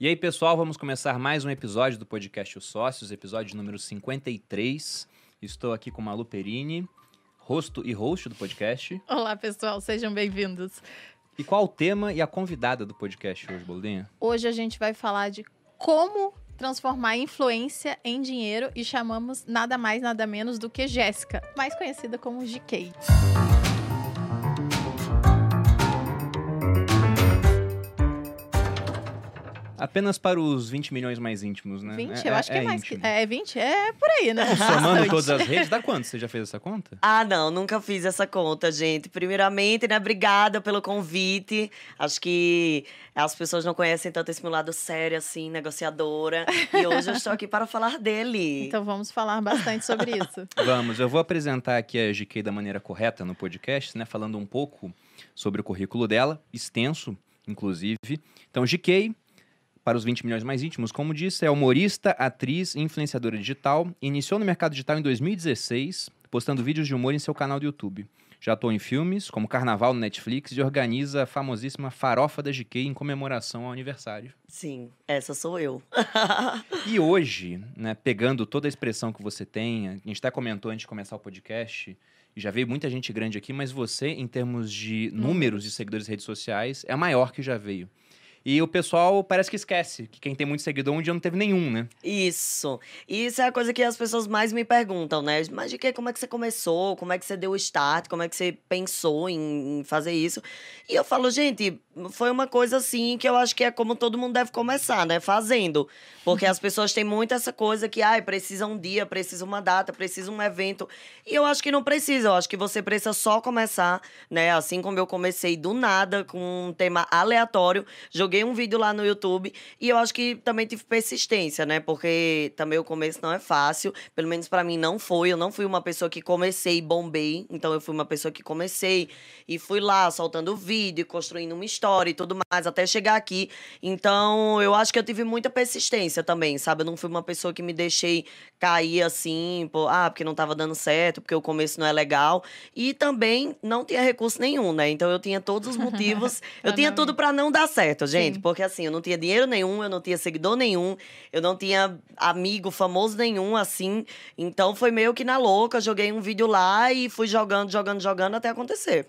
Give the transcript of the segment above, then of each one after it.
E aí, pessoal, vamos começar mais um episódio do podcast Os Sócios, episódio número 53. Estou aqui com Malu Perini, rosto e host do podcast. Olá, pessoal, sejam bem-vindos. E qual o tema e a convidada do podcast hoje, Boldinha? Hoje a gente vai falar de como transformar influência em dinheiro e chamamos nada mais, nada menos do que Jéssica, mais conhecida como GK. Apenas para os 20 milhões mais íntimos, né? 20? eu acho que é, mais. íntimo. Que, é 20? É por aí, né? Somando todas as redes, dá quanto? Você já fez essa conta? Ah, não, nunca fiz essa conta, gente. Primeiramente, né, obrigada pelo convite. Acho que as pessoas não conhecem tanto esse meu lado sério, assim, negociadora. E hoje eu estou aqui para falar dele. Então vamos falar bastante sobre isso. Vamos, eu vou apresentar aqui a GK da maneira correta no podcast, né? Falando um pouco sobre o currículo dela, extenso, inclusive. Então, GK, para os 20 milhões mais íntimos, como disse, é humorista, atriz e influenciadora digital. Iniciou no mercado digital em 2016, postando vídeos de humor em seu canal do YouTube. Já atuou em filmes, como Carnaval no Netflix, e organiza a famosíssima Farofa da GK em comemoração ao aniversário. Sim, essa sou eu. E hoje, né, pegando toda a expressão que você tem, a gente até comentou antes de começar o podcast, e já veio muita gente grande aqui, mas você, em termos de números de seguidores em redes sociais, é a maior que já veio. E o pessoal parece que esquece que quem tem muito seguidor um dia não teve nenhum, né? Isso. Isso é a coisa que as pessoas mais me perguntam, né? Mas de que, como é que você começou? Como é que você deu o start? Como é que você pensou em, fazer isso? E eu falo, gente, foi uma coisa assim que eu acho que é como todo mundo deve começar, né? Fazendo. Porque as pessoas têm muito essa coisa que, ai, precisa um dia, precisa uma data, precisa um evento. E eu acho que não precisa. Eu acho que você precisa só começar, né? Assim como eu comecei do nada, com um tema aleatório. Joguei um vídeo lá no YouTube. E eu acho que também tive persistência, né? Porque também o começo não é fácil. Pelo menos pra mim não foi. Eu não fui uma pessoa que comecei e bombei. Então eu fui uma pessoa que comecei e fui lá soltando vídeo, construindo uma história e tudo mais, até chegar aqui. Então, eu acho que eu tive muita persistência também, sabe? Eu não fui uma pessoa que me deixei cair assim, por, ah, porque não tava dando certo, porque o começo não é legal. E também não tinha recurso nenhum, né? Então eu tinha todos os motivos. Eu tinha tudo pra não dar certo, gente. Sim. Porque assim, eu não tinha dinheiro nenhum, eu não tinha seguidor nenhum, eu não tinha amigo famoso nenhum, assim. Então foi meio que na louca, joguei um vídeo lá e fui jogando, jogando, jogando até acontecer.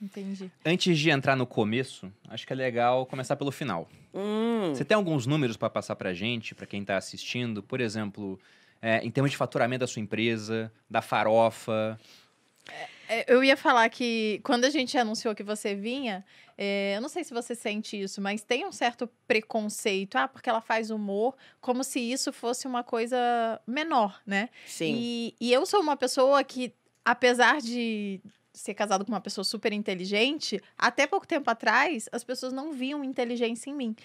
Entendi. Antes de entrar no começo, acho que é legal começar pelo final. Hum. Você tem alguns números para passar pra gente, pra quem tá assistindo? Por exemplo, é, em termos de faturamento da sua empresa, da farofa. É, Eu ia falar que quando a gente anunciou que você vinha, é, eu não sei se você sente isso, mas tem um certo preconceito. Ah, porque ela faz humor, como se isso fosse uma coisa menor, né? Sim. E, e eu sou uma pessoa que, apesar de ser casado com uma pessoa super inteligente, até pouco tempo atrás, as pessoas não viam inteligência em mim.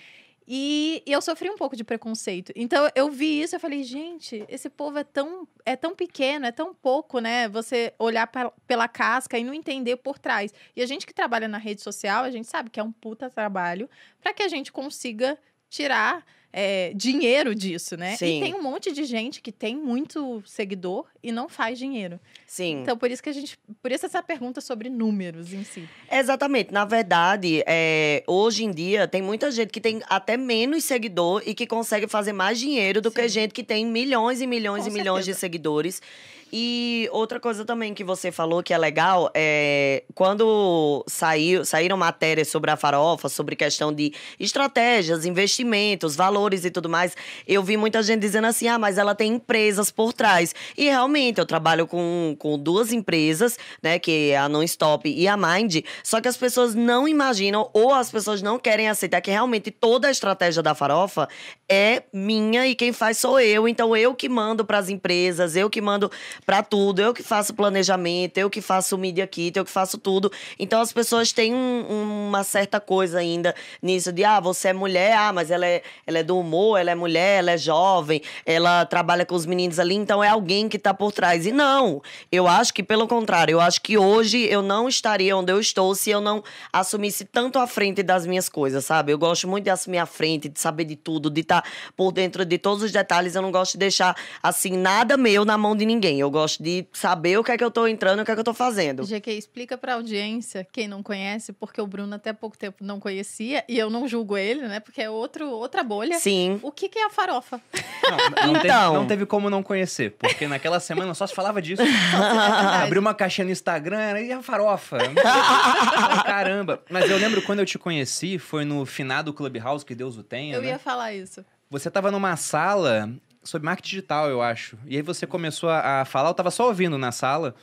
E, e eu sofri um pouco de preconceito. Então eu vi isso e falei, gente, esse povo é tão, é tão pequeno, é tão pouco, né? Você olhar pe- pela casca e não entender por trás. E a gente que trabalha na rede social, a gente sabe que é um puta trabalho para que a gente consiga tirar é, dinheiro disso, né? Sim. E tem um monte de gente que tem muito seguidor e não faz dinheiro. Sim. Então, por isso que a gente. Por isso essa pergunta sobre números em si. Exatamente. Na verdade, é, hoje em dia, tem muita gente que tem até menos seguidor e que consegue fazer mais dinheiro do que Sim. gente que tem milhões e milhões Com e milhões de certeza. seguidores. E outra coisa também que você falou que é legal é quando saiu, saíram matérias sobre a farofa, sobre questão de estratégias, investimentos, valores e tudo mais, eu vi muita gente dizendo assim: ah, mas ela tem empresas por trás. E realmente, eu trabalho com, com duas empresas, né, que é a Non-Stop e a Mind, só que as pessoas não imaginam ou as pessoas não querem aceitar que realmente toda a estratégia da farofa é minha e quem faz sou eu. Então eu que mando para as empresas, eu que mando para tudo, eu que faço planejamento, eu que faço media kit, eu que faço tudo. Então as pessoas têm um- uma certa coisa ainda nisso de ah, você é mulher, ah, mas ela é, ela é do humor, ela é mulher, ela é jovem, ela trabalha com os meninos ali, então é alguém que tá por trás. E não, eu acho que pelo contrário, eu acho que hoje eu não estaria onde eu estou se eu não assumisse tanto à frente das minhas coisas, sabe? Eu gosto muito de assumir à frente, de saber de tudo, de estar por dentro de todos os detalhes. Eu não gosto de deixar, assim, nada meu na mão de ninguém. Eu gosto de saber o que é que eu tô entrando e o que é que eu tô fazendo. GQ, explica pra audiência, quem não conhece, porque o Bruno até pouco tempo não conhecia, e eu não julgo ele, né? Porque é outro, outra bolha. Sim. O que, que é a farofa? Não, não, teve, Então. não teve como não conhecer, porque naquela semana só se falava disso. Abriu uma caixinha no Instagram, era e a farofa. Caramba. Mas eu lembro quando eu te conheci, foi no finado Clubhouse, que Deus o tenha, Eu né? ia falar isso. Você tava numa sala sobre marketing digital, eu acho. E aí você começou a, a falar, eu tava só ouvindo na sala.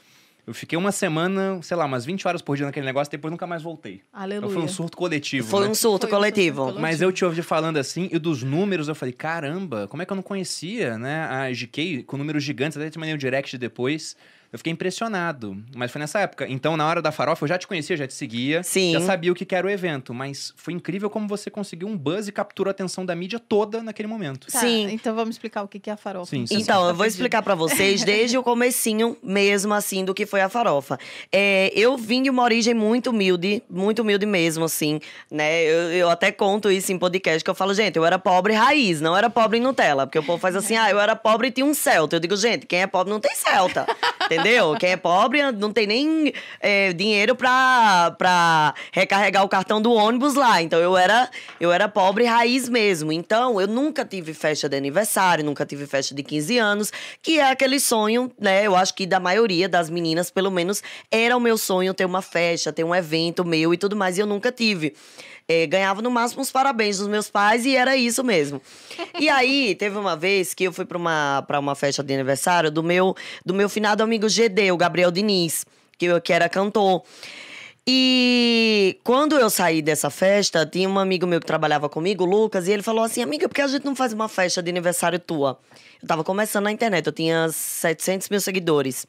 Eu fiquei uma semana, sei lá, umas 20 horas por dia naquele negócio, depois nunca mais voltei. Aleluia. Então foi um surto coletivo, Foi né? um surto Foi coletivo. surto coletivo. Mas eu te ouvi falando assim, e dos números, eu falei, caramba, como é que eu não conhecia, né? A GK com números gigantes, até te mandei um direct depois. Eu fiquei impressionado. Mas foi nessa época. Então, na hora da farofa, eu já te conhecia, já te seguia. Sim. Já sabia o que era o evento. Mas foi incrível como você conseguiu um buzz e capturou a atenção da mídia toda naquele momento. Tá, Sim. Então vamos explicar o que, que é a farofa. Sim, sim. Então, eu vou explicar pra vocês desde o comecinho mesmo, assim, do que foi a farofa. É, eu vim de uma origem muito humilde, muito humilde mesmo, assim, né? Eu, eu até conto isso em podcast, que eu falo, gente, eu era pobre raiz, não era pobre Nutella. Porque o povo faz assim, ah, eu era pobre e tinha um Celta. Eu digo, gente, quem é pobre não tem Celta, entendeu? Quem é pobre não tem nem é, dinheiro pra, pra recarregar o cartão do ônibus lá. Então, eu era, eu era pobre raiz mesmo. Então, eu nunca tive festa de aniversário, nunca tive festa de 15 anos, que é aquele sonho, né? Eu acho que da maioria das meninas, pelo menos, era o meu sonho ter uma festa, ter um evento meu e tudo mais, e eu nunca tive. É, ganhava no máximo os parabéns dos meus pais e era isso mesmo. E aí, teve uma vez que eu fui pra uma, uma festa de aniversário do meu, do meu finado amigo GD, o Gabriel Diniz, que, eu- que era cantor. E quando eu saí dessa festa, tinha um amigo meu que trabalhava comigo, o Lucas, e ele falou assim: Amiga, por que a gente não faz uma festa de aniversário tua? Eu tava começando na internet, eu tinha 700 mil seguidores.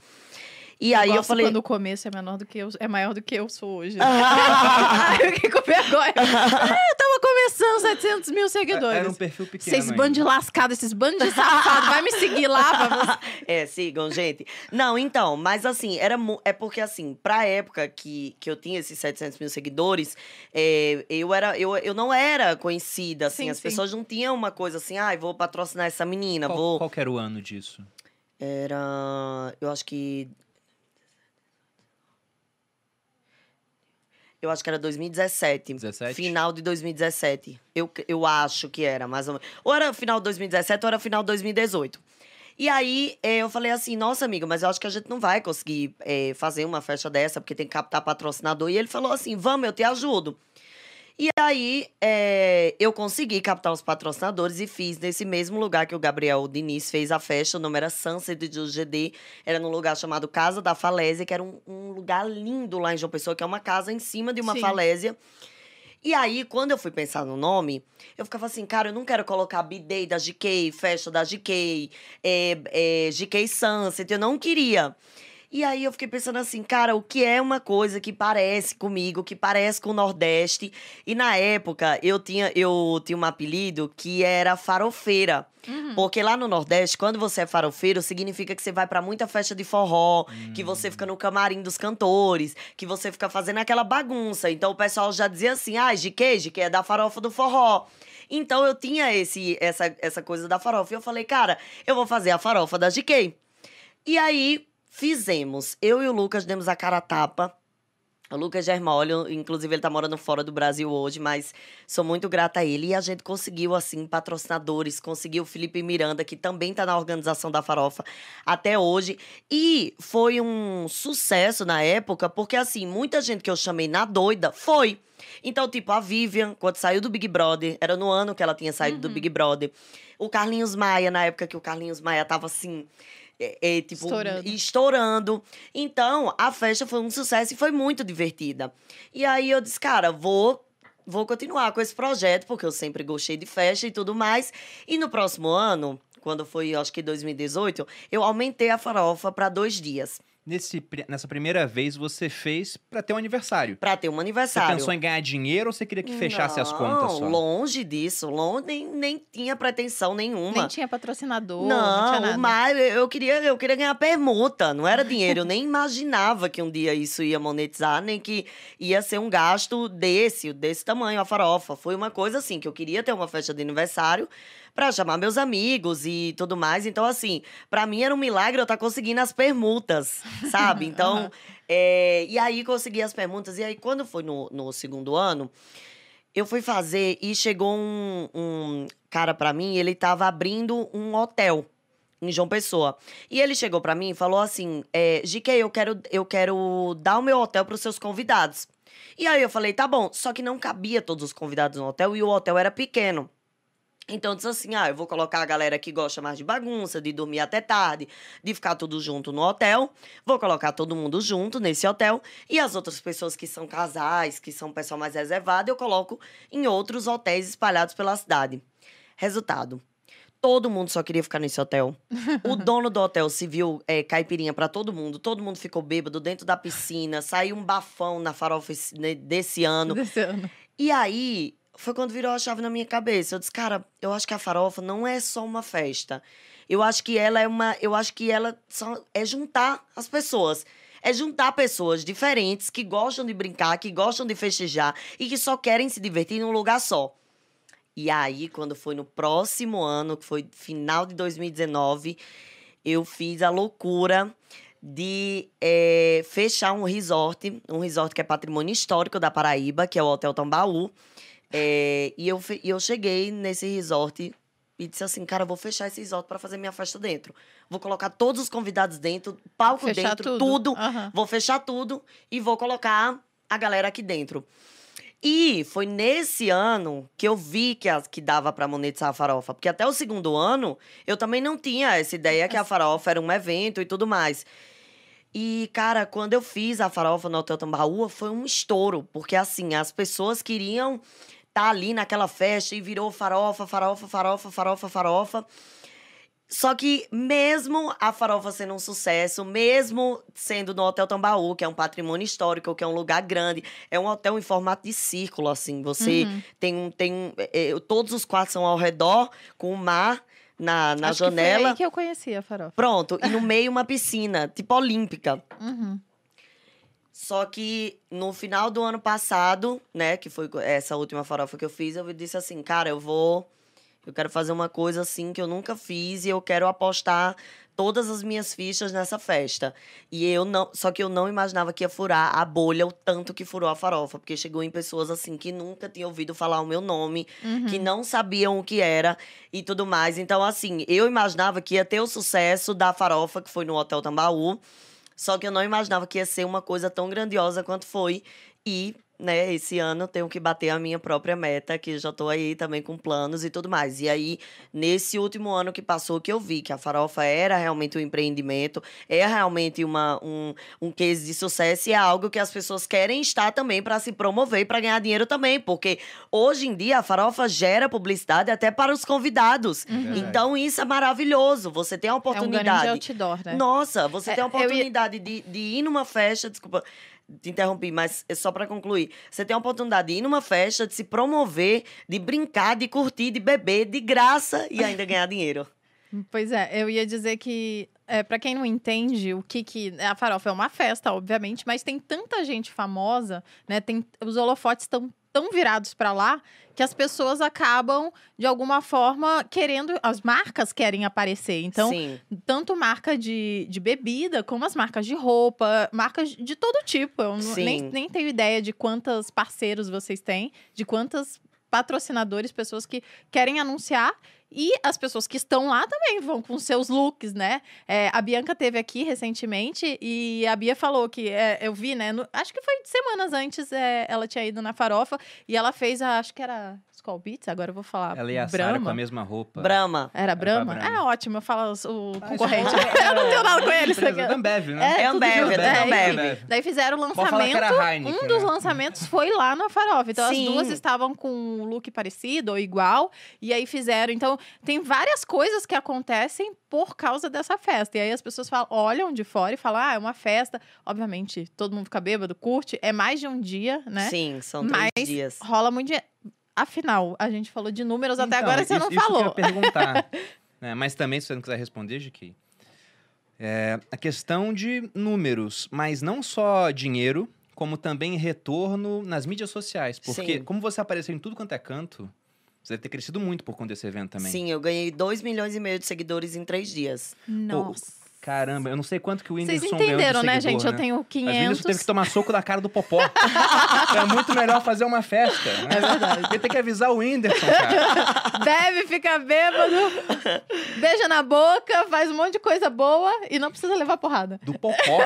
E aí eu gosto falei. quando o começo é menor do que eu, é maior do que eu sou hoje. Ah. eu fiquei com vergonha. Ah, eu tava começando 700 mil seguidores. Era um perfil pequeno. Vocês ainda. bando de lascado, esses bandos de safado, vai me seguir lá pra você. É, sigam, gente. Não, então, mas assim, era é porque assim, pra época que, que eu tinha esses 700 mil seguidores, é, eu, era, eu, eu não era conhecida, assim, Sim, as sim. pessoas não tinham uma coisa assim, ai, vou patrocinar essa menina, Qual, vou... qual que era o ano disso? Era, eu acho que... Eu acho que era 2017. 17? Final de 2017. Eu, eu acho que era, mais ou menos. Ou era final de 2017 ou era final de 2018. E aí eh, eu falei assim, nossa amiga, mas eu acho que a gente não vai conseguir eh, fazer uma festa dessa, porque tem que captar patrocinador. E ele falou assim: vamos, eu te ajudo. E aí eh, eu consegui captar os patrocinadores e fiz nesse mesmo lugar que o Gabriel Diniz fez a festa. O nome era Sunset do GD. Era num lugar chamado Casa da Falésia, que era um, um lugar lindo lá em João Pessoa, que é uma casa em cima de uma Sim. falésia. E aí, quando eu fui pensar no nome, eu ficava assim, cara, eu não quero colocar B-Day da GK, festa da GK, é, é, GK Sunset, eu não queria. E aí eu fiquei pensando assim, cara, o que é uma coisa que parece comigo, que parece com o Nordeste? E na época eu tinha, eu tinha um apelido que era farofeira. Porque lá no Nordeste, quando você é farofeiro, significa que você vai pra muita festa de forró, que você fica no camarim dos cantores, que você fica fazendo aquela bagunça. Então o pessoal já dizia assim: ah, GK, GK é da farofa do forró. Então eu tinha esse, essa, essa coisa da farofa. E eu falei, cara, eu vou fazer a farofa da GK. E aí fizemos. Eu e o Lucas demos a cara a tapa. O Lucas Germolho, inclusive ele tá morando fora do Brasil hoje, mas sou muito grata a ele. E a gente conseguiu, assim, patrocinadores, conseguiu o Felipe Miranda, que também tá na organização da Farofa até hoje. E foi um sucesso na época, porque, assim, muita gente que eu chamei na doida foi. Então, tipo, a Vivian, quando saiu do Big Brother, era no ano que ela tinha saído do Big Brother. O Carlinhos Maia, na época que o Carlinhos Maia tava assim. É, é, tipo, Estourando. estourando. Então, a festa foi um sucesso e foi muito divertida. E aí eu disse, cara, vou vou continuar com esse projeto, porque eu sempre gostei de festa e tudo mais. E no próximo ano, quando foi, acho que 2018, eu aumentei a farofa para dois dias, Nesse, nessa primeira vez, você fez pra ter um aniversário. para ter um Você aniversário. pensou em ganhar dinheiro ou você queria que fechasse as contas só? Não, longe disso, longe, nem, nem tinha pretensão nenhuma. Nem tinha patrocinador, não, tinha Não, nada. mas eu queria, eu queria ganhar permuta, não era dinheiro. Eu nem imaginava que um dia isso ia monetizar, nem que ia ser um gasto desse, desse tamanho, a farofa. Foi uma coisa assim, que eu queria ter uma festa de aniversário, pra chamar meus amigos e tudo mais. Então, assim, pra mim era um milagre eu estar conseguindo as permutas, sabe? Então, Aham. é, e aí consegui as permutas. E aí, quando foi no, no segundo ano, eu fui fazer e chegou um, um cara pra mim, ele tava abrindo um hotel em João Pessoa. E ele chegou pra mim e falou assim: é, GK, eu quero, eu quero dar o meu hotel pros seus convidados. E aí eu falei, tá bom, só que não cabia todos os convidados no hotel e o hotel era pequeno. Então eu disse assim: ah, eu vou colocar a galera que gosta mais de bagunça, de dormir até tarde, de ficar tudo junto no hotel. Vou colocar todo mundo junto nesse hotel. E as outras pessoas que são casais, que são pessoal mais reservado, eu coloco em outros hotéis espalhados pela cidade. Resultado. Todo mundo só queria ficar nesse hotel. O dono do hotel se viu é, caipirinha pra todo mundo. Todo mundo ficou bêbado dentro da piscina. Saiu um bafão na farofa né, desse ano. Desse ano. E aí, foi quando virou a chave na minha cabeça. Eu disse, cara, eu acho que a farofa não é só uma festa. Eu acho que ela é uma. Eu acho que ela só é juntar as pessoas. É juntar pessoas diferentes que gostam de brincar, que gostam de festejar e que só querem se divertir num lugar só. E aí, quando foi no próximo ano, que foi final de 2019, eu fiz a loucura de eh, fechar um resort, um resort que é patrimônio histórico da Paraíba, que é o Hotel Tambaú. Eh, e eu, e eu cheguei nesse resort e disse assim, cara, vou fechar esse resort para fazer minha festa dentro. Vou colocar todos os convidados dentro, palco Fechar dentro, tudo. tudo. Aham. Vou fechar tudo e vou colocar a galera aqui dentro. E foi nesse ano que eu vi que, a- que dava para monetizar a farofa. Porque até o segundo ano, eu também não tinha essa ideia que a farofa era um evento e tudo mais. E, cara, quando eu fiz a farofa no Hotel Tambaú, foi um estouro. Porque, assim, as pessoas queriam estar ali naquela festa e virou farofa, farofa, farofa, farofa, farofa. Só que mesmo a farofa sendo um sucesso, mesmo sendo no Hotel Tambaú, que é um patrimônio histórico, que é um lugar grande, é um hotel em formato de círculo, assim. Você Uhum. tem um. Tem, um- é, é, todos os quartos são ao redor, com o mar na, na Acho que foi janela. aí que eu conheci a farofa. Pronto, e no meio uma piscina, tipo olímpica. Uhum. Só que no final do ano passado, né, que foi essa última farofa que eu fiz, eu disse assim, cara, eu vou. Eu quero fazer uma coisa assim que eu nunca fiz e eu quero apostar todas as minhas fichas nessa festa. E eu não. Só que eu não imaginava que ia furar a bolha o tanto que furou a farofa. Porque chegou em pessoas assim que nunca tinham ouvido falar o meu nome, Uhum. que não sabiam o que era e tudo mais. Então, assim, eu imaginava que ia ter o sucesso da farofa, que foi no Hotel Tambaú. Só que eu não imaginava que ia ser uma coisa tão grandiosa quanto foi. E, né, esse ano eu tenho que bater a minha própria meta, que já tô aí também com planos e tudo mais. E aí, nesse último ano que passou, que eu vi que a farofa era realmente um empreendimento, é realmente uma, um, um case de sucesso e é algo que as pessoas querem estar também para se promover e para ganhar dinheiro também. Porque hoje em dia a farofa gera publicidade até para os convidados. Uhum. Então, isso é maravilhoso. Você tem a É um oportunidade. outdoor, né? Nossa, você É, tem a ia- oportunidade de, de ir numa festa, desculpa, te interrompi, mas é só pra concluir. Você tem a oportunidade de ir numa festa, de se promover, de brincar, de curtir, de beber de graça e ainda ganhar dinheiro. Pois é, eu ia dizer que, é, para quem não entende o que que... A farofa é uma festa, obviamente, mas tem tanta gente famosa, né? Tem, os holofotes estão tão virados para lá que as pessoas acabam, de alguma forma, querendo... As marcas querem aparecer. Então, Sim. tanto marca de, de bebida, como as marcas de roupa, marcas de todo tipo. Eu Sim. nem, nem tenho ideia de quantos parceiros vocês têm, de quantos patrocinadores, pessoas que querem anunciar. E as pessoas que estão lá também vão com seus looks, né? É, a Bianca teve aqui recentemente e a Bia falou que é, eu vi, né? no- acho que foi semanas antes é, ela tinha ido na farofa e ela fez a. Acho que era Skull Beats, agora eu vou falar. Ela e a Sarah com a Brahma. mesma roupa. Brahma. Era Brahma? Brahma. É ótimo, eu falo o Ah, concorrente. é- eu não tenho nada com eles. Da Ambev, né? É tudo Ambev, é É. Ambev. Daí fizeram o Pode falar que lançamento. era Heineken, Um dos né? lançamentos foi lá na Farofa. Então Sim. as duas estavam com um look parecido ou igual. E aí fizeram. Então tem várias coisas que acontecem por causa dessa festa. E aí as pessoas falam, olham de fora e falam: ah, é uma festa. Obviamente, todo mundo fica bêbado, curte. É mais de um dia, né? Sim, são três Mas dias. rola muito dinheiro. Afinal, a gente falou de números, até Então, agora você isso- não isso falou. Que eu ia perguntar. né? Mas também, se você não quiser responder, GK, é a questão de números, mas não só dinheiro, como também retorno nas mídias sociais. Porque, Sim. como você apareceu em tudo quanto é canto, Você deve ter crescido muito por conta desse evento também. Sim, eu ganhei 2 milhões e meio de seguidores em três dias. Nossa. Caramba, eu não sei quanto que o Vocês Whindersson ganhou de entenderam, né, gente? Eu né? tenho Mas o Whindersson 500. teve que tomar soco da cara do Popó. é muito melhor fazer uma festa. Né? É verdade. Tem que avisar o Whindersson, cara. Bebe, fica bêbado, beija na boca, faz um monte de coisa boa e não precisa levar porrada. Do Popó.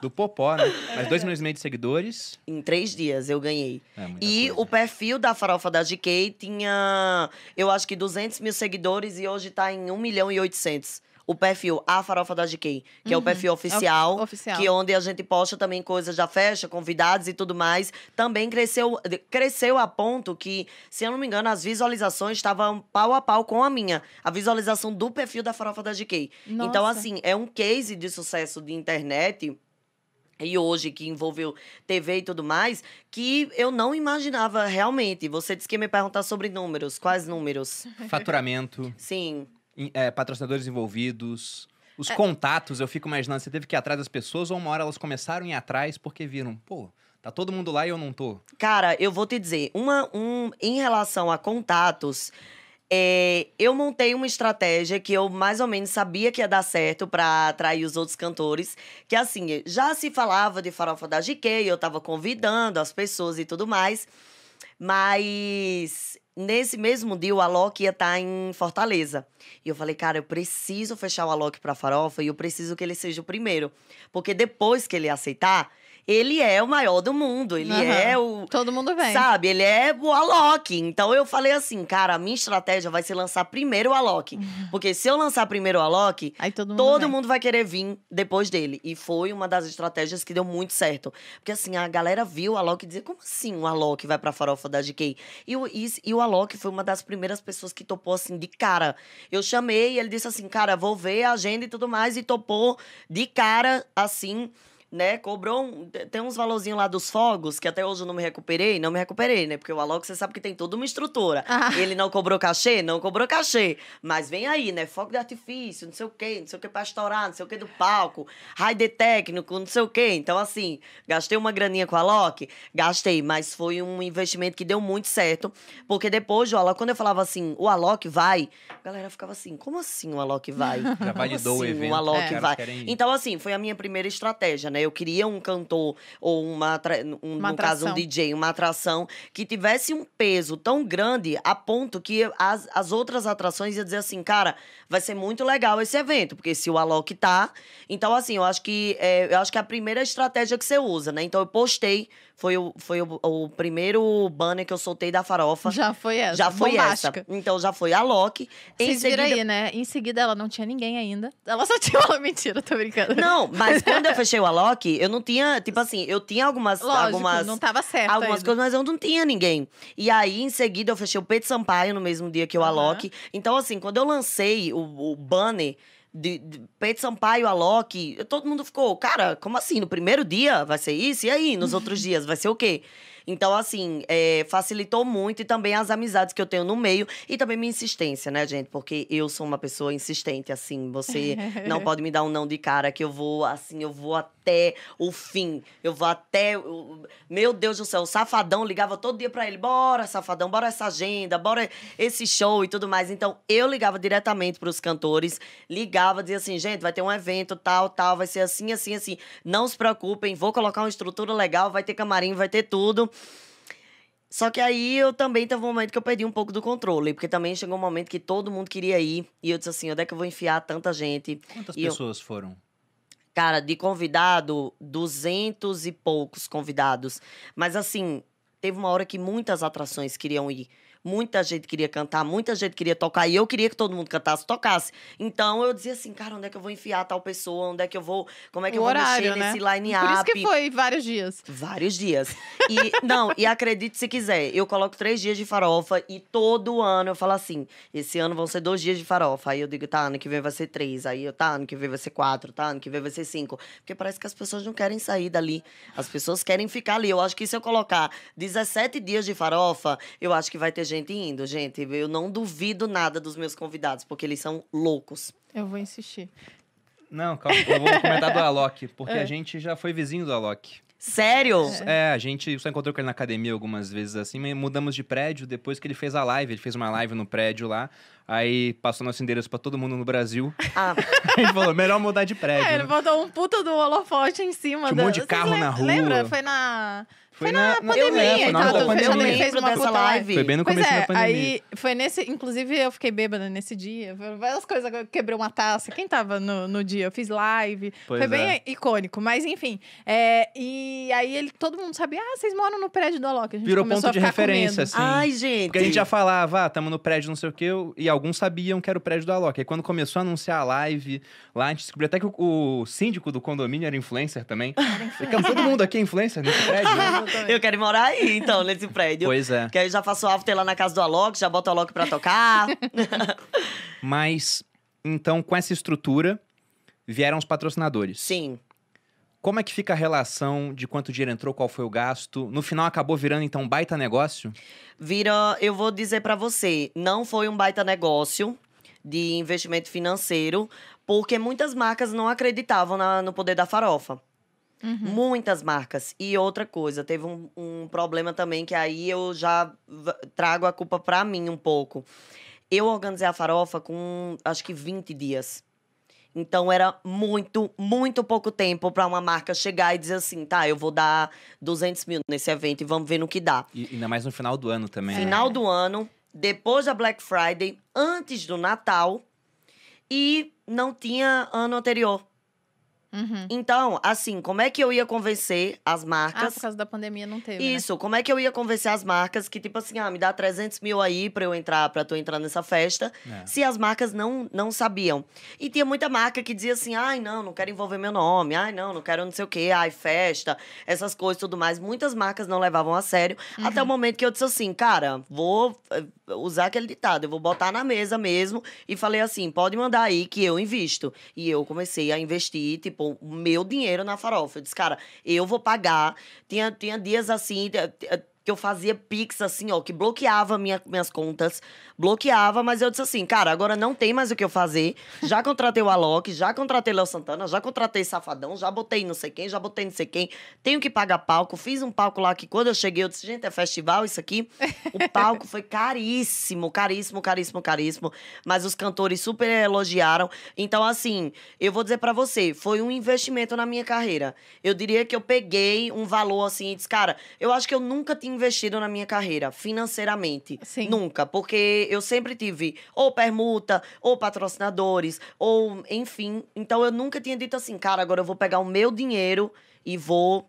Do Popó, né? Mas dois milhões e meio de seguidores. Em três dias eu ganhei. É E coisa. o perfil da Farofa da GK tinha, eu acho que 200 mil seguidores e hoje tá em 1 milhão e 800. O perfil A Farofa da GK, que é o Uhum. perfil oficial. É o- oficial. Que onde a gente posta também coisas da festa, convidados e tudo mais. Também cresceu, cresceu a ponto que, se eu não me engano, as visualizações estavam pau a pau com a minha. A visualização do perfil da Farofa da GK. Então, Nossa. assim, é um case de sucesso de internet. E hoje, que envolveu TV e tudo mais, que eu não imaginava realmente. Você disse que ia me perguntar sobre números. Quais números? Faturamento, Sim. É, patrocinadores envolvidos. É. Os contatos, eu fico imaginando, você teve que ir atrás das pessoas ou uma hora elas começaram a ir atrás porque viram, pô, tá todo mundo lá e eu não tô. Cara, eu vou te dizer, uma, um, em relação a contatos, é, eu montei uma estratégia que eu mais ou menos sabia que ia dar certo pra atrair os outros cantores. Que assim, já se falava de farofa da GK, eu tava convidando as pessoas e tudo mais. Mas nesse mesmo dia o Alok ia estar em Fortaleza. E eu falei, cara, eu preciso fechar o Alok pra farofa e eu preciso que ele seja o primeiro. Porque depois que ele aceitar, ele é o maior do mundo. Ele Aham. é o. Todo mundo vem. Sabe, ele é o Alok. Então eu falei assim, cara, a minha estratégia vai ser lançar primeiro o Alok. Porque se eu lançar primeiro o Alok, Aí todo mundo todo mundo vai querer vir depois dele. E foi uma das estratégias que deu muito certo. Porque assim, a galera viu o Alok e dizia, como assim o Alok vai pra farofa da GK? E o, e, e o Alok foi uma das primeiras pessoas que topou assim, de cara. Eu chamei e ele disse assim, cara, vou ver a agenda e tudo mais. E topou de cara, assim né? Cobrou. Um, tem uns valorzinhos lá dos fogos, que até hoje eu não me recuperei. Não me recuperei, né? Porque o Alok, você sabe que tem toda uma estrutura. Ah. Ele não cobrou cachê? Não cobrou cachê. Mas vem aí, né? Fogo de artifício, não sei o quê, não sei o que pra estourar, não sei o que do palco, raio técnico, não sei o quê. Então, assim, gastei uma graninha com o Alok? Gastei, mas foi um investimento que deu muito certo. Porque depois do Alok, quando eu falava assim, o Alok vai, a galera ficava assim, como assim o Alok vai? Já validou o assim evento. O Alok caras vai. Então, assim, foi a minha primeira estratégia, né? Eu queria um cantor ou uma, um, Uma no caso, um. DJ, uma atração que tivesse um peso tão grande a ponto que as, as outras atrações iam dizer assim, cara, vai ser muito legal esse evento, porque se o Alok tá. Então, assim, eu acho que é, eu acho que é a primeira estratégia que você usa, né? Então eu postei, foi o, foi o, o primeiro banner que eu soltei da farofa. Já foi essa. Já foi bombástica. essa. Então já foi a Loki. Em Vocês viram seguida, aí, né? Em seguida ela não tinha ninguém ainda. Ela só tinha uma mentira, tô brincando. Não, mas quando eu fechei o Alok, eu não tinha, tipo assim, eu tinha algumas, Lógico, algumas, não tava certo. algumas ainda. coisas, mas eu não tinha ninguém. E aí, em seguida, eu fechei o Pedro Sampaio no mesmo dia que o Aham. Alok. Então, assim, quando eu lancei o, o banner de, de Pedro Sampaio, Alok, todo mundo ficou, cara, como assim? No primeiro dia vai ser isso? E aí, nos outros dias vai ser o quê? Então, assim, é, facilitou muito e também as amizades que eu tenho no meio e também minha insistência, né, gente? Porque eu sou uma pessoa insistente, assim. Você não pode me dar um não de cara que eu vou, assim, eu vou até o fim. Eu vou até. o- Meu Deus do céu, o Safadão ligava todo dia pra ele: bora, Safadão, bora essa agenda, bora esse show e tudo mais. Então, eu ligava diretamente pros cantores, ligava, dizia assim: gente, vai ter um evento, tal, tal, vai ser assim, assim, assim. Não se preocupem, vou colocar uma estrutura legal, vai ter camarim, vai ter tudo. Só que aí eu também teve um momento que eu perdi um pouco do controle, porque também chegou um momento que todo mundo queria ir. E eu disse assim: onde é que eu vou enfiar tanta gente? Quantas E eu- pessoas foram? Cara, de convidado, duzentos e poucos convidados. Mas assim, teve uma hora que muitas atrações queriam ir. Muita gente queria cantar, muita gente queria tocar. E eu queria que todo mundo cantasse, tocasse. Então eu dizia assim, cara, onde é que eu vou enfiar tal pessoa? Onde é que eu vou. Como é que O eu vou horário, mexer né? nesse Por isso line-up? que foi vários dias. Vários dias. E, não, e acredite se quiser, eu coloco três dias de farofa e todo ano eu falo assim: esse ano vão ser dois dias de farofa. Aí eu digo, tá, ano que vem vai ser três. Aí eu, tá, ano que vem vai ser quatro, tá, ano que vem vai ser cinco. Porque parece que as pessoas não querem sair dali. As pessoas querem ficar ali. Eu acho que se eu colocar 17 dias de farofa, eu acho que vai ter gente indo, gente. Eu não duvido nada dos meus convidados, porque eles são loucos. Eu vou insistir. Não, calma, eu vou comentar do Alok, porque É. a gente já foi vizinho do Alok. Sério? É, a gente só encontrou com ele na academia algumas vezes assim, mas mudamos de prédio depois que ele fez a live. Ele fez uma live no prédio lá, aí passou nosso endereço pra todo mundo no Brasil. Ah, gente falou, melhor mudar de prédio. É, ele né? botou um puta do holofote em cima. Tinha um da- monte de Vocês carro na rua. Lembra? Foi na... Foi na eu pandemia, lembro, foi na hora então, da eu eu pandemia. ele fez lembro uma dessa live. Foi bem no começo é, da pandemia. aí foi nesse. Inclusive, eu fiquei bêbada nesse dia. Foram Várias coisas, eu quebrei uma taça. Quem tava no, no dia? Eu fiz live. Pois foi bem é. icônico, mas enfim. é, e aí ele, todo mundo sabia, ah, vocês moram no prédio do Alok. A gente Virou ponto a de referência, assim. ai, gente. Porque a gente já falava, ah, tamo no prédio não sei o quê, eu- e alguns sabiam que era o prédio da Alok. Aí quando começou a anunciar a live, lá a gente descobriu até que o, o síndico do condomínio era influencer também. Ficamos todo mundo aqui é influencer nesse prédio, né? Exatamente. Eu quero morar aí, então, nesse prédio. Pois é. Que aí eu já faço after lá na casa do Alok, já boto o Alok pra tocar. Mas, então, com essa estrutura, vieram os patrocinadores. Sim. Como é que fica a relação de quanto dinheiro entrou, qual foi o gasto? No final acabou virando, então, um baita negócio? Vira, eu vou dizer pra você, não foi um baita negócio de investimento financeiro, porque muitas marcas não acreditavam na- no poder da farofa. Uhum. Muitas marcas. E outra coisa, teve um, um problema também que aí eu já v- trago a culpa pra mim um pouco. Eu organizei a farofa com acho que 20 dias. Então era muito, muito pouco tempo pra uma marca chegar e dizer assim: tá, eu vou dar 200 mil nesse evento e vamos ver no que dá. E ainda mais no final do ano também. né? Final do ano, depois da Black Friday, antes do Natal e não tinha ano anterior. Uhum. Então, assim, como é que eu ia convencer as Ah, marcas? por causa da pandemia não teve. né? Isso, como é que eu ia convencer as marcas que, tipo assim, ah, me dá 300 mil aí pra eu entrar, pra tu entrar nessa festa, É. se as marcas não, não sabiam. E tinha muita marca que dizia assim, ai, não, não quero envolver meu nome, ai, não, não quero não sei o quê, ai, festa, essas coisas e tudo mais. Muitas marcas não levavam a sério, Uhum. até o momento que eu disse assim, cara, vou eh, usar aquele ditado, eu vou botar na mesa mesmo, e falei assim, pode mandar aí que eu invisto. E eu comecei a investir, tipo, meu dinheiro na farofa. Eu disse, cara, eu vou pagar. Tinha, tinha dias assim, eh, eh, que eu fazia Pix, assim, ó, que bloqueava minha, minhas contas, bloqueava, mas eu disse assim, cara, agora não tem mais o que eu fazer. Já contratei o Alok, já contratei Léo Santana, já contratei Safadão, já botei não sei quem, já botei não sei quem. Tenho que pagar palco. Fiz um palco lá que quando eu cheguei, eu disse, gente, é festival isso aqui. O palco foi caríssimo, caríssimo, caríssimo, caríssimo. Mas os cantores super elogiaram. Então, assim, eu vou dizer pra você, foi um investimento na minha carreira. Eu diria que eu peguei um valor assim e disse, cara, eu acho que eu nunca tinha investido na minha carreira financeiramente. Sim. Nunca, porque eu sempre tive ou permuta, ou patrocinadores, ou enfim. Então eu nunca tinha dito assim, cara, agora eu vou pegar o meu dinheiro e vou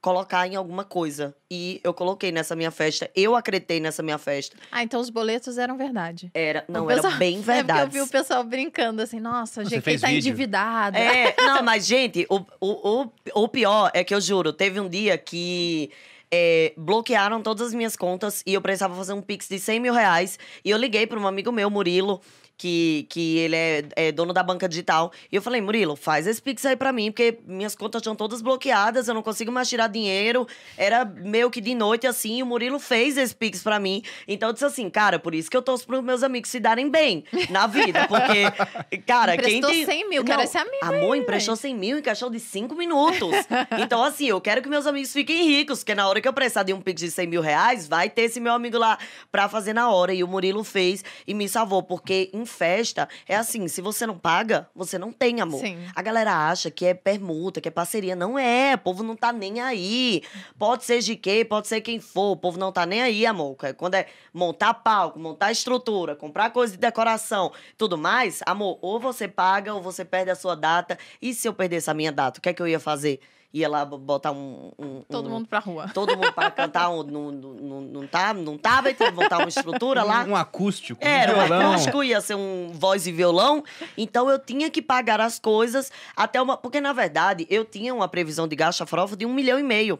colocar em alguma coisa. E eu coloquei nessa minha festa, eu acreditei nessa minha festa. Ah, então os boletos eram verdade. Era, não, O era pessoal- bem É porque verdade. eu vi o pessoal brincando assim, nossa, GK fez tá vídeo? endividada. É, não, mas, gente, o, o, o, o pior é que eu juro, teve um dia que é, bloquearam todas as minhas contas e eu precisava fazer um Pix de 100 mil reais. E eu liguei para um amigo meu, Murilo. Que, que ele é, é dono da banca digital. E eu falei, Murilo, faz esse Pix aí pra mim, porque minhas contas estão todas bloqueadas, eu não consigo mais tirar dinheiro. Era meio que de noite assim, e o Murilo fez esse Pix pra mim. Então eu disse assim, cara, por isso que eu torço pros meus amigos se darem bem na vida. Porque, cara, quem Emprestou tem. 100 mil, Não, quero esse amigo Amor, aí, emprestou 100 mil em caixão de 5 minutos. então, assim, eu quero que meus amigos fiquem ricos, porque na hora que eu precisar de um pix de 100 mil reais, vai ter esse meu amigo lá pra fazer na hora. E o Murilo fez e me salvou, porque em festa é assim: se você não paga, você não tem amor. Sim. A galera acha que é permuta, que é parceria. Não é, o povo não tá nem aí. Pode ser de quê, pode ser quem for, o povo não tá nem aí, amor. Quando é montar palco, montar estrutura, comprar coisa de decoração, tudo mais, amor, ou você paga ou você perde a sua data. E se eu perdesse a minha data, o que é que eu ia fazer? Ia lá botar um. um- Todo um- mundo pra rua. Todo mundo para cantar, um, não, não, não, não, tá, não tava, e tinha que montar uma estrutura lá. Um, um acústico, Era, um violão. acústico, ia ser um voz e violão. Então eu tinha que pagar as coisas até uma. Porque, na verdade, eu tinha uma previsão de gasto a farofa de um milhão e meio.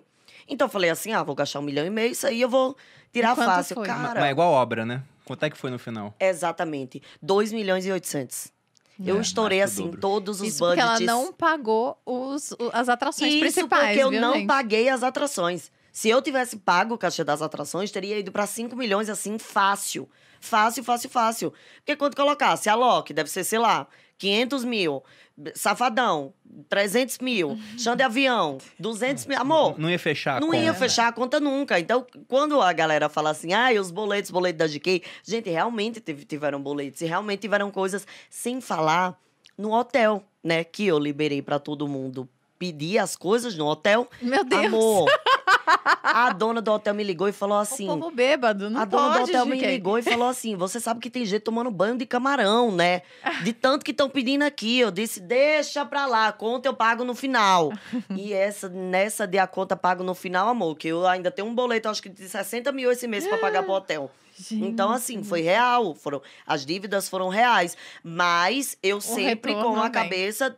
Então eu falei assim: ah, vou gastar um milhão e meio, isso aí eu vou tirar fácil. foi? Cara, Mas é igual obra, né? Quanto é que foi no final? exatamente. 2 milhões e 800. Eu É, estourei, assim, dobro. todos os Isso porque budgets. ela não pagou os, as atrações Isso principais, porque eu viu, não gente? paguei as atrações. Se eu tivesse pago o cachê das atrações, teria ido para 5 milhões assim, fácil. Fácil, fácil, fácil. Porque quando colocasse a Loki, deve ser, sei lá, 500 mil. Safadão, 300 mil. Chão de avião, 200 mil. Amor, Não ia fechar a não conta. ia fechar a conta nunca. Então, quando a galera fala assim, ah, os boletos, boletos da GK, gente, realmente tive- tiveram boletos e realmente tiveram coisas sem falar no hotel, né? Que eu liberei pra todo mundo pedir as coisas no hotel. Meu Deus. Amor, a dona do hotel me ligou e falou assim. o povo bêbado, não a dona do hotel me ligou e falou assim: você sabe que tem gente tomando banho de camarão, né? De tanto que estão pedindo aqui. Eu disse, deixa pra lá, a conta eu pago no final. e essa, nessa de a conta pago no final, amor, que eu ainda tenho um boleto, acho que de 60 mil esse mês pra pagar pro hotel. Então, assim, foi real. Foram, as dívidas foram reais. Mas eu sempre com a vem. cabeça.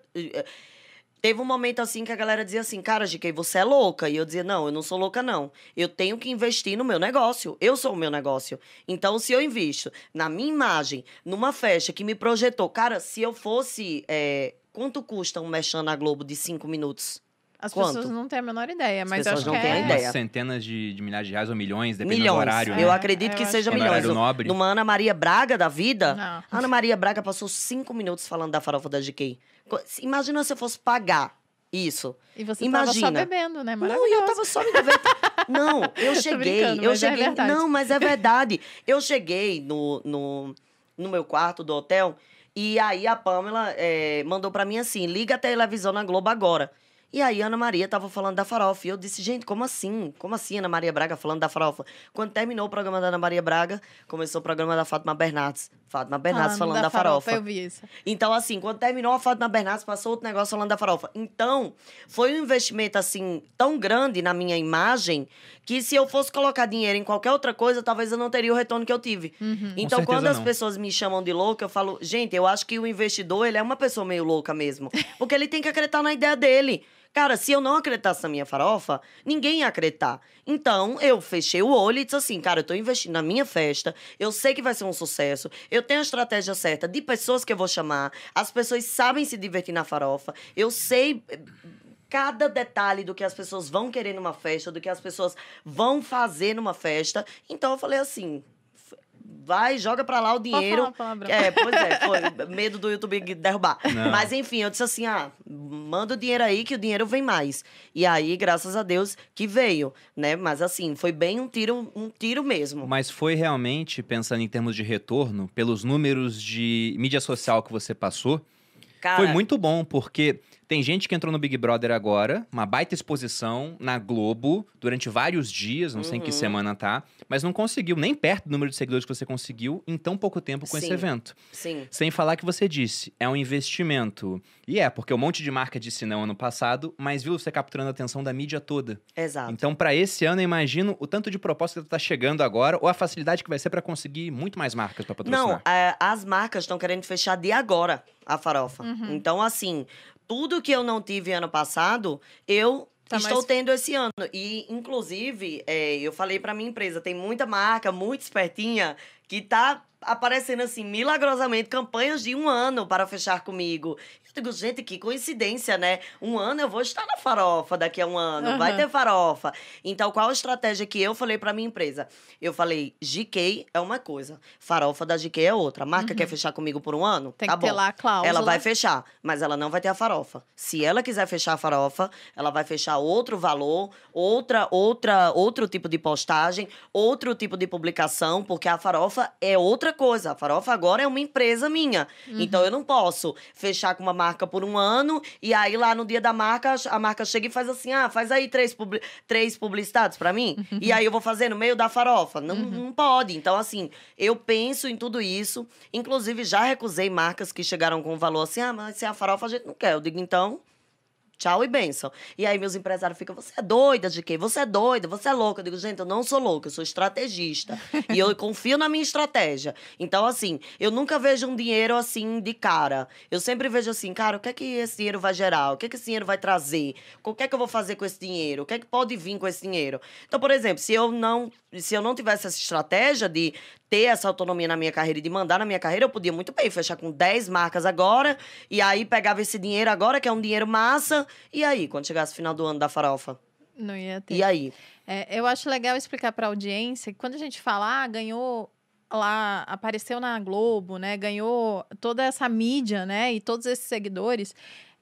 Teve um momento assim que a galera dizia assim, cara, GK, você é louca. E eu dizia, não, eu não sou louca, não. Eu tenho que investir no meu negócio. Eu sou o meu negócio. Então, se eu invisto na minha imagem, numa festa que me projetou, cara, se eu fosse. é, quanto custa um mexão na Globo de cinco minutos? As Quanto? pessoas não têm a menor ideia, mas eu pessoas acho não que é... ideia. Centenas de, de milhares de reais ou milhões, dependendo milhões. do horário. Eu né? acredito É, que eu seja acho que é. milhões. Nobre. Numa Ana Maria Braga da vida, Não. Ana Maria Braga passou cinco minutos falando da farofa da GK. Imagina se eu fosse pagar isso. E você tava só Imagina. bebendo, né? Não, eu tava só me devendo. Não, eu cheguei, eu mas é cheguei. verdade. não, mas é verdade. Eu cheguei no, no, no meu quarto do hotel e aí a Pamela eh, mandou pra mim assim: liga a televisão na Globo agora. E aí a Ana Maria tava falando da farofa. E eu disse, gente, como assim? Como assim Ana Maria Braga falando da farofa? Quando terminou o programa da Ana Maria Braga, começou o programa da Fátima Bernardes. Fátima Bernardes falando, da, farofa. Eu vi isso. Então, assim, quando terminou a Fátima Bernardes, passou outro negócio falando da farofa. Então, foi um investimento, assim, tão grande na minha imagem que se eu fosse colocar dinheiro em qualquer outra coisa, talvez eu não teria o retorno que eu tive. Então, certeza quando as não. pessoas me chamam de louca, eu falo, gente, eu acho que o investidor, ele é uma pessoa meio louca mesmo. Porque ele tem que acreditar na ideia dele. Cara, se eu não acreditasse na minha farofa, ninguém ia acreditar. Então, eu fechei o olho e disse assim, cara, eu tô investindo na minha festa, eu sei que vai ser um sucesso, eu tenho a estratégia certa de pessoas que eu vou chamar, as pessoas sabem se divertir na farofa, eu sei eh, cada detalhe do que as pessoas vão querer numa festa, do que as pessoas vão fazer numa festa. Então, eu falei assim, vai, joga pra lá o dinheiro. É, pois é, foi medo do YouTube derrubar. Não. Mas enfim, eu disse assim: ah, manda o dinheiro aí que o dinheiro vem mais. E aí, graças a Deus, que veio, né? Mas assim, foi bem um tiro, um tiro mesmo. Mas foi realmente, pensando em termos de retorno, pelos números de mídia social que você passou, Cara, foi muito bom, porque tem gente que entrou no Big Brother agora, uma baita exposição na Globo, durante vários dias, não sei em que Uhum. semana tá, mas não conseguiu nem perto do número de seguidores que você conseguiu em tão pouco tempo com esse Sim. evento. Sim. Sem falar que você disse, é um investimento. E é, porque um monte de marca disse não ano passado, mas viu você capturando a atenção da mídia toda. Exato. Então, para esse ano, eu imagino o tanto de proposta que tá chegando agora, ou a facilidade que vai ser para conseguir muito mais marcas para patrocinar. Não, é, as marcas estão querendo fechar de agora a farofa. Uhum. Então, assim, tudo que eu não tive ano passado, eu Tá estou mais- tendo esse ano. E, inclusive, é, eu falei pra minha empresa, tem muita marca, muito espertinha, que tá aparecendo, assim, milagrosamente, campanhas de um ano para fechar comigo. Eu digo, gente, que coincidência, né? Um ano eu vou estar na farofa daqui a um ano, vai Aham. ter farofa. Então, qual a estratégia que eu falei pra minha empresa? Eu falei, GK é uma coisa, farofa da GK é outra. A marca quer fechar comigo por um ano? Uhum. Tem tá que ter bom. lá a cláusula. Ela vai fechar, mas ela não vai ter a farofa. Se ela quiser fechar a farofa, ela vai fechar outro valor, outra, outra, outro tipo de postagem, outro tipo de publicação, porque a farofa é outra coisa. A farofa agora é uma empresa minha. Então eu não posso fechar com uma marca por um ano e aí lá no dia da marca a marca chega e faz assim: "Ah, faz aí três publi três publicidades pra mim". E aí eu vou fazer no meio da farofa. Não, não pode. Então assim, eu penso em tudo isso. Inclusive, já recusei marcas que chegaram com um valor assim: ah, mas se é a farofa a gente não quer. Eu digo, então. Tchau e benção. E aí meus empresários ficam, você é doida de quê? Você é doida, você é louca. Eu digo, gente, eu não sou louca, eu sou estrategista. e eu confio na minha estratégia. Então, assim, eu nunca vejo um dinheiro assim de cara. Eu sempre vejo assim, cara, o que é que esse dinheiro vai gerar? O que é que esse dinheiro vai trazer? O que é que eu vou fazer com esse dinheiro? O que é que pode vir com esse dinheiro? Então, por exemplo, se eu não, se eu não tivesse essa estratégia de ter essa autonomia na minha carreira e de mandar na minha carreira, eu podia muito bem fechar com 10 marcas agora, e aí pegava esse dinheiro agora, que é um dinheiro massa, e aí, quando chegasse o final do ano da farofa? Não ia ter. E aí? É, eu acho legal explicar para a audiência que quando a gente fala, ah, ganhou lá, apareceu na Globo, né? Ganhou toda essa mídia, né? E todos esses seguidores.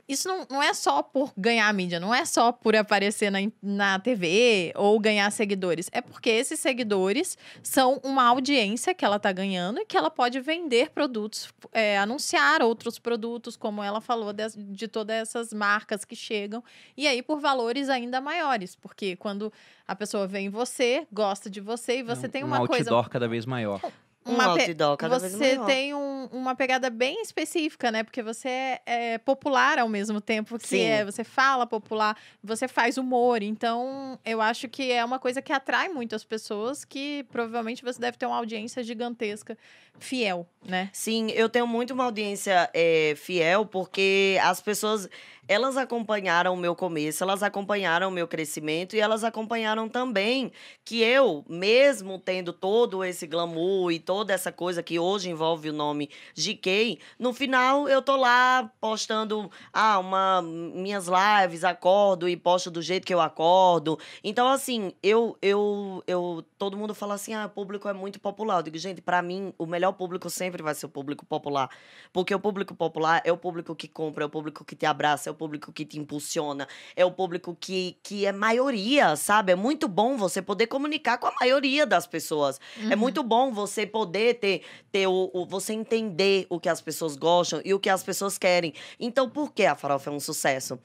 Isso não, não é só por ganhar mídia, não é só por aparecer na, na TV ou ganhar seguidores. É porque esses seguidores são uma audiência que ela está ganhando e que ela pode vender produtos, é, anunciar outros produtos, como ela falou, de, de todas essas marcas que chegam. E aí por valores ainda maiores. Porque quando a pessoa vê em você, gosta de você e você um, tem um uma outdoor coisa. cada vez maior. Um Uma outdoor cada vez você maior. tem um- uma pegada bem específica, né? Porque você é, é popular ao mesmo tempo que Sim. é, você fala popular, você faz humor. Então, eu acho que é uma coisa que atrai muitas pessoas que provavelmente você deve ter uma audiência gigantesca, fiel, né? Sim, eu tenho muito uma audiência é, fiel, porque as pessoas, elas acompanharam o meu começo, elas acompanharam o meu crescimento e elas acompanharam também que eu, mesmo tendo todo esse glamour e toda essa coisa que hoje envolve o nome GK, no final eu tô lá postando ah, uma, minhas lives, acordo e posto do jeito que eu acordo. Então, assim, eu, eu, eu, todo mundo fala assim, ah, o público é muito popular. Eu digo, gente, pra mim, o melhor público sempre vai ser o público popular. Porque o público popular é o público que compra, é o público que te abraça, é o público que te impulsiona, é o público que, que é maioria, sabe? É muito bom você poder comunicar com a maioria das pessoas. É muito bom você poder ter, ter o, o- você entender o que as pessoas gostam e o que as pessoas querem. Então, por que a farofa é um sucesso?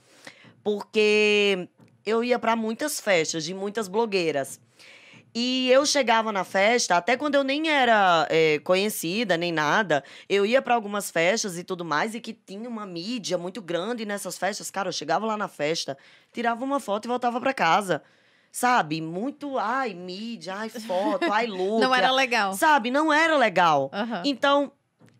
Porque eu ia para muitas festas de muitas blogueiras. E eu chegava na festa, até quando eu nem era eh, conhecida, nem nada, eu ia para algumas festas e tudo mais, e que tinha uma mídia muito grande nessas festas. Cara, eu chegava lá na festa, tirava uma foto e voltava para casa. Sabe? Muito, ai, mídia, ai, foto, ai, look. Não era legal. Sabe? Não era legal. Aham. Então,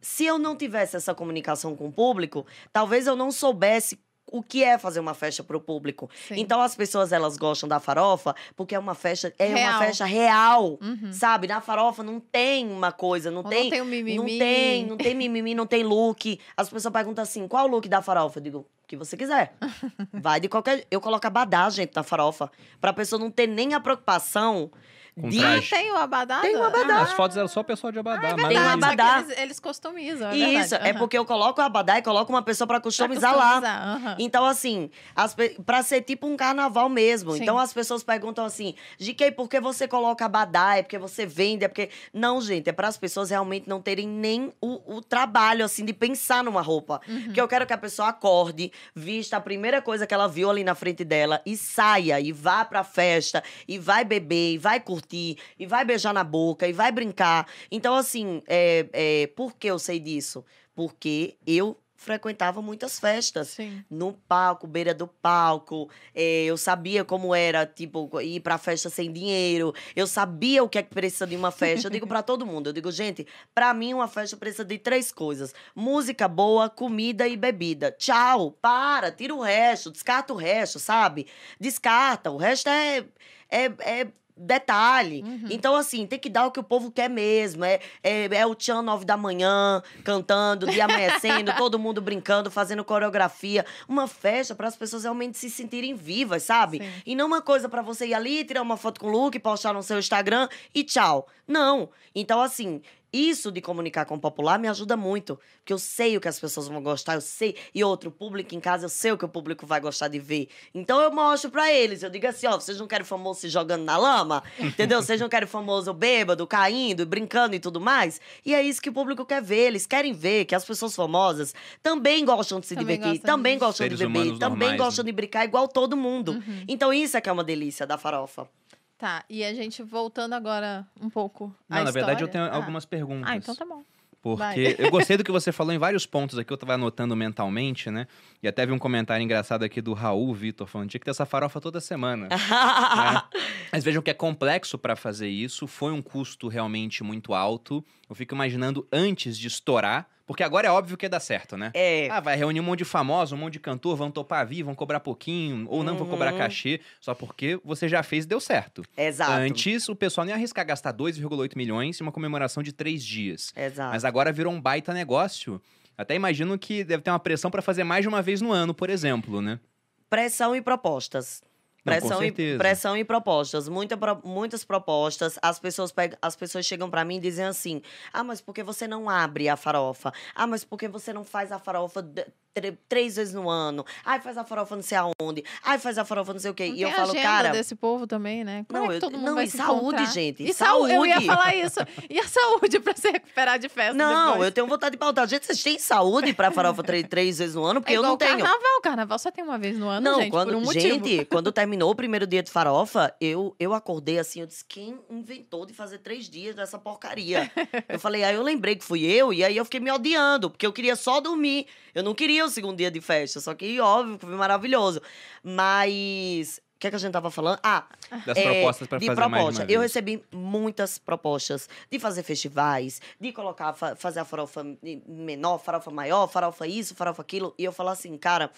se eu não tivesse essa comunicação com o público, talvez eu não soubesse o que é fazer uma festa para o público. Sim. Então as pessoas elas gostam da farofa porque é uma festa é Real. uma festa real, Uhum. sabe? Na farofa não tem uma coisa, não Ou tem não tem o mimimi. não tem, não tem mimimi, não tem look. As pessoas perguntam assim: "Qual o look da farofa?" Eu digo: "O que você quiser". Vai de qualquer, eu coloco abadá, gente, na farofa, pra pessoa não ter nem a preocupação Com de traje. Tem o abadá? Tem o abadá. As fotos eram só o pessoal de Abadá. mas Tem Verdade, aí- só que abadá. Eles, eles customizam, é Isso, verdade. é porque eu coloco o abadá e coloco uma pessoa pra Pra customizar lá. customizar, aham. Então, assim, as pra ser tipo um carnaval mesmo. Sim. Então, as pessoas perguntam assim, GK, por que você coloca abadá? É porque você vende? É porque... Não, gente, é para as pessoas realmente não terem nem o, o trabalho, assim, de pensar numa roupa. Uhum. Porque eu quero que a pessoa acorde, vista a primeira coisa que ela viu ali na frente dela e saia, e vá pra festa, e vai beber, e vai curtir, e vai beijar na boca, e vai brincar. Então, assim, é, é, por que eu sei disso? Porque eu frequentava muitas festas Sim. no palco, beira do palco. Eh, eu sabia como era, tipo, ir pra festa sem dinheiro. Eu sabia o que é que precisa de uma festa. Eu digo pra todo mundo, eu digo, gente, pra mim uma festa precisa de três coisas: música boa, comida e bebida. Tchau, para, tira o resto, descarta o resto, sabe? Descarta, o resto é é, é detalhe. Uhum. Então, assim, tem que dar o que o povo quer mesmo. É, é, é o Tchan nove da manhã, cantando, dia amanhecendo, todo mundo brincando, fazendo coreografia. Uma festa para as pessoas realmente se sentirem vivas, sabe? Sim. E não uma coisa para você ir ali, tirar uma foto com o look, postar no seu Instagram e tchau. Não. Então, assim, isso de comunicar com o popular me ajuda muito. Porque eu sei o que as pessoas vão gostar, eu sei. E outro, público em casa, eu sei o que o público vai gostar de ver. Então eu mostro pra eles. Eu digo assim: ó, vocês não querem famoso se jogando na lama? Entendeu? Vocês não querem famoso bêbado, caindo, brincando e tudo mais? E é isso que o público quer ver. Eles querem ver que as pessoas famosas também gostam de se Também divertir, gostam também disso. gostam Seres de beber, também normais, gostam né? de brincar igual todo mundo. Uhum. Então isso é que é uma delícia da farofa. Tá, e a gente voltando agora um pouco Não, na verdade eu tenho história. Ah. algumas perguntas. Ah, então tá bom. Porque eu gostei do que você falou em vários pontos aqui, eu tava anotando mentalmente, né? E até vi um comentário engraçado aqui do Raul Vitor falando: tinha que ter essa farofa toda semana. né? Mas vejam que é complexo para fazer isso, foi um custo realmente muito alto. Eu fico imaginando antes de estourar, porque agora é óbvio que ia dar certo, né? É. Ah, vai reunir um monte de famosos, um monte de cantor, vão topar vir, vão cobrar pouquinho, ou não vão cobrar Uhum. cachê, só porque você já fez e deu certo. Exato. Antes, o pessoal ia arriscar gastar 2,8 milhões em uma comemoração de três dias. Exato. Mas agora virou um baita negócio. Até imagino que deve ter uma pressão para fazer mais de uma vez no ano, por exemplo, né? Pressão e propostas. Não, com Pressão, e, certeza. pressão e propostas. Muita, muitas propostas. As pessoas, pegam, as pessoas chegam pra mim e dizem assim: Ah, mas por que você não abre a farofa? Ah, mas por que você não faz a farofa três vezes no ano? Ai, faz a farofa não sei aonde. Ai, faz a farofa não sei o quê. Não e eu falo, cara. desse povo também, né? Como Não, é que eu- todo mundo não, vai e se saúde, encontrar? gente, E saúde. Eu ia falar isso. E a saúde pra se recuperar de festa Não, depois? eu tenho vontade de pautar. Gente, vocês têm saúde pra farofa três, três vezes no ano? Porque é eu não tenho. carnaval. Carnaval só tem uma vez no ano, Não, gente, quando, por um motivo. gente, quando terminou o primeiro dia de farofa, eu, eu acordei assim, eu disse, quem inventou de fazer três dias dessa porcaria? eu falei, aí eu lembrei que fui eu, e aí eu fiquei me odiando, porque eu queria só dormir. Eu não queria o segundo dia de festa, só que, óbvio, que foi maravilhoso. Mas, o que, é que a gente tava falando? Ah, Das é, propostas para fazer mais de proposta. uma Eu recebi muitas propostas de fazer festivais, de colocar, fa- fazer a farofa menor, farofa maior, farofa isso, farofa aquilo. E eu falo assim, cara,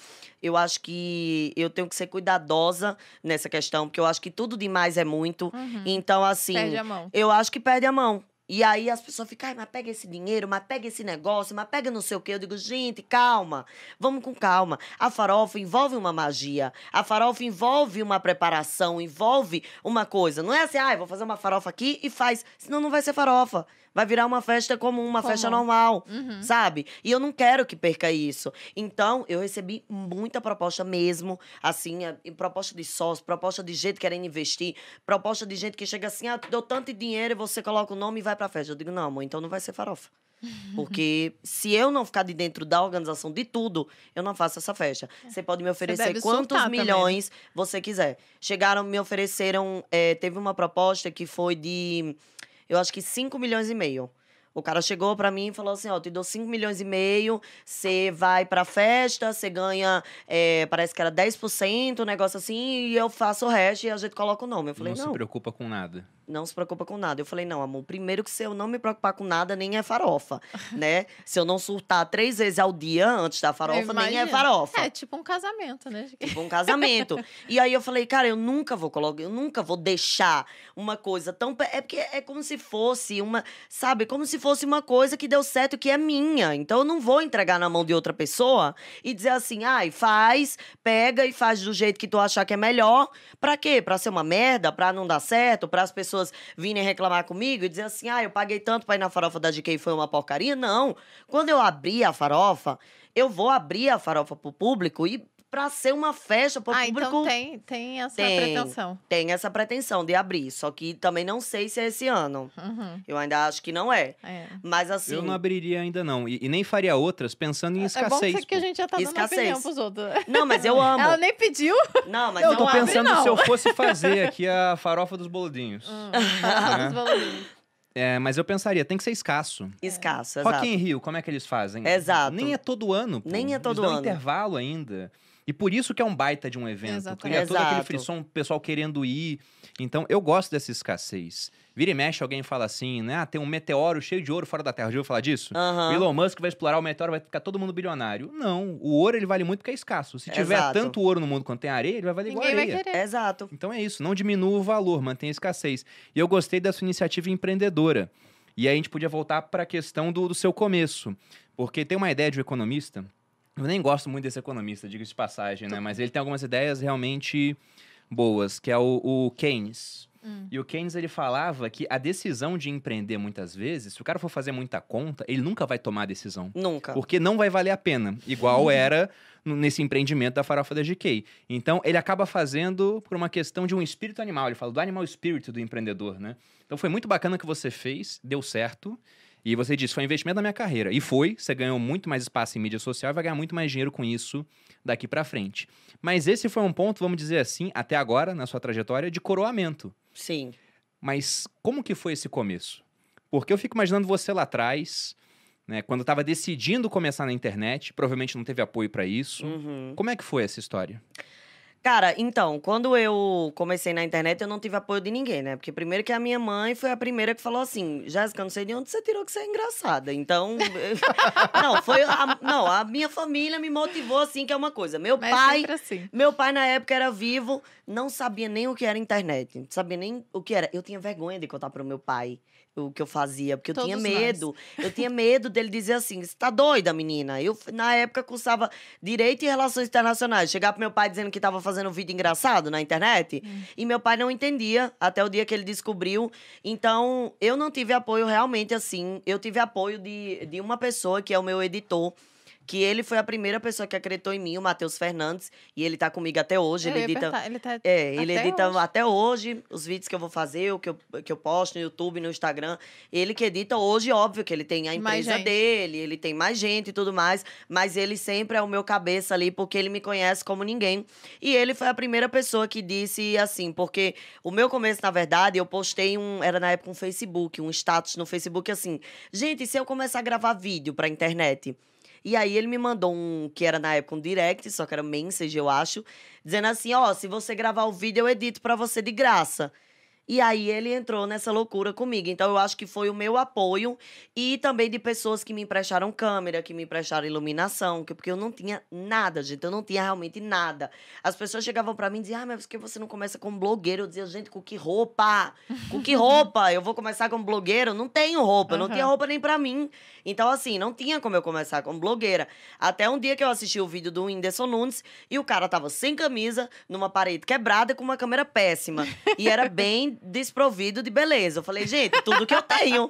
eu acho que eu tenho que ser cuidadosa nessa questão, porque eu acho que tudo demais é muito. Uhum. Então, assim, Perde a mão. eu acho que perde a mão. E aí as pessoas ficam, mas pega esse dinheiro, mas pega esse negócio, mas pega não sei o quê. Eu digo, gente, calma, vamos com calma. A farofa envolve uma magia. A farofa envolve uma preparação, envolve uma coisa. Não é assim, ai, vou fazer uma farofa aqui e faz. Senão não vai ser farofa. Vai virar uma festa comum, uma festa Comum. normal, Uhum. sabe? E eu não quero que perca isso. Então, eu recebi muita proposta mesmo, assim, proposta de sócio, proposta de gente querendo investir, proposta de gente que chega assim, ah, deu tanto dinheiro e você coloca o nome e vai pra festa. Eu digo, não, amor, então não vai ser farofa. Porque se eu não ficar de dentro da organização de tudo, eu não faço essa festa. Você pode me oferecer quantos também, né? milhões você quiser. Chegaram, me ofereceram, eh, teve uma proposta que foi de, eu acho que 5 milhões e meio. O cara chegou pra mim e falou assim: Ó, te dou 5 milhões e meio, você vai pra festa, você ganha, eh, parece que era 10%, um negócio assim, e eu faço o resto e a gente coloca o nome. Eu falei: não, não, se preocupa com nada. Não se preocupa com nada. Eu falei, não, amor, primeiro que se eu não me preocupar com nada, nem é farofa, né? Se eu não surtar três vezes ao dia antes da farofa, nem é farofa. É tipo um casamento, né? Tipo um casamento. e aí eu falei, cara, eu nunca vou colocar, eu nunca vou deixar uma coisa tão. É porque é como se fosse uma. Sabe, como se fosse uma coisa que deu certo, que é minha. Então eu não vou entregar na mão de outra pessoa e dizer assim, ai, faz, pega e faz do jeito que tu achar que é melhor. Pra quê? Pra ser uma merda, pra não dar certo, para as pessoas virem reclamar comigo e dizer assim, ah, eu paguei tanto pra ir na farofa da GK foi uma porcaria. Não. Quando eu abrir a farofa, eu vou abrir a farofa pro público e pra ser uma festa pro Ah, público. então tem, tem essa Tem. pretensão. Tem essa pretensão de abrir, só que também não sei se é esse ano. Uhum, Eu ainda acho que não é. é. Mas assim, Eu não abriria ainda não. E, e nem faria outras pensando em É bom escassez. que a gente já tá dando Escassez. opinião pros outros. não, mas eu amo. Ela nem pediu. Não, mas Eu eu, Tô não abre, pensando não. se eu fosse fazer aqui a farofa dos boludinhos. Hum, É. os valores. É, mas eu pensaria, tem que ser escasso. escasso, exato. Rock in Rio, como é que eles fazem? Exato. Nem é todo ano. pô. Nem é todo eles dão ano. intervalo ainda. E por isso que é um baita de um evento. Exatamente. Cria todo aquele frisson, o pessoal querendo ir. Então, eu gosto dessa escassez. Vira e mexe, alguém fala assim, né? Ah, tem um meteoro cheio de ouro fora da Terra. Já ouviu falar disso? Aham. O Elon Musk vai explorar o meteoro, vai ficar todo mundo bilionário. Não, o ouro ele vale muito porque é escasso. Se tiver Exato. tanto ouro no mundo quanto tem areia, ele vai valer Ninguém igual vai areia. querer. Exato. Então é isso, não diminua o valor, mantém a escassez. E eu gostei da sua iniciativa empreendedora. E aí a gente podia voltar para a questão do, do seu começo. Porque tem uma ideia de um economista, eu nem gosto muito desse economista, diga-se de passagem, né? Mas ele tem algumas ideias realmente boas, que é o, o Keynes. Hum. E o Keynes ele falava que a decisão de empreender muitas vezes, se o cara for fazer muita conta, ele nunca vai tomar a decisão. Nunca. Porque não vai valer a pena, igual era no- nesse empreendimento da farofa da GK. Então, ele acaba fazendo por uma questão de um espírito animal. Ele fala do animal spirit do empreendedor, né? Então, foi muito bacana que você fez, deu certo. E você disse, foi um investimento na minha carreira. E foi, você ganhou muito mais espaço em mídia social e vai ganhar muito mais dinheiro com isso daqui pra frente. Mas esse foi um ponto, vamos dizer assim, até agora, na sua trajetória, de coroamento. Sim. Mas como que foi esse começo? Porque eu fico imaginando você lá atrás, né, quando estava decidindo começar na internet, provavelmente não teve apoio para isso. Uhum. Como é que foi essa história? Cara, então, quando eu comecei na internet, eu não tive apoio de ninguém, né? Porque primeiro que a minha mãe foi a primeira que falou assim: Jéssica, não sei de onde você tirou que você é engraçada. Então. não, foi. A, não, a minha família me motivou assim, que é uma coisa. Meu Mas pai. sempre assim. Meu pai, na época, era vivo, não sabia nem o que era internet, não sabia nem o que era. Eu tinha vergonha de contar pro meu pai o que eu fazia, porque eu tinha Todos nós. medo. Eu tinha medo dele dizer assim: você tá doida, menina? Eu, na época, cursava Direito e Relações Internacionais. Chegar pro meu pai dizendo que tava fazendo um vídeo engraçado na internet. Hum. E meu pai não entendia até o dia que ele descobriu. Então, eu não tive apoio realmente assim. Eu tive apoio de, de uma pessoa, que é o meu editor. Que ele foi a primeira pessoa que acreditou em mim, o Matheus Fernandes. E ele tá comigo até hoje. Ele ia edita. ele tá É, ele Até edita hoje. até hoje os vídeos que eu vou fazer, o que eu, que eu posto no YouTube, no Instagram. Ele que edita hoje, óbvio que ele tem a empresa dele, ele tem mais gente e tudo mais, mas ele sempre é o meu cabeça ali, porque ele me conhece como ninguém. E ele foi a primeira pessoa que disse assim, porque o meu começo, na verdade, eu postei um, era na época um Facebook, um status no Facebook assim, gente, se eu começar a gravar vídeo pra internet? E aí ele me mandou um, que era na época um direct, só que era message, eu acho, dizendo assim, ó, se você gravar o vídeo, eu edito pra você de graça. E aí ele entrou nessa loucura comigo. Então eu acho que foi o meu apoio e também de pessoas que me emprestaram câmera, que me emprestaram iluminação, que- porque eu não tinha nada, gente. Eu não tinha realmente nada. As pessoas chegavam pra mim e diziam: "Ah, mas por que você não começa como blogueiro?" Eu dizia: "Gente, com que roupa? Com que roupa? Eu vou começar como blogueiro? Não tenho roupa, eu não tinha roupa nem pra mim". Então assim, não tinha como eu começar como blogueira. Até um dia que eu assisti o vídeo do Whindersson Nunes e o cara tava sem camisa, numa parede quebrada com uma câmera péssima. E era bem desprovido de beleza. Eu falei, gente, tudo que eu tenho.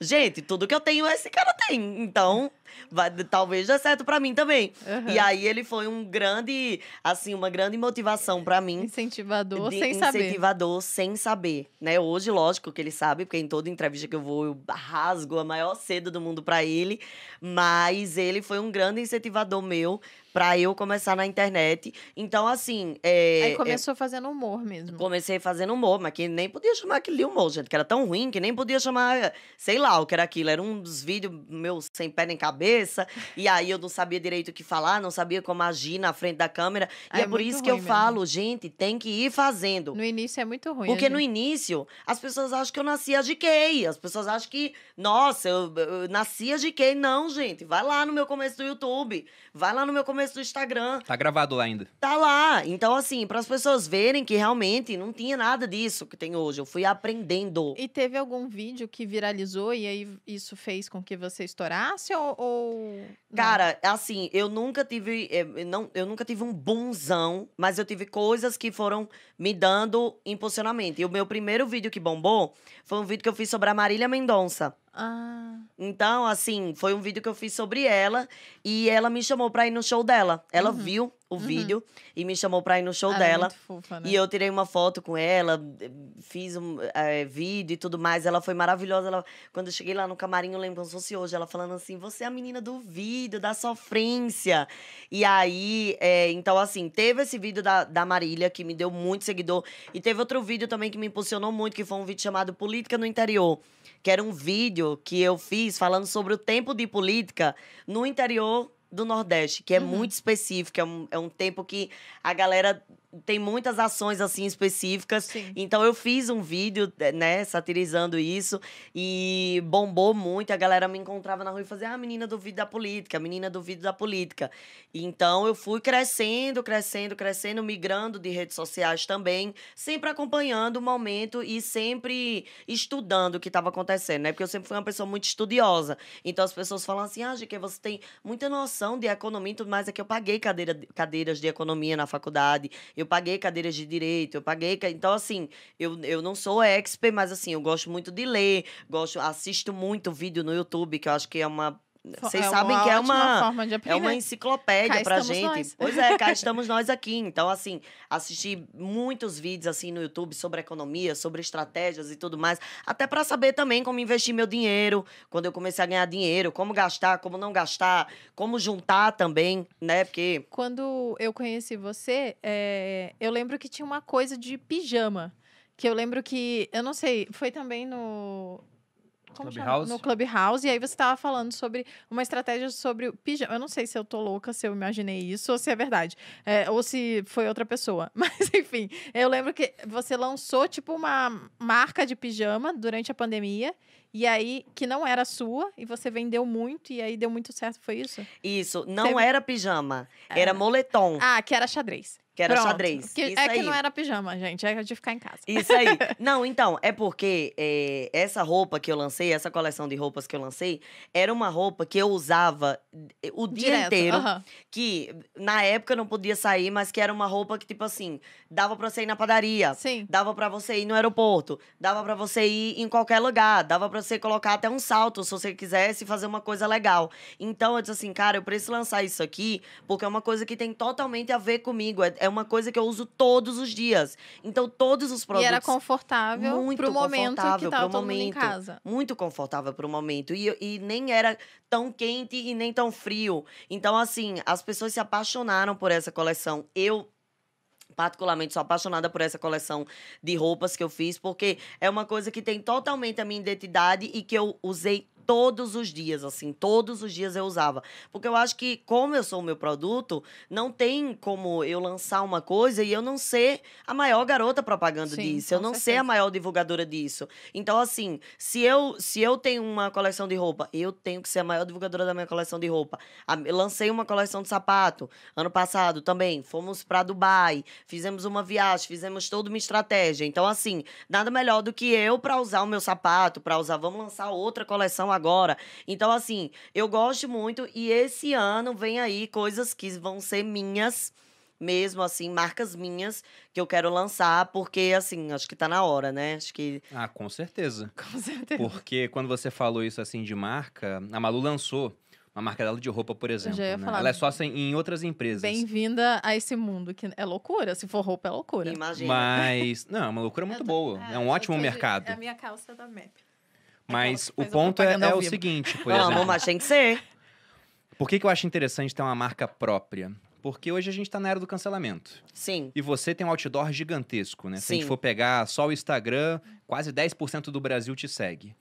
Gente, tudo que eu tenho esse cara tem. Então, vai, talvez dê certo pra mim também. Aham. E aí ele foi um grande, assim, uma grande motivação pra mim. incentivador de sem saber. incentivador sem saber, né? Hoje, lógico que ele sabe, porque em toda entrevista que eu vou, eu rasgo a maior seda do mundo pra ele. Mas ele foi um grande incentivador meu pra eu começar na internet. Então, assim. É, Aí é- começou fazendo humor mesmo. Comecei fazendo humor, mas que nem podia chamar aquilo de humor, gente, que era tão ruim que nem podia chamar, sei lá, o que era aquilo. Era uns vídeos meus sem pé nem cabeça, e aí eu não sabia direito o que falar, não sabia como agir na frente da câmera. Ah, e é é por isso que eu mesmo. falo, gente, tem que ir fazendo. No início é muito ruim. Porque no gente- início, as pessoas acham que eu nasci a GK. As pessoas acham que, nossa, eu, eu nasci a GK. Não, gente. Vai lá no meu começo do YouTube. Vai lá no meu começo do Instagram. Tá gravado lá ainda. Tá lá. Então, assim, para as pessoas verem que realmente não tinha nada disso que tem hoje. Eu fui aprendendo. E teve algum vídeo que viralizou e aí isso fez com que você estourasse ou. ou... Cara, assim, eu nunca tive. eh, Não, eu nunca tive um bonzão, mas eu tive coisas que foram me dando impulsionamento. E o meu primeiro vídeo que bombou foi um vídeo que eu fiz sobre a Marília Mendonça. Ah, Então, assim, foi um vídeo que eu fiz sobre ela e ela me chamou pra ir no show dela. Ela Uhum. viu o Uhum. vídeo e me chamou pra ir no show ela é dela. muito fofa, né? E eu tirei uma foto com ela, fiz um eh, vídeo e tudo mais. Ela foi maravilhosa. Ela, quando eu cheguei lá no camarim, eu lembro como se fosse hoje, ela falando assim: você é a menina do vídeo, da sofrência. E aí, eh, então, assim, teve esse vídeo da, da Marília, que me deu muito seguidor. E teve outro vídeo também que me impulsionou muito, que foi um vídeo chamado Política no Interior. Que era um vídeo que eu fiz falando sobre o tempo de política no interior do Nordeste, que é Uhum. muito específico. É um, é um tempo que a galera tem muitas ações assim específicas. Sim. Então eu fiz um vídeo, né, satirizando isso e bombou muito. A galera me encontrava na rua e fazia: "Ah, a menina do vídeo da política, a menina do vídeo da política". Então eu fui crescendo, crescendo, crescendo, migrando de redes sociais também, sempre acompanhando o momento e sempre estudando o que estava acontecendo, né? Porque eu sempre fui uma pessoa muito estudiosa. Então as pessoas falam assim: "Ah, que você tem muita noção de economia tudo mais". É que eu paguei cadeira, cadeiras de economia na faculdade, eu paguei cadeiras de direito, eu paguei. Então, assim, eu, eu não sou expert, mas assim, eu gosto muito de ler, gosto, assisto muito vídeo no YouTube, que eu acho que é uma. Vocês É sabem que é uma. forma de É uma enciclopédia Cá pra gente. nós. Pois é, cá estamos nós aqui. Então, assim, assisti muitos vídeos assim no YouTube sobre economia, sobre estratégias e tudo mais, até pra saber também como investir meu dinheiro, quando eu comecei a ganhar dinheiro, como gastar, como não gastar, como juntar também, né? Porque Quando eu conheci você, é, eu lembro que tinha uma coisa de pijama. Que eu lembro que, eu não sei, foi também no. Como chama? Clubhouse? No Clubhouse. E aí você estava falando sobre uma estratégia sobre o pijama. Eu não sei se eu tô louca, se eu imaginei isso, ou se é verdade. É, ou se foi outra pessoa. Mas, enfim, eu lembro que você lançou, tipo, uma marca de pijama durante a pandemia. E aí, que não era sua, e você vendeu muito, e aí deu muito certo, foi isso? isso não Teve- era pijama, era moletom. Ah, que era xadrez. Que era Pronto. xadrez. Que- Isso é que aí. não era pijama, gente. É de ficar em casa. Isso aí. Não, então, é porque é, essa roupa que eu lancei, essa coleção de roupas que eu lancei, era uma roupa que eu usava o dia Direto. inteiro. aham. Que na época não podia sair, mas que era uma roupa que, tipo assim, dava pra você ir na padaria. Sim. Dava pra você ir no aeroporto, dava pra você ir em qualquer lugar, dava pra você colocar até um salto se você quisesse fazer uma coisa legal. Então eu disse assim, cara, eu preciso lançar isso aqui porque é uma coisa que tem totalmente a ver comigo, é, é uma coisa que eu uso todos os dias. Então todos os E produtos era confortável Muito pro momento que confortável tava pro todo mundo em momento. casa. muito confortável para o momento. E, e nem era tão quente e nem tão frio. Então, assim, as pessoas se apaixonaram por essa coleção. Eu. Particularmente sou apaixonada por essa coleção de roupas que eu fiz, porque é uma coisa que tem totalmente a minha identidade e que eu usei todos os dias, assim, todos os dias eu usava. Porque eu acho que, como eu sou o meu produto, não tem como eu lançar uma coisa e eu não ser a maior garota propaganda Sim, disso, eu não ser certeza. a maior divulgadora disso. Então, assim, se eu, se eu tenho uma coleção de roupa, eu tenho que ser a maior divulgadora da minha coleção de roupa. Eu lancei uma coleção de sapato ano passado também. Fomos para Dubai, fizemos uma viagem, fizemos toda uma estratégia. Então, assim, nada melhor do que eu para usar o meu sapato, para usar. Vamos lançar outra coleção agora. Então, assim, eu gosto muito e esse ano vem aí coisas que vão ser minhas. Mesmo assim, marcas minhas que eu quero lançar, porque assim, acho que tá na hora, né? Acho que Ah, com certeza. Com certeza. Porque quando você falou isso assim de marca, a Malu lançou uma marca dela de roupa, por exemplo. já ia né? falar. Ela é sócia em outras empresas. Bem-vinda a esse mundo, que é loucura. Se for roupa, é loucura. imagina. Mas, não, é uma loucura muito tô- boa. É, um ótimo tô de- mercado. É a minha calça da MAP. Mas Aquela que o ponto é, é o seguinte, por Vamos, exemplo. mas tem que ser. Por que, que eu acho interessante ter uma marca própria? Porque hoje a gente tá na era do cancelamento. Sim. E você tem um outdoor gigantesco, né? Se a gente for pegar só o Instagram, quase 10% do Brasil te segue.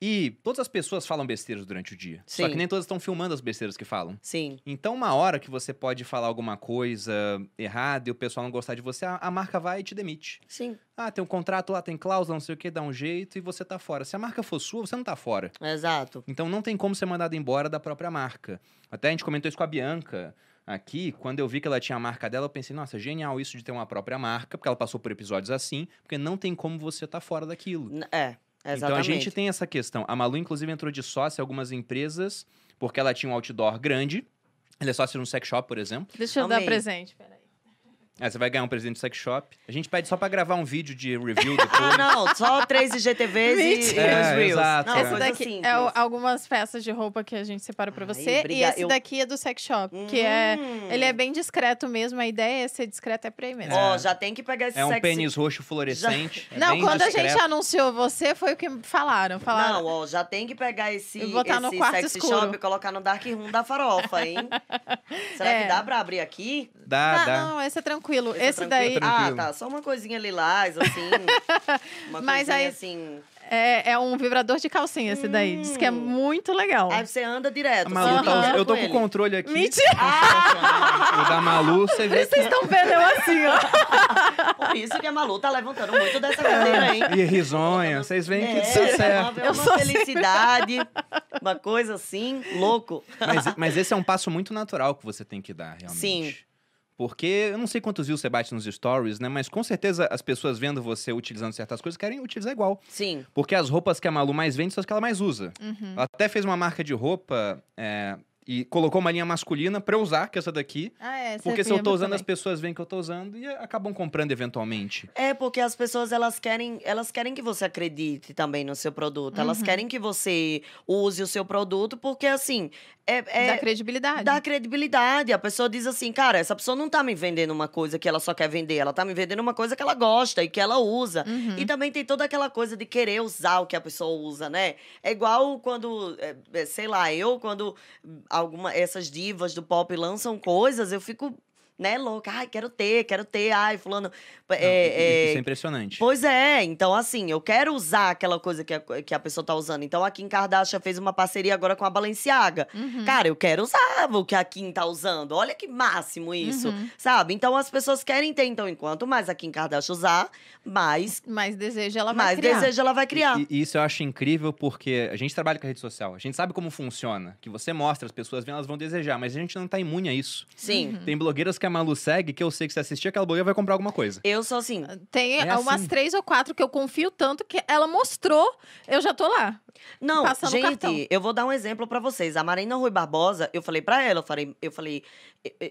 E todas as pessoas falam besteiras durante o dia. Só Sim. que nem todas estão filmando as besteiras que falam. Sim. Então, uma hora que você pode falar alguma coisa errada e o pessoal não gostar de você, a, a marca vai e te demite. Sim. Ah, tem um contrato lá, tem cláusula, não sei o que, dá um jeito e você tá fora. Se a marca for sua, você não tá fora. Exato. Então não tem como ser mandado embora da própria marca. Até a gente comentou isso com a Bianca aqui, quando eu vi que ela tinha a marca dela, eu pensei, nossa, genial isso de ter uma própria marca, porque ela passou por episódios assim, porque não tem como você estar fora daquilo. É. Exatamente. Então a gente tem essa questão. A Malu, inclusive, entrou de sócia em algumas empresas, porque ela tinha um outdoor grande. Ela é sócia de um sex shop, por exemplo. Deixa eu dar Amei. presente, peraí. Aí você vai ganhar um presente do sex shop. A gente pede só pra gravar um vídeo de review depois. Ah, não, só três IGTVs e, e os. É, Reels. exato, Não, é. Esse daqui é o- algumas peças de roupa que a gente separou pra Ai, você. e esse Eu- daqui é do sex shop, que é... Hum. Ele é bem discreto mesmo, a ideia é ser discreto é pra aí mesmo. Ó, É. já tem que pegar esse É um sexy... pênis roxo fluorescente. é Não, bem quando a discreto. gente anunciou você, foi o que falaram. Falaram, Não, ó, já tem que pegar esse, E botar no esse quarto sexy escuro. shop e colocar no dark room da farofa, hein? Será É. que dá pra abrir aqui? Dá, dá. não, esse é tranquilo. Esse é Esse, daí tranquilo. Ah, tá. Só uma coisinha lilás, assim. uma Mas coisinha aí- assim. é, é um vibrador de calcinha, esse daí. Diz que é Hum. muito legal. Aí você anda direto. Malu tá Eu tô com o controle aqui. Mentira! Ah, O da Malu, você vê Vocês estão vendo eu assim, ó. por isso que a Malu tá levantando muito dessa cadeira, hein? E risonha, vocês veem que É, tudo é certo. uma, é Eu uma sou assim. felicidade, uma coisa assim, louco. Mas, mas esse é um passo muito natural que você tem que dar, realmente. Sim. Porque eu não sei quantos views você bate nos stories, né? Mas com certeza as pessoas vendo você utilizando certas coisas querem utilizar igual. Sim. Porque as roupas que a Malu mais vende são as que ela mais usa. Uhum. Ela até fez uma marca de roupa é, e colocou uma linha masculina pra eu usar, que é essa daqui. Ah, é, Porque se eu tô usando, as também. pessoas veem que eu tô usando e acabam comprando eventualmente. É porque as pessoas elas querem, elas querem que você acredite também no seu produto. Elas Uhum. querem que você use o seu produto porque assim, é, é Dá credibilidade. dá credibilidade. A pessoa diz assim, cara, essa pessoa não tá me vendendo uma coisa que ela só quer vender, ela tá me vendendo uma coisa que ela gosta e que ela usa. Uhum. E também tem toda aquela coisa de querer usar o que a pessoa usa, né? É igual quando, é, é, sei lá, eu, quando alguma essas divas do pop lançam coisas, eu fico, né, louca. Ai, quero ter, quero ter. Ai, fulano. Não, é, i- é, Isso é impressionante. Pois é, então assim, eu quero usar aquela coisa que a, que a pessoa tá usando. Então a Kim Kardashian fez uma parceria agora com a Balenciaga. Uhum. Cara, eu quero usar o que a Kim tá usando. Olha que máximo isso, Uhum. sabe? Então as pessoas querem ter, então, enquanto mais a Kim Kardashian usar, mais, Mais desejo ela vai mais criar. desejo ela vai criar. E, e isso eu acho incrível porque a gente trabalha com a rede social, a gente sabe como funciona, que você mostra, as pessoas vêm, elas vão desejar, mas a gente não tá imune a isso. Sim. Uhum. Tem blogueiras que a Malu segue, que eu sei que se assistir aquela blogueira vai comprar alguma coisa. Eu sou assim. Tem É umas assim. três ou quatro que eu confio tanto que ela mostrou, eu já tô lá. Não, Passando o cartão. gente, eu vou dar um exemplo pra vocês. A Marina Rui Barbosa, eu falei pra ela, eu falei, eu falei,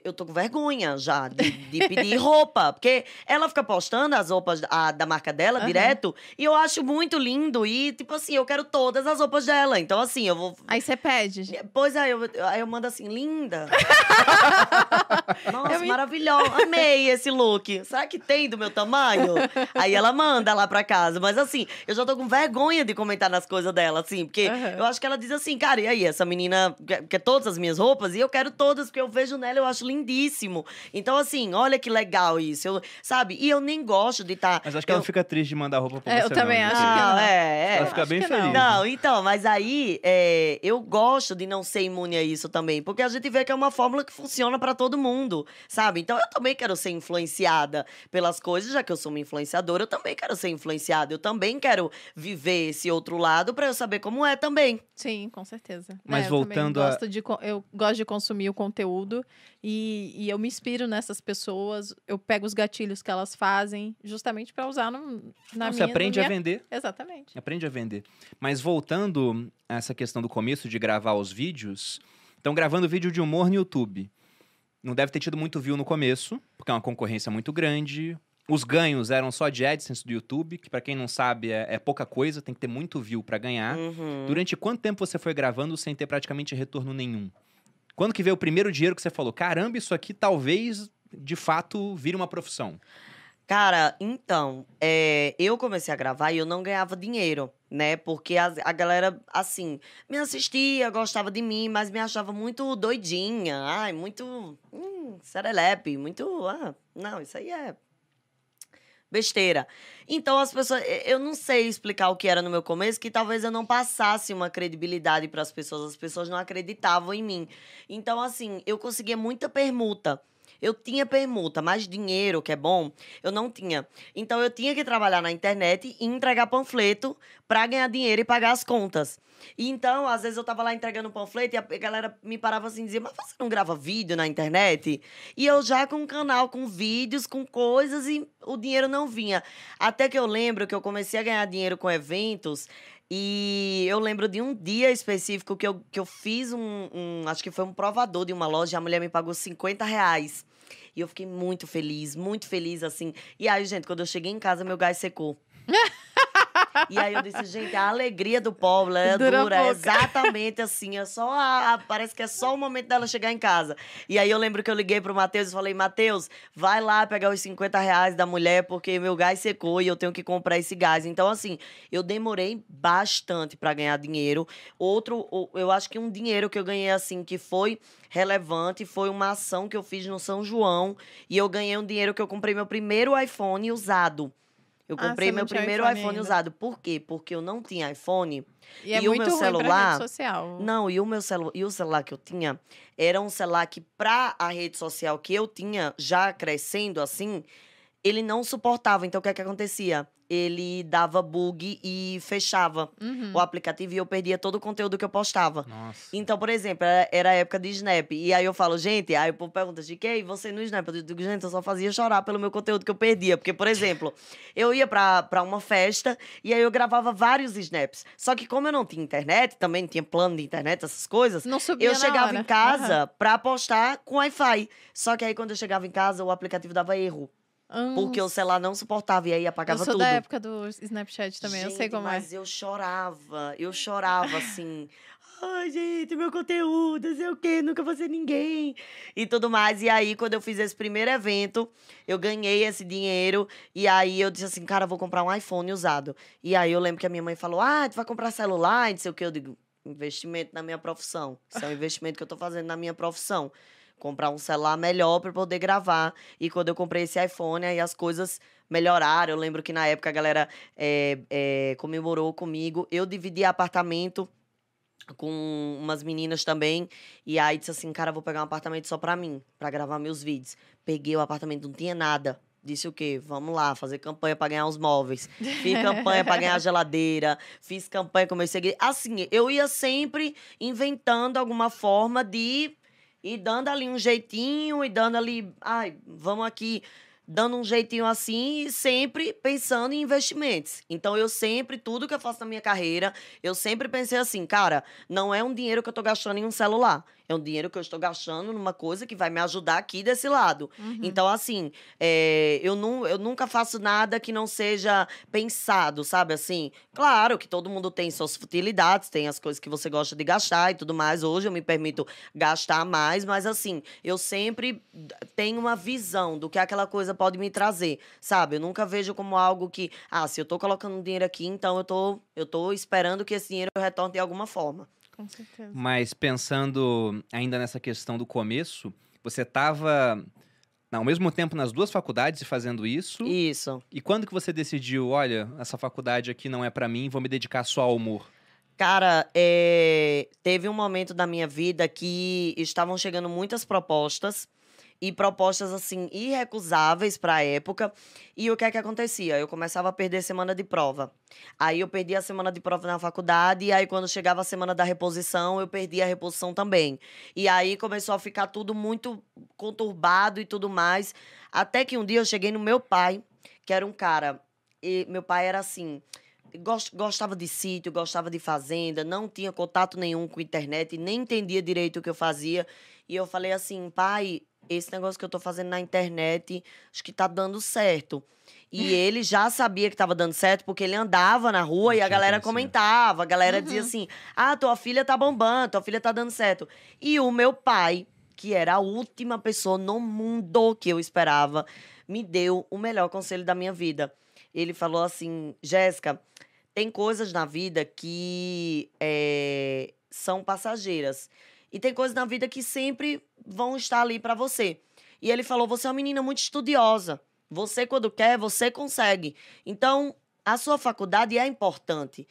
eu, tô com vergonha já de, de pedir roupa, porque ela fica postando as roupas da, da marca dela Aham. direto, e eu acho muito lindo e tipo assim, eu quero todas as roupas dela. Então assim, eu vou Aí você pede. Pois é, eu, aí eu mando assim, linda. Nossa, Eu me- maravilhosa. Amei esse look. Será que tem do meu tamanho? Aí ela manda lá pra casa. Mas assim, eu já tô com vergonha de comentar nas coisas dela, assim. Porque Aham. eu acho que ela diz assim, cara, e aí, essa menina quer todas as minhas roupas? E eu quero todas, porque eu vejo nela, eu acho lindíssimo. Então, assim, olha que legal isso. Eu, sabe? E eu nem gosto de estar. Mas acho que ela não fica triste de mandar roupa pra É, você. eu também não, acho né? que Não, não. é, é. Ela fica acho bem que não. feliz. Não, então, mas aí é, eu gosto de não ser imune a isso também, porque a gente vê que é uma fórmula que funciona pra todo mundo, sabe? Então eu também quero ser influenciada pelas coisas, já que eu sou uma influenciadora, eu também quero ser influenciada, eu também quero viver esse outro lado pra eu saber como é também. Sim, com certeza. Mas É, eu voltando também a- gosto de, eu gosto de consumir o conteúdo e, e eu me inspiro nessas pessoas. Eu pego os gatilhos que elas fazem justamente pra usar no, na Não, minha. você aprende na a minha... vender. Exatamente. Aprende a vender. Mas voltando a essa questão do começo de gravar os vídeos, então gravando vídeo de humor no YouTube. Não deve ter tido muito view no começo, porque é uma concorrência muito grande. Os ganhos eram só de AdSense do YouTube, que pra quem não sabe é, é pouca coisa, tem que ter muito view pra ganhar. Uhum. Durante quanto tempo você foi gravando sem ter praticamente retorno nenhum? Quando que veio o primeiro dinheiro que você falou, caramba, isso aqui talvez de fato vire uma profissão? Cara, então, é, eu comecei a gravar e eu não ganhava dinheiro, né? Porque a, a galera, assim, me assistia, gostava de mim, mas me achava muito doidinha. Ai, muito. Hum, serelepe, muito. Ah, não, isso aí é. Besteira. Então, as pessoas. Eu não sei explicar o que era no meu começo, que talvez eu não passasse uma credibilidade para as pessoas. As pessoas não acreditavam em mim. Então, assim, eu conseguia muita permuta. Eu tinha permuta, mas dinheiro, que é bom, eu não tinha. Então eu tinha que trabalhar na internet e entregar panfleto para ganhar dinheiro e pagar as contas. E então, às vezes eu tava lá entregando panfleto e a galera me parava assim e dizia: Mas você não grava vídeo na internet? E eu já com um canal com vídeos, com coisas e o dinheiro não vinha. Até que eu lembro que eu comecei a ganhar dinheiro com eventos. E eu lembro de um dia específico que eu, que eu fiz um, um- Acho que foi um provador de uma loja a mulher me pagou 50 reais. E eu fiquei muito feliz, muito feliz, assim. E aí, gente, quando eu cheguei em casa, meu gás secou. E aí eu disse, gente, a alegria do povo, é Dura dura, é exatamente assim. É só a, a- parece que é só o momento dela chegar em casa. E aí eu lembro que eu liguei pro Matheus e falei, Matheus, vai lá pegar os 50 reais da mulher, porque meu gás secou e eu tenho que comprar esse gás. Então, assim, eu demorei bastante para ganhar dinheiro. Outro, eu acho que um dinheiro que eu ganhei, assim, que foi relevante, foi uma ação que eu fiz no São João. E eu ganhei um dinheiro que eu comprei meu primeiro iPhone usado. Eu Ah, comprei não meu primeiro iPhone iPhone usado. Por quê? Porque eu não tinha iPhone. E é E o muito meu celular- rede social. Não, e o meu celular, e o celular que eu tinha era um celular que para a rede social que eu tinha já crescendo assim, ele não suportava. Então o que é que acontecia? Ele dava bug e fechava Uhum. o aplicativo e eu perdia todo o conteúdo que eu postava. Nossa. Então, por exemplo, era, era a época de Snap. E aí eu falo, gente, aí o povo pergunta, de que você no Snap? Eu digo, gente, eu só fazia chorar pelo meu conteúdo que eu perdia. Porque, por exemplo, eu ia pra, pra uma festa e aí eu gravava vários Snaps. Só que como eu não tinha internet, também não tinha plano de internet, essas coisas, Não subia eu chegava hora. em casa pra postar com Wi-Fi. Só que aí quando eu chegava em casa, o aplicativo dava erro. Aham. Porque o celular não suportava e aí Eu apagava sou tudo. da época do Snapchat também, eu sei Gente, como mas é. eu chorava, eu chorava assim. Ai, gente, meu conteúdo, não sei o quê, nunca vou ser ninguém. E tudo mais. E aí, quando eu fiz esse primeiro evento, eu ganhei esse dinheiro. E aí eu disse assim, cara, vou comprar um iPhone usado. E aí eu lembro que a minha mãe falou: ah, tu vai comprar celular, e não sei o quê. Eu digo, investimento na minha profissão. Isso é um investimento que eu tô fazendo na minha profissão. Comprar um celular melhor para poder gravar. E quando eu comprei esse iPhone, aí as coisas melhoraram. Eu lembro que na época a galera é, é, comemorou comigo. Eu dividi apartamento com umas meninas também. E aí disse assim, cara, vou pegar um apartamento só pra mim, pra gravar meus vídeos. Peguei o apartamento, não tinha nada. Disse o quê? Vamos lá, fazer campanha pra ganhar os móveis. Fiz campanha pra ganhar a geladeira. Fiz campanha com meus seguidores. Assim, eu ia sempre inventando alguma forma de E dando ali um jeitinho, e dando ali, ai, vamos aqui, dando um jeitinho assim, e sempre pensando em investimentos. Então, eu sempre, tudo que eu faço na minha carreira, eu sempre pensei assim, cara, não é um dinheiro que eu tô gastando em um celular. É um dinheiro que eu estou gastando numa coisa que vai me ajudar aqui desse lado. Uhum. Então, assim, é, eu, nu, eu nunca faço nada que não seja pensado, sabe? Assim, claro que todo mundo tem suas futilidades, tem as coisas que você gosta de gastar e tudo mais. Hoje eu me permito gastar mais, mas assim, eu sempre tenho uma visão do que aquela coisa pode me trazer, sabe? Eu nunca vejo como algo que, ah, se eu tô colocando dinheiro aqui, então eu tô, eu tô esperando que esse dinheiro retorne de alguma forma. Com certeza. Mas pensando ainda nessa questão do começo, você estava ao mesmo tempo nas duas faculdades e fazendo isso. E... Isso. quando que você decidiu, olha, essa faculdade aqui não é pra mim, vou me dedicar só ao humor? Cara, é, teve um momento da minha vida que estavam chegando muitas propostas e propostas assim irrecusáveis para a época. E o que é que acontecia? Eu começava a perder semana de prova. Aí eu perdi a semana de prova na faculdade e aí quando chegava a semana da reposição, eu perdi a reposição também. E aí começou a ficar tudo muito conturbado e tudo mais, até que um dia eu cheguei no meu pai, que era um cara, e meu pai era assim, gos- gostava de sítio, gostava de fazenda, não tinha contato nenhum com internet, nem entendia direito o que eu fazia. E eu falei assim, pai, esse negócio que eu tô fazendo na internet, acho que tá dando certo. E ele já sabia que tava dando certo, porque ele andava na rua e a galera comentava, a galera Uhum. dizia assim: ah, tua filha tá bombando, tua filha tá dando certo. E o meu pai, que era a última pessoa no mundo que eu esperava, me deu o melhor conselho da minha vida. Ele falou assim: Jéssica, tem coisas na vida que eh, são passageiras. E tem coisas na vida que sempre vão estar ali pra você. E ele falou: você é uma menina muito estudiosa. Você, quando quer, você consegue. Então, a sua faculdade é importante.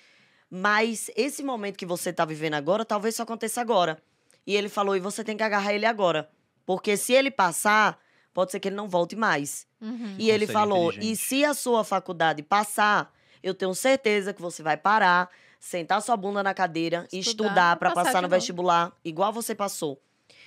Mas esse momento que você tá vivendo agora, talvez só aconteça agora. E ele falou: e você tem que agarrar ele agora. Porque se ele passar, pode ser que ele não volte mais. Uhum. E ele Conselho falou: e se a sua faculdade passar, eu tenho certeza que você vai parar, sentar sua bunda na cadeira e Estudar estudar e para passar passar no vestibular, igual você passou.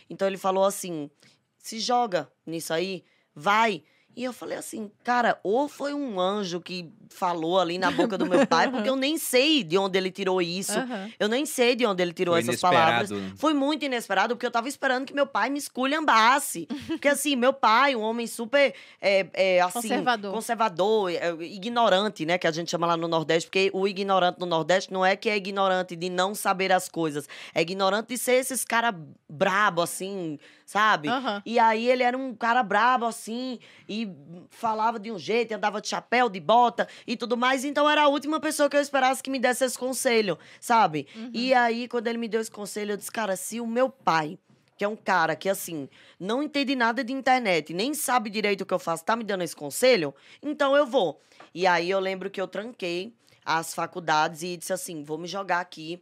Então ele falou assim: se joga nisso aí, vai. E eu falei assim, cara, ou foi um anjo que falou ali na boca do meu pai, porque eu nem sei de onde ele tirou isso. Aham. Eu nem sei de onde ele tirou Foi essas palavras. inesperado. Foi muito inesperado, porque eu tava esperando que meu pai me esculhambasse. Porque, assim, meu pai, um homem super, é, é, assim... Conservador. Conservador, é, ignorante, né? Que a gente chama lá no Nordeste. Porque o ignorante no Nordeste não é que é ignorante de não saber as coisas. É ignorante de ser esses cara brabo, assim, sabe? Aham. E aí ele era um cara brabo, assim, e falava de um jeito, andava de chapéu, de bota e tudo mais. Então era a última pessoa que eu esperasse que me desse esse conselho, sabe? E aí, quando ele me deu esse conselho, eu disse, cara, se o meu pai, que é um cara que, assim, não entende nada de internet, nem sabe direito o que eu faço, tá me dando esse conselho, então eu vou. E aí eu lembro que eu tranquei as faculdades e disse assim: vou me jogar aqui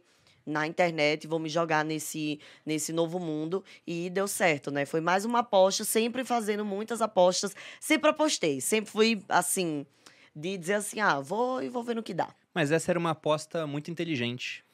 na internet, vou me jogar nesse, nesse novo mundo. E deu certo, né? Foi mais uma aposta, sempre fazendo muitas apostas. Sempre apostei, sempre fui assim, de dizer assim: ah, vou e vou ver no que dá. Mas essa era uma aposta muito inteligente.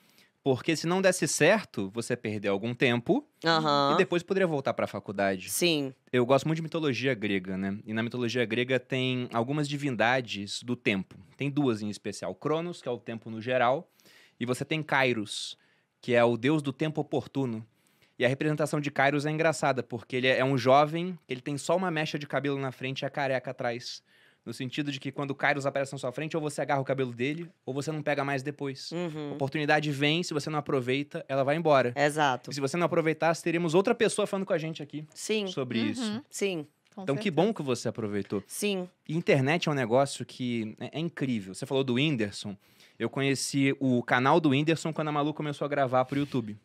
Porque se não desse certo, você perdeu algum tempo Aham. e depois poderia voltar pra faculdade. Sim. Eu gosto muito de mitologia grega, né? E na mitologia grega tem algumas divindades do tempo. Tem duas em especial: Cronos, que é o tempo no geral, e você tem Kairos, que é o deus do tempo oportuno. E a representação de Kairos é engraçada, porque ele é um jovem, ele tem só uma mecha de cabelo na frente e a careca atrás. No sentido de que quando o Kairos aparece na sua frente, ou você agarra o cabelo dele, ou você não pega mais depois. A Uhum. oportunidade vem, se você não aproveita, ela vai embora. Exato. E se você não aproveitasse, teríamos outra pessoa falando com a gente aqui Sim. sobre Uhum. isso. Sim. Com Então, que certeza. bom que você aproveitou. Sim. E internet é um negócio que é, é incrível. Você falou do Whindersson. Eu conheci o canal do Whindersson quando a Malu começou a gravar pro YouTube,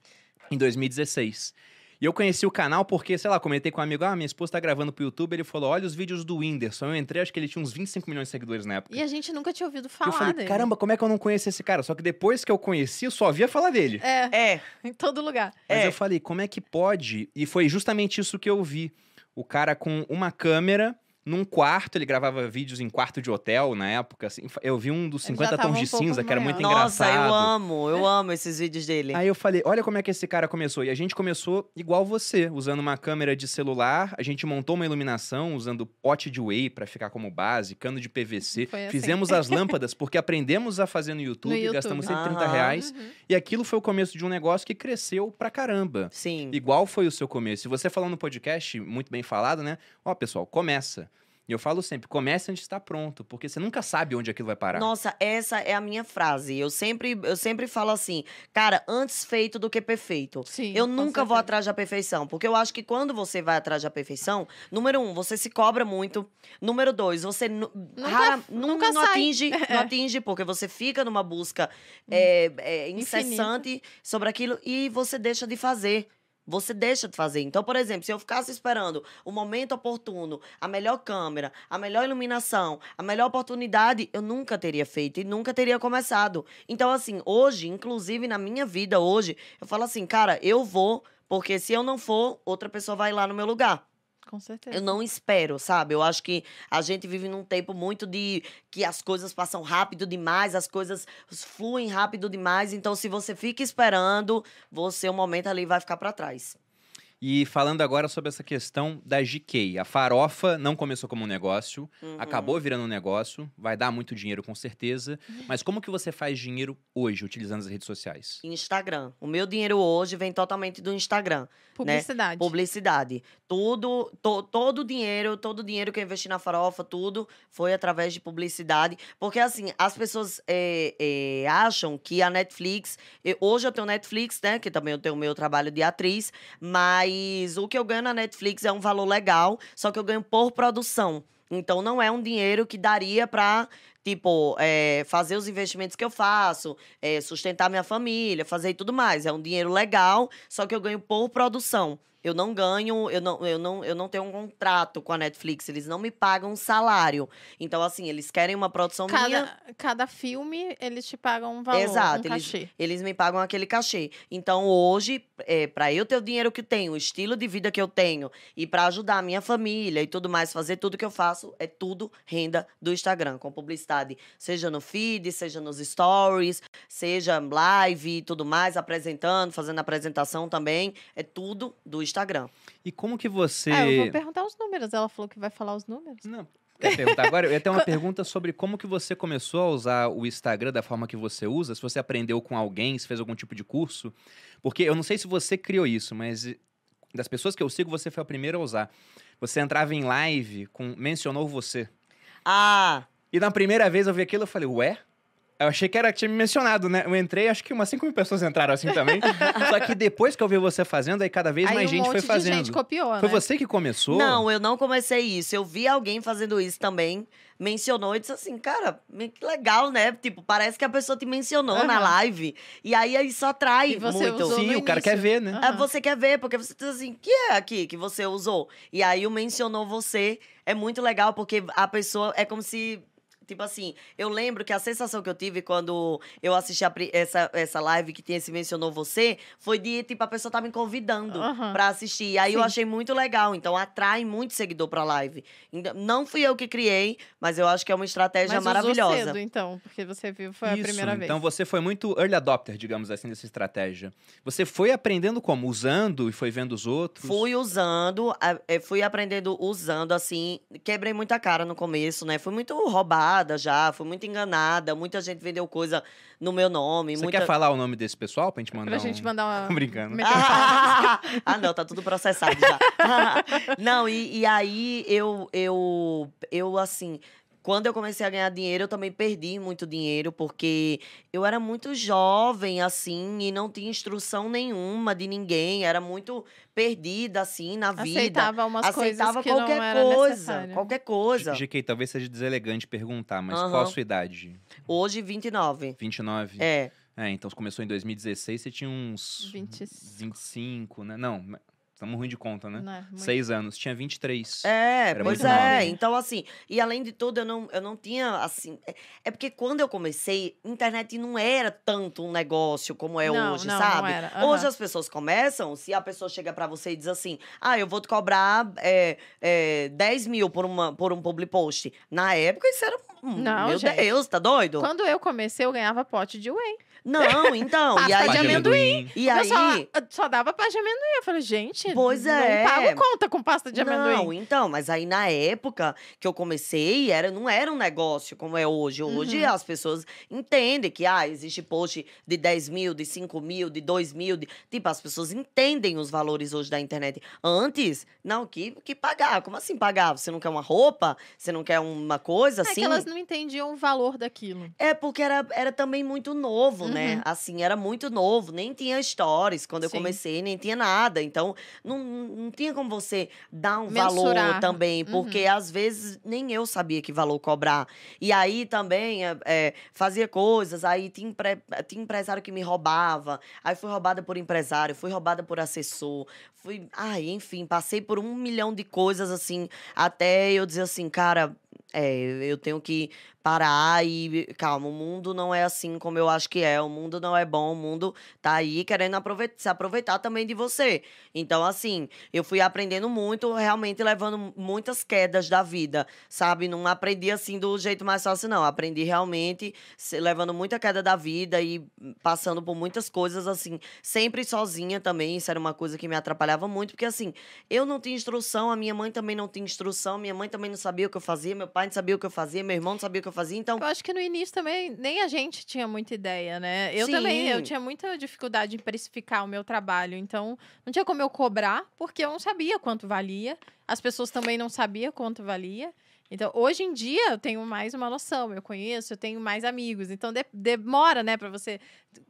em 2016. E eu conheci o canal porque, sei lá, comentei com um amigo, ah, minha esposa tá gravando pro YouTube, ele falou, olha os vídeos do Whindersson. Eu entrei, acho que ele tinha uns 25 milhões de seguidores na época. E a gente nunca tinha ouvido eu falar falei, dele. caramba, como é que eu não conheço esse cara? Só que depois que eu conheci, eu só via falar dele. É, É. em todo lugar. Mas É. eu falei, como é que pode? E foi justamente isso que eu vi. O cara com uma câmera num quarto, ele gravava vídeos em quarto de hotel na época, assim. Eu vi um dos Ele 50 já tava tons um de cinza, que era muito. Nossa, engraçado. eu amo, eu amo esses vídeos dele. Aí eu falei, olha como é que esse cara começou. E a gente começou igual você, usando uma câmera de celular. A gente montou uma iluminação usando pote de whey pra ficar como base, cano de PVC. Assim. Fizemos as lâmpadas porque aprendemos a fazer no YouTube, No YouTube. gastamos 130 Aham. reais. Uhum. E aquilo foi o começo de um negócio que cresceu pra caramba. Sim. Igual foi o seu começo. E você falando no podcast, muito bem falado, né? Ó, pessoal, começa. E eu falo sempre, comece antes de estar pronto, porque você nunca sabe onde aquilo vai parar. Nossa, essa é a minha frase. Eu sempre, eu sempre falo assim, cara, antes feito do que perfeito. Sim, Eu nunca vou atrás da perfeição, porque eu acho que quando você vai atrás da perfeição, número um, você se cobra muito. Número dois, você nu- rara- nu- nunca não, atinge, não atinge, porque você fica numa busca é, é, incessante sobre aquilo e você deixa de fazer. Você deixa de fazer. Então, por exemplo, se eu ficasse esperando o momento oportuno, a melhor câmera, a melhor iluminação, a melhor oportunidade, eu nunca teria feito e nunca teria começado. Então, assim, hoje, inclusive na minha vida hoje, eu falo assim, cara, eu vou, porque se eu não for, outra pessoa vai lá no meu lugar. Com certeza. Eu não espero, sabe? Eu acho que a gente vive num tempo muito de que as coisas passam rápido demais, as coisas fluem rápido demais. Então, se você fica esperando, você, o momento ali vai ficar pra trás. E falando agora sobre essa questão da GK. A farofa não começou como um negócio, Uhum. acabou virando um negócio, vai dar muito dinheiro com certeza. Mas como que você faz dinheiro hoje, utilizando as redes sociais? Instagram. O meu dinheiro hoje vem totalmente do Instagram. Publicidade. Publicidade. Tudo, to- todo o dinheiro, todo o dinheiro que eu investi na farofa, tudo foi através de publicidade. Porque, assim, as pessoas é, é, acham que a Netflix. hoje eu tenho Netflix, né? Que também eu tenho o meu trabalho de atriz. Mas o que eu ganho na Netflix é um valor legal, só que eu ganho por produção. Então não é um dinheiro que daria pra. Tipo, é, fazer os investimentos que eu faço, é, sustentar minha família, fazer tudo mais. É um dinheiro legal, só que eu ganho por produção. Eu não ganho, eu não, eu não, eu não tenho um contrato com a Netflix, eles não me pagam um salário. Então, assim, eles querem uma produção minha. Cada, cada filme, eles te pagam um valor, Exato, um eles- cachê. Eles me pagam aquele cachê. Então, hoje, é, para eu ter o dinheiro que tenho, o estilo de vida que eu tenho, e para ajudar a minha família e tudo mais, fazer tudo que eu faço, é tudo renda do Instagram, com publicidade, seja no feed, seja nos stories, seja live e tudo mais, apresentando, fazendo apresentação também. É tudo do Instagram. E como que você. Ah, eu vou perguntar os números. Ela falou que vai falar os números. Não. Quer perguntar agora? Eu ia ter uma pergunta sobre como que você começou a usar o Instagram da forma que você usa, se você aprendeu com alguém, se fez algum tipo de curso. Porque eu não sei se você criou isso, mas das pessoas que eu sigo, você foi a primeira a usar. Você entrava em live com mencionou você. Ah, E na primeira vez eu vi aquilo, eu falei, ué? Eu achei que era que tinha me mencionado, né? Eu entrei, acho que umas 5 mil pessoas entraram assim também. Só que depois que eu vi você fazendo, aí cada vez Aí mais um gente monte foi de fazendo. gente copiou, Foi né? você que começou? Não, eu não comecei isso. Eu vi alguém fazendo isso também, mencionou e disse assim, cara, que legal, né? Tipo, parece que a pessoa te mencionou na Aham. live. E aí isso atrai E você muito. usou Sim, no o cara quer ver, né? Aham. você quer ver, porque você diz assim, que é aqui que você usou? E aí o mencionou você. É muito legal, porque a pessoa é como se. Tipo assim, eu lembro que a sensação que eu tive quando eu assisti a essa, essa live que tinha esse mencionou você foi de, tipo, a pessoa tá me convidando Aham. pra assistir. E aí eu Sim. achei muito legal. Então atrai muito seguidor pra live. Então, não fui eu que criei, mas eu acho que é uma estratégia Mas maravilhosa. usou cedo, então, porque você viu, foi a Isso, primeira vez. Então você foi muito early adopter, digamos assim, dessa estratégia. Você foi aprendendo como? Usando e foi vendo os outros? Fui usando, a- eh, fui aprendendo usando, assim. Quebrei muita cara no começo, né? Fui muito roubada já, fui muito enganada. Muita gente vendeu coisa no meu nome. Você muita... quer falar o nome desse pessoal pra gente mandar Pra um... gente mandar uma... Tô brincando. pau. ah, não, tá tudo processado já. não, e, e aí eu, eu, eu, assim, quando eu comecei a ganhar dinheiro, eu também perdi muito dinheiro, porque eu era muito jovem, assim, e não tinha instrução nenhuma de ninguém, era muito perdida, assim, na vida. Aceitava umas Aceitava coisas que qualquer não era coisa, necessário. qualquer coisa. GK, talvez seja deselegante perguntar, mas qual a sua idade? Hoje, 29. 29? É, É, então você começou em 2016, você tinha uns 20. 25, né? Não, Estamos ruim de conta, né? Né, muito. Seis anos. Tinha 23. É, Era pois muito é. nova. Então, assim, e além de tudo, eu não, eu não tinha, assim. É, é porque quando eu comecei, internet não era tanto um negócio como é Não, hoje, não, sabe? não era. Aham. Hoje as pessoas começam, se a pessoa chega pra você e diz assim: ah, eu vou te cobrar é, é, 10 mil por, uma, por um public post. Na época, isso era. Não, meu gente. Deus, tá doido? Quando eu comecei, eu ganhava pote de whey. Não, então. e Pasta aí, de amendoim. E Eu só, aí. só dava pasta de amendoim. Eu falei, gente, Pois é. não pago conta com pasta de Não, amendoim. então, mas aí na época que eu comecei, era, não era um negócio como é hoje. Hoje Uhum. as pessoas entendem que ah, existe post de 10 mil, de 5 mil, de 2 mil. De... Tipo, as pessoas entendem os valores hoje da internet. Antes, não, que, que pagar. Como assim pagar? Você não quer uma roupa? Você não quer uma coisa É assim? que elas não entendiam o valor daquilo. É porque era, era também muito novo, né? Uhum. Assim, era muito novo. Nem tinha stories quando eu Sim. comecei, nem tinha nada. Então, não, não tinha como você dar um Mensurar. valor também. Uhum. Porque, às vezes, nem eu sabia que valor cobrar. E aí, também, é, fazia coisas. Aí, tinha, empre- tinha empresário que me roubava. Aí, fui roubada por empresário. Fui roubada por assessor. Fui... Ai, enfim, passei por um milhão de coisas, assim. Até eu dizer assim, cara... É, eu tenho que parar e calma, o mundo não é assim como eu acho que é, o mundo não é bom, o mundo tá aí querendo aproveitar, se aproveitar também de você. Então, assim, eu fui aprendendo muito, realmente levando muitas quedas da vida, sabe? Não aprendi assim do jeito mais fácil, não. Aprendi realmente levando muita queda da vida e passando por muitas coisas, assim, sempre sozinha também. Isso era uma coisa que me atrapalhava muito, porque assim, eu não tinha instrução, a minha mãe também não tinha instrução, minha mãe também não sabia o que eu fazia, meu pai não sabia o que eu fazia, meu irmão não sabia o que eu fazia, então. Eu acho que no início também nem a gente tinha muita ideia, né? Eu Sim. também, eu tinha muita dificuldade em precificar o meu trabalho, então não tinha como eu cobrar, porque eu não sabia quanto valia. As pessoas também não sabiam quanto valia. Então, hoje em dia, eu tenho mais uma noção, eu conheço, eu tenho mais amigos. Então, de- demora, né, para você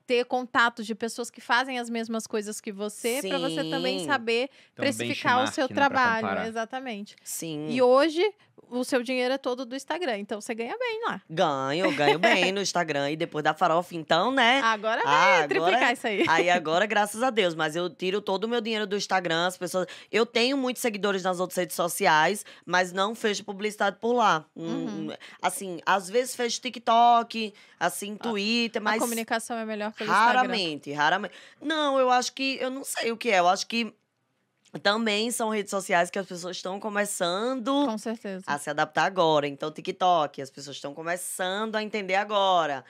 ter contatos de pessoas que fazem as mesmas coisas que você, para você também saber Então, precificar o seu né, trabalho. comparar. Exatamente. Sim. E hoje, o seu dinheiro é todo do Instagram, então você ganha bem lá. Ganho, ganho bem no Instagram. E depois da farofa, então, né? Agora vai Ah, triplicar agora- isso aí. Aí agora, graças a Deus, mas eu tiro todo o meu dinheiro do Instagram, as pessoas. Eu tenho muitos seguidores nas outras redes sociais, mas não fecho publicidade por lá. Hum, Uhum. Assim, às vezes fecho TikTok, assim, Twitter, A mas comunicação é melhor pelo Instagram. raramente, raramente. Não, eu acho que. Eu não sei o que é. Eu acho que também são redes sociais que as pessoas estão começando Com certeza. a se adaptar agora. Então, TikTok, as pessoas estão começando a entender agora.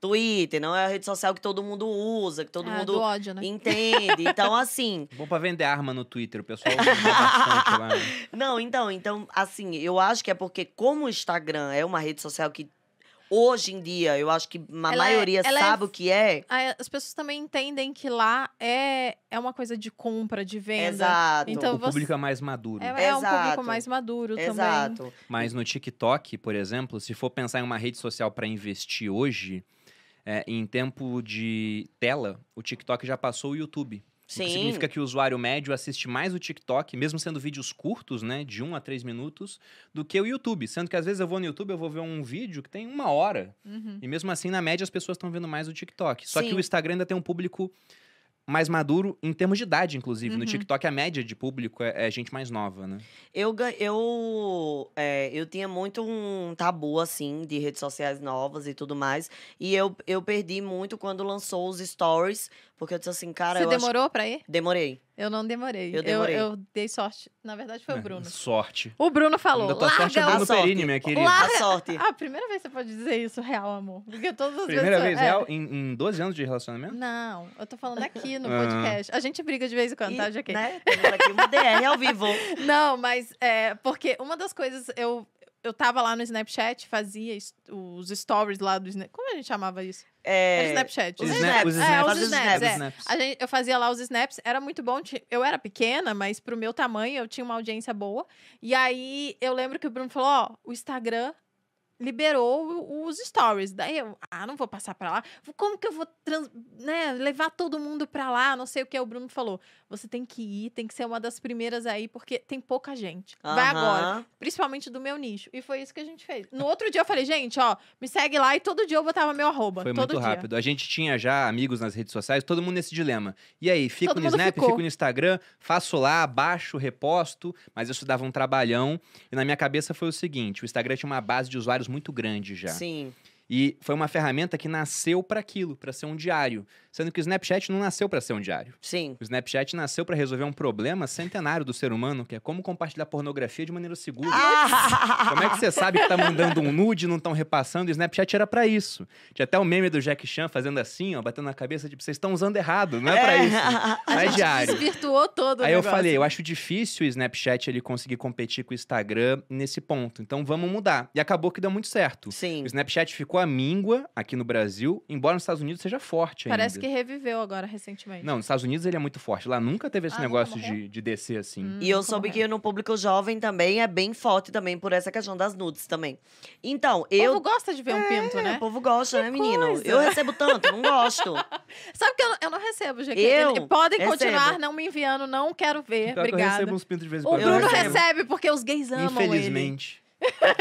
Twitter, não é a rede social que todo mundo usa, que todo do mundo ódio, né? entende. Então, assim. Bom pra vender arma no Twitter, o pessoal usa bastante lá. né? Não, então, então, assim, eu acho que é porque, como o Instagram é uma rede social que hoje em dia, eu acho que a Ela é- maioria é sabe o que é. As pessoas também entendem que lá é, é uma coisa de compra, de venda. Exato. Então, o você- público é mais maduro. É, é um público mais maduro também. Exato. Mas no TikTok, por exemplo, se for pensar em uma rede social para investir hoje, é, em tempo de tela, o TikTok já passou o YouTube. O Sim. que significa que o usuário médio assiste mais o TikTok, mesmo sendo vídeos curtos, né, de 1 a 3 minutos, do que o YouTube. Sendo que às vezes eu vou no YouTube, eu vou ver um vídeo que tem uma hora. Uhum. E mesmo assim, na média, as pessoas estão vendo mais o TikTok. Só que Sim. o Instagram ainda tem um público mais maduro em termos de idade, inclusive. No Uhum. TikTok, a média de público é, é gente mais nova, né? Eu, eu, é, eu tinha muito um tabu, assim, de redes sociais novas e tudo mais. E eu, eu perdi muito quando lançou os stories, porque eu disse assim, cara, Você eu acho- demorou pra ir? Demorei. Eu não demorei. Eu demorei. Eu, dei sorte. Na verdade, foi o Bruno. Sorte. O Bruno falou, Ainda tua sorte é larga Bruno sorte. Perini, minha querida. Larga- A sorte. Ah, a primeira vez que você pode dizer isso, real, amor. Porque todas as Primeira vezes... vez é. real em, em 12 anos de relacionamento? Não, eu tô falando aqui no Ah. podcast. A gente briga de vez em quando, tá, E, GK? né, temos aqui uma DR ao vivo. Não, mas é porque uma das coisas eu eu tava lá no Snapchat, fazia os stories lá do Snapchat. Como a gente chamava isso? Era É, Snapchat. os né? snaps. os É, snaps. os Fazia os snaps, é. snaps. A gente, eu fazia lá os snaps, era muito bom. Eu era pequena, mas pro meu tamanho eu tinha uma audiência boa. E aí eu lembro que o Bruno falou: ó, o Instagram liberou os stories. Daí eu, ah, não vou passar pra lá. Como que eu vou trans- né, levar todo mundo pra lá? Não sei o que. O Bruno falou. Você tem que ir, tem que ser uma das primeiras aí, porque tem pouca gente. Vai agora. Principalmente do meu nicho. E foi isso que a gente fez. No outro dia eu falei, gente, ó, me segue lá e todo dia eu botava meu arroba. Foi todo muito dia. rápido. A gente tinha já amigos nas redes sociais, todo mundo nesse dilema. E aí, fico Todo no Snap, ficou. fico no Instagram, faço lá, baixo, reposto, mas isso dava um trabalhão. E na minha cabeça foi o seguinte: o Instagram tinha uma base de usuários muito grande já. Sim. E foi uma ferramenta que nasceu para aquilo, para ser um diário. Sendo que o Snapchat não nasceu para ser um diário. Sim. O Snapchat nasceu para resolver um problema centenário do ser humano, que é como compartilhar pornografia de maneira segura. Ah! Como é que você sabe que tá mandando um nude e não estão repassando? O Snapchat era pra isso. Tinha até o meme do Jack Chan fazendo assim, ó, batendo na cabeça, tipo, vocês estão usando errado, não é, pra isso. Não A é gente diário. desvirtuou todo o Aí eu negócio. falei, eu acho difícil o Snapchat ele conseguir competir com o Instagram nesse ponto. Então vamos mudar. E acabou que deu muito certo. Sim. O Snapchat ficou a míngua aqui no Brasil, embora nos Estados Unidos seja forte ainda. Parece que reviveu agora recentemente. Não, nos Estados Unidos ele é muito forte. Lá nunca teve esse Ah, negócio de, de descer assim. Hum, E eu soube morreu. que no público jovem também é bem forte também por essa questão das nudes também. Então, O eu. povo gosta de ver um pinto, É, né? O povo gosta, né, menino? coisa. Eu recebo tanto, não gosto. Sabe que eu, não- eu não recebo, GQ. Eu Podem recebo. continuar não me enviando, não quero ver. Pior que eu Obrigada. recebo uns pintos de vez em O quando. Eu Bruno recebo. recebe porque os gays amam ele. Infelizmente.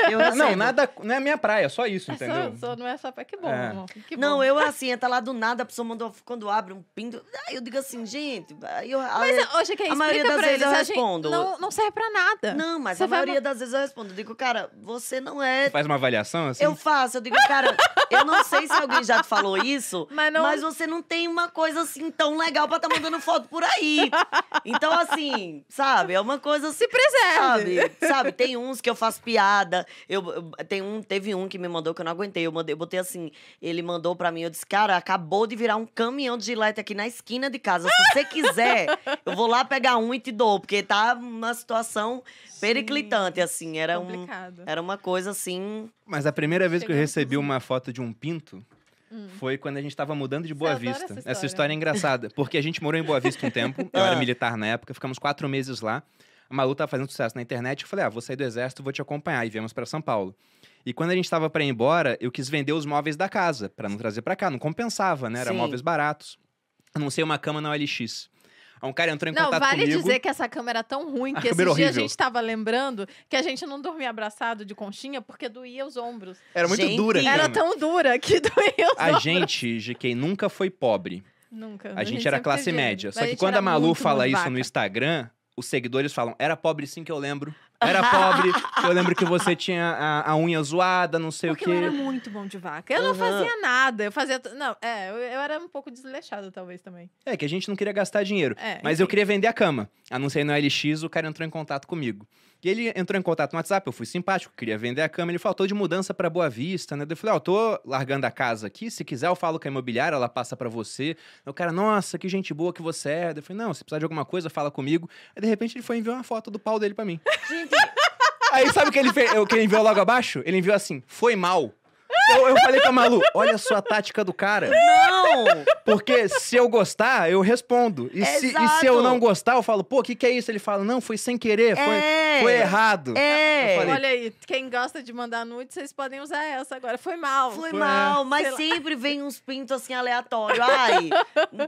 Eu Não, recebo. nada. Não é a minha praia, só isso, É entendeu? só, só- não é só pra que bom, É. amor. Que Não, bom. eu assim, tá lá do nada, a pessoa mandou, quando abre um pinto, aí eu digo assim, gente, aí eu, Mas, hoje que a maioria das vezes eles, eu respondo. Não, não serve pra nada. Não, mas Você a vai maioria das vezes eu respondo. Eu digo, cara, você não é. Faz uma avaliação assim? Eu faço, eu digo, cara, eu não sei se alguém já te falou isso, Mas não- mas você não tem uma coisa assim tão legal pra tá mandando foto por aí. Então, assim, sabe, é uma coisa Se preserve. Sabe, sabe, tem uns que eu faço piada. Eu, eu- tem um, teve um que me mandou que eu não aguentei. Eu, mandei, eu botei assim, ele mandou pra mim, eu disse, cara, acabou de virar um caminhão de gilete aqui na esquina de casa. Se você quiser, eu vou lá pegar um e te dou, porque tá uma situação periclitante, assim. Era, um, era uma coisa assim. Mas a primeira vez que eu recebi assim. uma foto de um pinto foi quando a gente tava mudando de Boa Hum. Vista. essa Essa história. história é engraçada, porque a gente morou em Boa Vista um tempo, eu era Ah. militar na época, ficamos quatro meses lá. A Malu tava fazendo sucesso na internet, eu falei, ah, vou sair do exército, vou te acompanhar, e viemos pra São Paulo. E quando a gente tava pra ir embora, eu quis vender os móveis da casa, pra não trazer pra cá, não compensava, né? Era Sim. móveis baratos. Anunciei uma cama na OLX. Um cara entrou em Não, contato vale comigo. dizer que essa câmera é tão ruim A que esse dia a gente tava lembrando que a gente não dormia abraçado de conchinha porque doía os ombros. Era muito Gente, dura. a Era cama. tão dura que doía os A ombros. gente, GK, nunca foi pobre. Nunca. A gente era classe média. Só que quando era a Malu muito fala de isso vaca. no Instagram, os seguidores falam: era pobre sim que eu lembro. Era pobre, eu lembro que você tinha a, a unha zoada, não sei Porque o eu quê. era muito bom de vaca. Eu não Aham. fazia nada. Eu fazia. Não, é, eu, eu era um pouco desleixada, talvez também. É, que a gente não queria gastar dinheiro. É, Mas eu enfim. queria vender a cama. Anunciei no LX, o cara entrou em contato comigo. E ele entrou em contato no WhatsApp, eu fui simpático, queria vender a cama. Ele faltou de mudança pra Boa Vista, né? Eu falei, ó, eu tô largando a casa aqui, se quiser eu falo com a imobiliária, ela passa pra você. Aí o cara, nossa, que gente boa que você é. Eu falei, não, se precisar de alguma coisa, fala comigo. Aí de repente ele foi enviar uma foto do pau dele pra mim. Gente, Aí sabe o que ele, fez, o que ele enviou logo abaixo? Ele enviou assim, foi mal. Eu, eu falei pra Malu, olha só a tática do cara. não! Porque se eu gostar, eu respondo. E, se, e se eu não gostar, eu falo, pô, o que, que é isso? Ele fala, não, foi sem querer, foi, É. foi errado. É! Falei- Olha aí, quem gosta de mandar nude, vocês podem usar essa agora. Foi mal. Foi Foi- mal, mas Sei lá. sempre vem uns pintos assim aleatórios. Ai,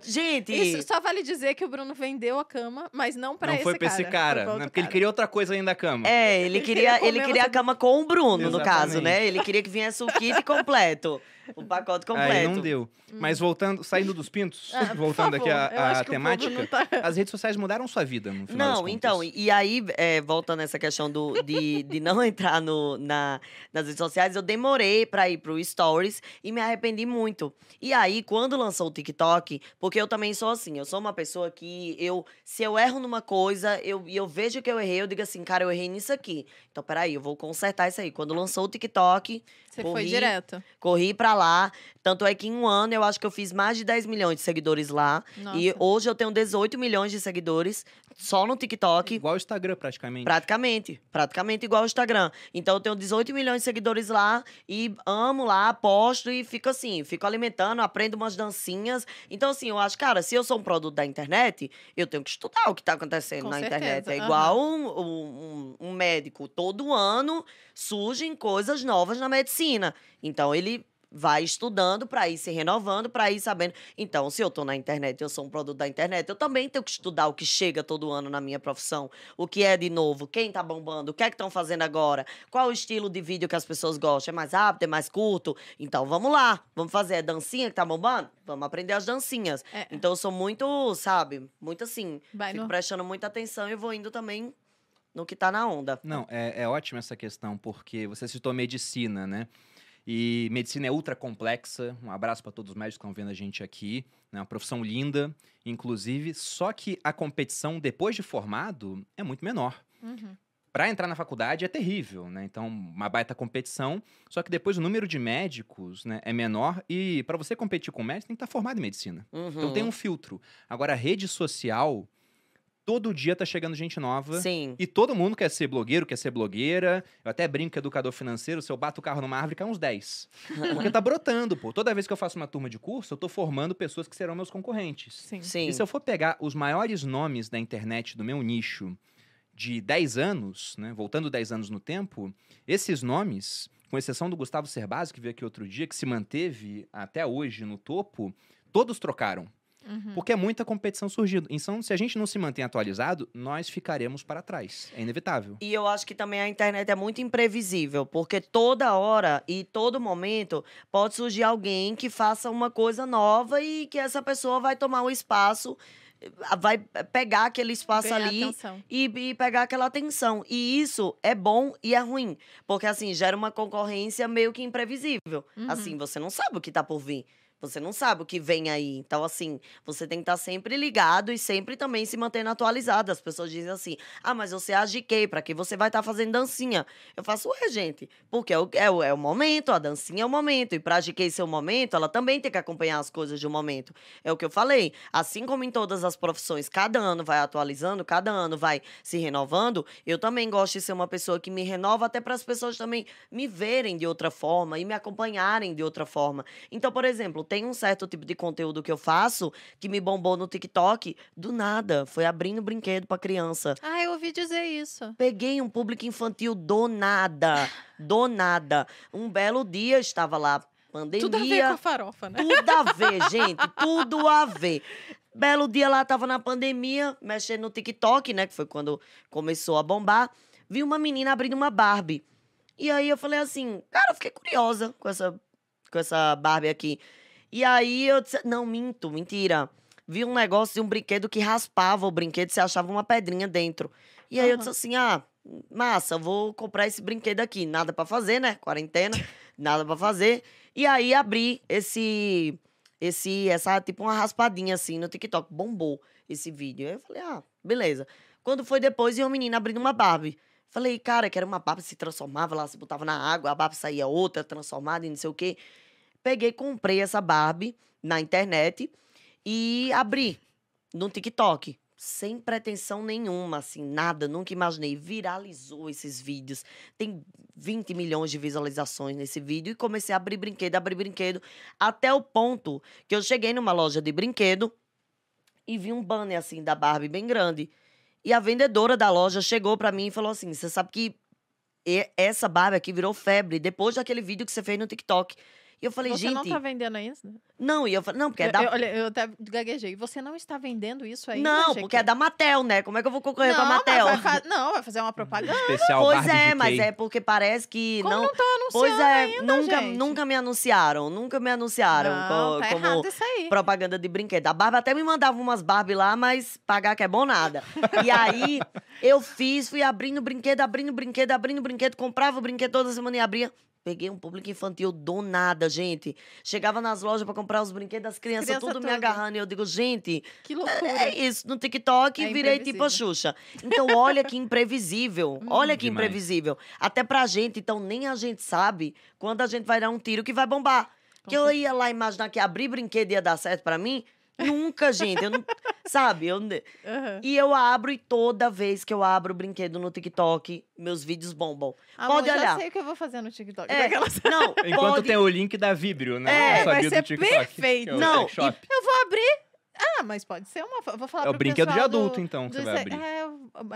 gente. Isso só vale dizer que o Bruno vendeu a cama, mas não pra não esse foi pra esse cara, né? porque ele cara. queria outra coisa além da cama. É, ele Ele queria, queria ele queria a cama com o Bruno, no caso, Exatamente. né? Ele queria que viesse o kit completo. O pacote completo. Aí não deu. Mas voltando, saindo dos pintos, Hum. Ah, voltando aqui favor, à eu à temática, tá- as redes sociais mudaram sua vida, no final Não, então, e e aí, é, voltando a essa questão do, de, de não entrar no, na, nas redes sociais, eu demorei pra ir pro Stories e me arrependi muito. E aí, quando lançou o TikTok, porque eu também sou assim, eu sou uma pessoa que eu, se eu erro numa coisa eu, e eu vejo que eu errei, eu digo assim, cara, eu errei nisso aqui. Então, peraí, eu vou consertar isso aí. Quando lançou o TikTok, Você foi corri, direto. Corri pra lá. Tanto é que em um ano eu acho que eu fiz mais de 10 milhões de seguidores lá. Nossa. E hoje eu tenho 18 milhões de seguidores só no TikTok. Igual o Instagram, praticamente. Praticamente. Praticamente igual ao Instagram. Então eu tenho 18 milhões de seguidores lá e amo lá, posto e fico assim, fico alimentando, aprendo umas dancinhas. Então, assim, eu acho, cara, se eu sou um produto da internet, eu tenho que estudar o que tá acontecendo Com na certeza, internet. É aham. igual um, um, um médico. Todo ano surgem coisas novas na medicina. Então, ele vai estudando para ir se renovando, para ir sabendo. Então, se eu estou na internet, eu sou um produto da internet, eu também tenho que estudar o que chega todo ano na minha profissão, o que é de novo, quem está bombando, o que é que estão fazendo agora, qual o estilo de vídeo que as pessoas gostam, é mais rápido, é mais curto. Então, vamos lá, vamos fazer a dancinha que tá bombando? Vamos aprender as dancinhas. É. Então, eu sou muito, sabe, muito assim, Vai fico no- prestando muita atenção e vou indo também no que tá na onda. Não, é, é ótima essa questão, porque você citou medicina, né? E medicina é ultra complexa. Um abraço para todos os médicos que estão vendo a gente aqui. É uma profissão linda, inclusive. Só que a competição depois de formado é muito menor. Uhum. Para entrar na faculdade é terrível, né? Então, uma baita competição. Só que depois o número de médicos né, é menor. E para você competir com médico, tem que estar formado em medicina. Então Uhum. tem um filtro. Agora, a rede social, todo dia tá chegando gente nova. Sim. E todo mundo quer ser blogueiro, quer ser blogueira. Eu até brinco educador financeiro, se eu bato o carro numa árvore, cai uns 10. Porque tá brotando, pô. Toda vez que eu faço uma turma de curso, eu tô formando pessoas que serão meus concorrentes. Sim. Sim. E se eu for pegar os maiores nomes da internet do meu nicho de 10 anos, né, voltando 10 anos no tempo, esses nomes, com exceção do Gustavo Cerbasi, que veio aqui outro dia, que se manteve até hoje no topo, todos trocaram. Uhum. Porque é muita competição surgindo. Então, se a gente não se mantém atualizado, nós ficaremos para trás. É inevitável. E eu acho que também a internet é muito imprevisível, porque toda hora e todo momento pode surgir alguém que faça uma coisa nova e que essa pessoa vai tomar um espaço, eh, vai pegar aquele espaço Ganhar ali e, e pegar aquela atenção. E isso é bom e é ruim, porque assim gera uma concorrência meio que imprevisível. Uhum. Assim, você não sabe o que tá por vir. Você não sabe o que vem aí. Então, assim, você tem que estar sempre ligado e sempre também se mantendo atualizado. As pessoas dizem assim: ah, mas você é a GK, pra que você vai estar fazendo dancinha? Eu faço, ué, gente, porque é o, é, o, é o momento, a dancinha é o momento. E pra GK ser o momento, ela também tem que acompanhar as coisas de um momento. É o que eu falei. Assim como em todas as profissões, cada ano vai atualizando, cada ano vai se renovando, eu também gosto de ser uma pessoa que me renova, até para as pessoas também me verem de outra forma e me acompanharem de outra forma. Então, por exemplo, tem um certo tipo de conteúdo que eu faço que me bombou no TikTok, do nada, foi abrindo brinquedo para criança. Ah, eu ouvi dizer isso. Peguei um público infantil do nada, do nada. Um belo dia estava lá, pandemia. Tudo a ver com a farofa, né? Tudo a ver, gente. Tudo a ver. Belo dia lá, tava na pandemia, mexendo no TikTok, né? Que foi quando começou a bombar. Vi uma menina abrindo uma Barbie. E aí eu falei assim, cara, eu fiquei curiosa com essa, com essa Barbie aqui. E aí eu disse, não, minto, mentira. Vi um negócio de um brinquedo que raspava o brinquedo e você achava uma pedrinha dentro. E aí eu Aham. disse assim, ah, massa, vou comprar esse brinquedo aqui. Nada pra fazer, né? Quarentena, nada pra fazer. E aí abri esse esse essa tipo uma raspadinha assim no TikTok, bombou esse vídeo. Aí eu falei: "Ah, beleza". Quando foi depois e uma menina abrindo uma Barbie. Falei: "Cara, que era uma Barbie se transformava lá, se botava na água, a Barbie saía outra transformada e não sei o quê". Peguei, comprei essa Barbie na internet e abri no TikTok. Sem pretensão nenhuma, assim, nada, nunca imaginei. Viralizou esses vídeos. Tem 20 milhões de visualizações nesse vídeo. E comecei a abrir brinquedo, abrir brinquedo. Até o ponto que eu cheguei numa loja de brinquedo e vi um banner, assim, da Barbie bem grande. E a vendedora da loja chegou pra mim e falou assim: Você sabe que essa Barbie aqui virou febre depois daquele vídeo que você fez no TikTok. E eu falei, Você gente. não tá vendendo isso? Não, e eu falei, não, porque é da eu- olha, eu até gaguejei. Você não está vendendo isso aí? Não, porque é da Matel, né? Como é que eu vou concorrer com a Matel? Vai fa- não, vai fazer uma propaganda. Especial Pois Barbie é, mas é porque parece que Como não. não tá anunciando pois é, ainda, nunca, gente? nunca me anunciaram, nunca me anunciaram Não, co- tá como errado isso aí. propaganda de brinquedo. A Barbie até me mandava umas Barbie lá, mas pagar que é bom nada. E aí eu fiz, fui abrindo brinquedo, abrindo brinquedo, abrindo brinquedo, comprava o brinquedo toda semana e abria. Peguei um público infantil do nada, gente. Chegava nas lojas pra comprar os brinquedos das crianças, Criança tudo me agarrando. E eu digo, gente, Que loucura. é isso, no TikTok É virei tipo a. Xuxa. Então, olha que imprevisível. olha que Demais. imprevisível. Até pra gente, então, nem a gente sabe quando a gente vai dar um tiro que vai bombar. Que eu ia lá imaginar que abrir brinquedo ia dar certo pra mim? Nunca, gente. Eu não, sabe? Eu, Aham. e eu abro e toda vez que eu abro o brinquedo no TikTok, meus vídeos bombam. Amor, Pode já olhar. sei o que eu vou fazer no TikTok. É, Daquelas- não, Enquanto pode... tem o link da Vibrio, né? É, Eu sabia vai do ser TikTok, perfeito. é Não, shop. Eu vou abrir, Ah, mas pode ser uma. eu Vou falar É o brinquedo de pessoal do- adulto, então, que você vai abrir. É,